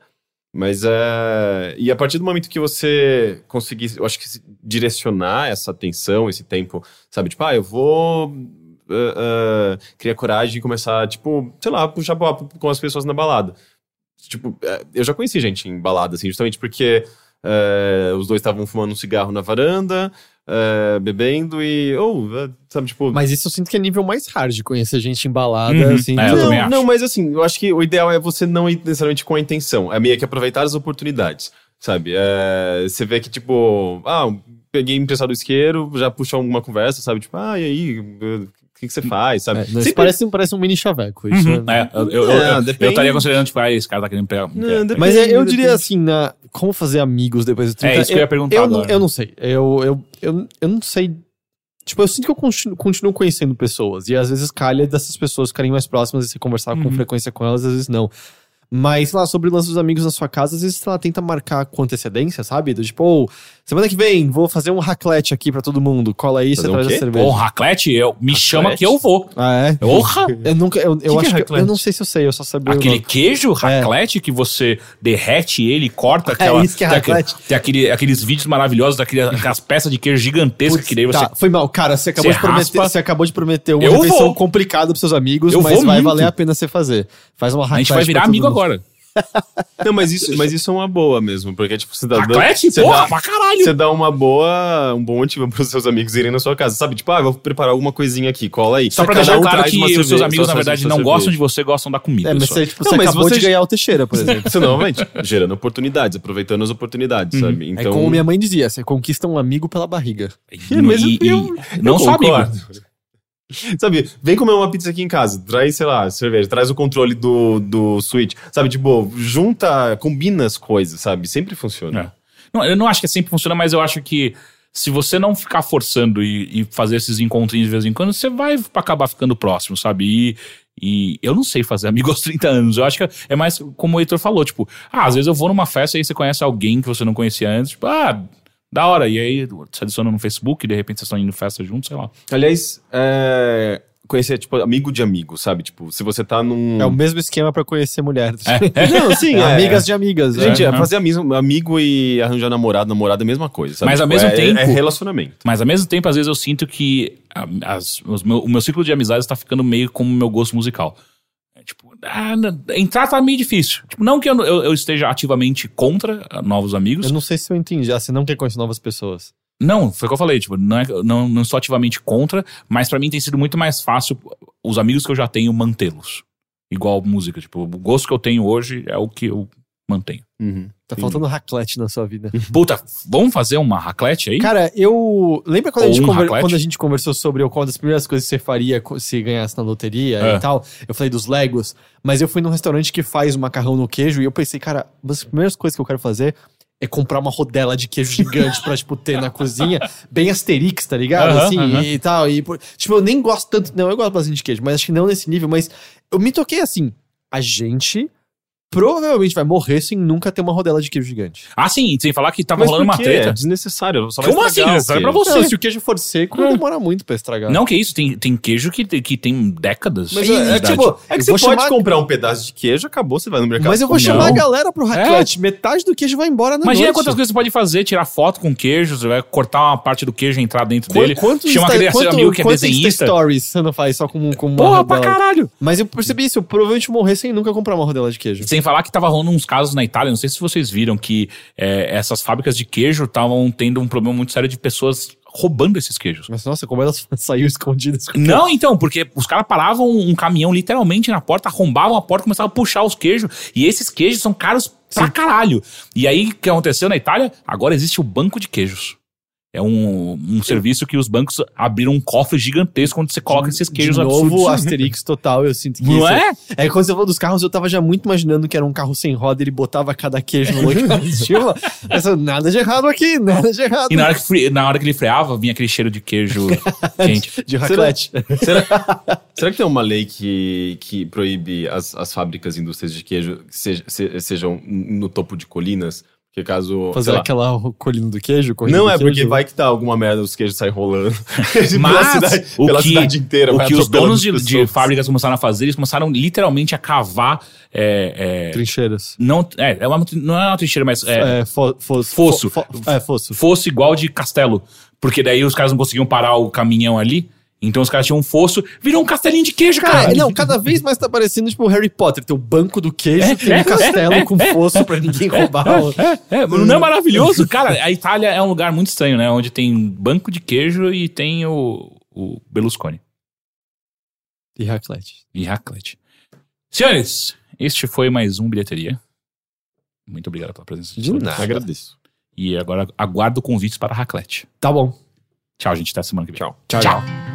Mas é. E a partir do momento que você conseguir, eu acho que direcionar essa atenção, esse tempo, sabe? Tipo, ah, eu vou. Ah, ah, criar coragem e começar, tipo, sei lá, puxar papo com as pessoas na balada. Tipo, é, eu já conheci gente em balada, assim, justamente porque é, os dois estavam fumando um cigarro na varanda, é, bebendo e. Ou, é, sabe, tipo. Mas isso eu sinto que é nível mais hard de conhecer gente embalada, Uhum. assim. É, não, também não, mas assim, eu acho que o ideal é você não ir necessariamente com a intenção. É meio que aproveitar as oportunidades, sabe? É, você vê que, tipo, ah, peguei emprestado o isqueiro, já puxou alguma conversa, sabe? Tipo, ah, e aí, que, que você faz, sabe? É, Sempre- parece, parece um mini chaveco. Isso Uhum, é- é, eu, eu, eu, É, eu, depende. estaria considerando, tipo, ah, esse cara tá querendo pegar. Não, depende. Mas é, eu depende. diria assim, na, como fazer amigos depois dos 30 É, isso que eu ia perguntar eu, não, agora. eu não sei. Eu, eu, eu, eu não sei. Tipo, eu sinto que eu continuo, continuo conhecendo pessoas. E às vezes calha dessas pessoas ficarem mais próximas e você conversar Uhum. com frequência com elas, às vezes não. Mas, sei lá, sobre o lance dos amigos na sua casa, às vezes ela tenta marcar com antecedência, sabe? Do tipo, ô, semana que vem, vou fazer um raclete aqui pra todo mundo. Cola aí, Fazer você um traz quê? a cerveja. Pô, raclete, eu, me chama que eu vou. Ah, é? Porra! Eu nunca, eu, eu que é acho que, eu raclete? não sei se eu sei, eu só sabia o Aquele queijo raclete que você derrete ele, corta aquela. isso que é raclete. Tem aquele, aqueles vídeos maravilhosos daquele, aquelas peças de queijo gigantescas que daí você. Tá, foi mal. Cara, você acabou, Você de prometer, raspa. você acabou de prometer uma Eu refeição vou. complicada pros seus amigos, Eu mas vai muito. valer a pena você fazer. Faz uma a gente raclette vai virar amigo mundo. agora. Não, mas isso, mas isso é uma boa mesmo, porque, tipo, você dá... Raclete? você Porra, dá- pra caralho! Você dá uma boa, um bom motivo pros seus amigos irem na sua casa. Sabe, tipo, ah, vou preparar alguma coisinha aqui, cola aí. Só pra deixar um claro que os seus cerveja, amigos, na verdade, não cerveja. gostam de você, gostam da comida. É, mas você, tipo, Não, você mas acabou você de ganhar o Teixeira, por exemplo. Isso novamente, gerando oportunidades, aproveitando as oportunidades, sabe? É Então, como minha mãe dizia, você conquista um amigo pela barriga. E, É, mas e- eu- e- eu não só amigo. Sabe, vem comer uma pizza aqui em casa, traz, sei lá, cerveja, traz o controle do, do Switch, sabe, tipo, junta, combina as coisas, sabe? Sempre funciona. É. Não, eu não acho que sempre funciona, mas eu acho que se você não ficar forçando e, e fazer esses encontrinhos de vez em quando, você vai acabar ficando próximo, sabe? E, e eu não sei fazer amigo aos 30 anos. Eu acho que é mais como o Heitor falou, tipo, ah, às vezes eu vou numa festa e você conhece alguém que você não conhecia antes, tipo, ah, da hora. E aí você adiciona no Facebook, e de repente vocês estão indo em festa juntos, sei lá. Aliás, é, conhecer, tipo, amigo de amigo, sabe? Tipo, se você tá num... É o mesmo esquema pra conhecer mulher. Não, sim, É, é. Amigas de amigas. Gente, é. é, fazer amigo, amigo e arranjar namorado, namorada é a mesma coisa, sabe? Mas ao Tipo, mesmo é- tempo- É relacionamento. Mas ao mesmo tempo, às vezes eu sinto que as- os meu- o meu ciclo de amizades tá ficando meio como o meu gosto musical. É, tipo, ah, entrar tá meio difícil. Tipo, não que eu, eu- eu esteja ativamente contra ah, novos amigos. Eu não sei se eu entendi. Ah, você não quer conhecer novas pessoas. Não, foi o que eu falei, tipo, não, é, não, não estou ativamente contra, mas pra mim tem sido muito mais fácil os amigos que eu já tenho mantê-los. Igual música, tipo, o gosto que eu tenho hoje é o que eu mantenho. Tá Sim. faltando raclete na sua vida. Puta, vamos fazer uma raclete aí? Cara, eu. Lembra quando a, gente um conver- quando a gente conversou sobre qual das primeiras coisas que você faria se ganhasse na loteria É. e tal? Eu falei dos Legos, mas eu fui num restaurante que faz o macarrão no queijo e eu pensei, cara, uma das primeiras coisas que eu quero fazer é comprar uma rodela de queijo gigante pra, tipo, ter na cozinha, bem Asterix, tá ligado? Aham, assim, aham. e tal. E, tipo, eu nem gosto tanto. Não, eu gosto bastante de queijo, mas acho que não nesse nível. Mas eu me toquei assim. A gente provavelmente vai morrer sem nunca ter uma rodela de queijo gigante. Ah, sim, sem falar que tava Mas rolando uma treta. É desnecessário. Só Como assim? estragar o Necessário pra você. Não, se o queijo for seco, É. demora muito pra estragar. Não, que isso, tem, tem queijo que, tem- que tem décadas. Mas de é, é idade. tipo, é Eu que você vou pode chamar- comprar um pedaço de queijo, acabou, você vai no mercado. Mas eu vou come. chamar a Não. galera pro raclette. Metade do queijo vai embora na Imagina noite. quantas coisas você pode fazer, tirar foto com queijo, você vai cortar uma parte do queijo e entrar dentro Qu- dele. Quanto chama aquele quanto- amigo que é desenhista. stories você não faz só com, com uma Porra, pra rodela? caralho! Mas eu percebi isso, eu provavelmente morrer sem nunca comprar uma rodela de queijo. Sem falar que tava rolando uns casos na Itália, não sei se vocês viram, que é, essas fábricas de queijo estavam tendo um problema muito sério de pessoas roubando esses queijos. Mas nossa, como elas saíram escondidas. com Não, então, porque os caras paravam um caminhão literalmente na porta, arrombavam a porta, começavam a puxar os queijos. E esses queijos são caros pra caralho. E aí, o que aconteceu na Itália? Agora existe o banco de queijos. É um, um serviço que os bancos abriram um cofre gigantesco onde você coloca esses queijos de novo, absurdos. Asterix total, eu sinto que Não isso é? É quando você falou dos carros, eu tava já muito imaginando que era um carro sem roda, ele botava cada queijo no lugar. tipo, essa, nada de errado aqui, nada de errado. E na hora, que fre- na hora que ele freava, vinha aquele cheiro de queijo quente. De raclette. Será, será que tem uma lei que, que proíbe as, as fábricas e indústrias de queijo que seja- se- sejam no topo de colinas? Porque caso. Fazer aquela colina do queijo? Não, do é porque queijo. vai que tá alguma merda, os queijos saem rolando. pela Mas cidade, o pela que, cidade inteira. o que os donos de, de fábricas começaram a fazer, eles começaram literalmente a cavar. É, é, Trincheiras. não, é, é uma, não é uma trincheira, mas é, É, fo, fo, Fosso. fo- fo- é, fosso. fosso igual de castelo. Porque daí os caras não conseguiam parar o caminhão ali. Então os caras tinham um fosso, virou um castelinho de queijo, cara. Cara, não, cada vez mais tá parecendo tipo o Harry Potter. Tem o banco do queijo, É, tem é, um castelo é, com é, fosso pra ninguém roubar. É, não é maravilhoso? Cara, a Itália é um lugar muito estranho, né? Onde tem banco de queijo e tem o, o Berlusconi E raclette. e raclette. Senhores, este foi mais um Bilheteria. Muito obrigado pela presença. De todos. nada. Agradeço. E agora aguardo convites para a raclete. Tá bom. Tchau, gente. Até semana que vem. Tchau. Tchau, tchau.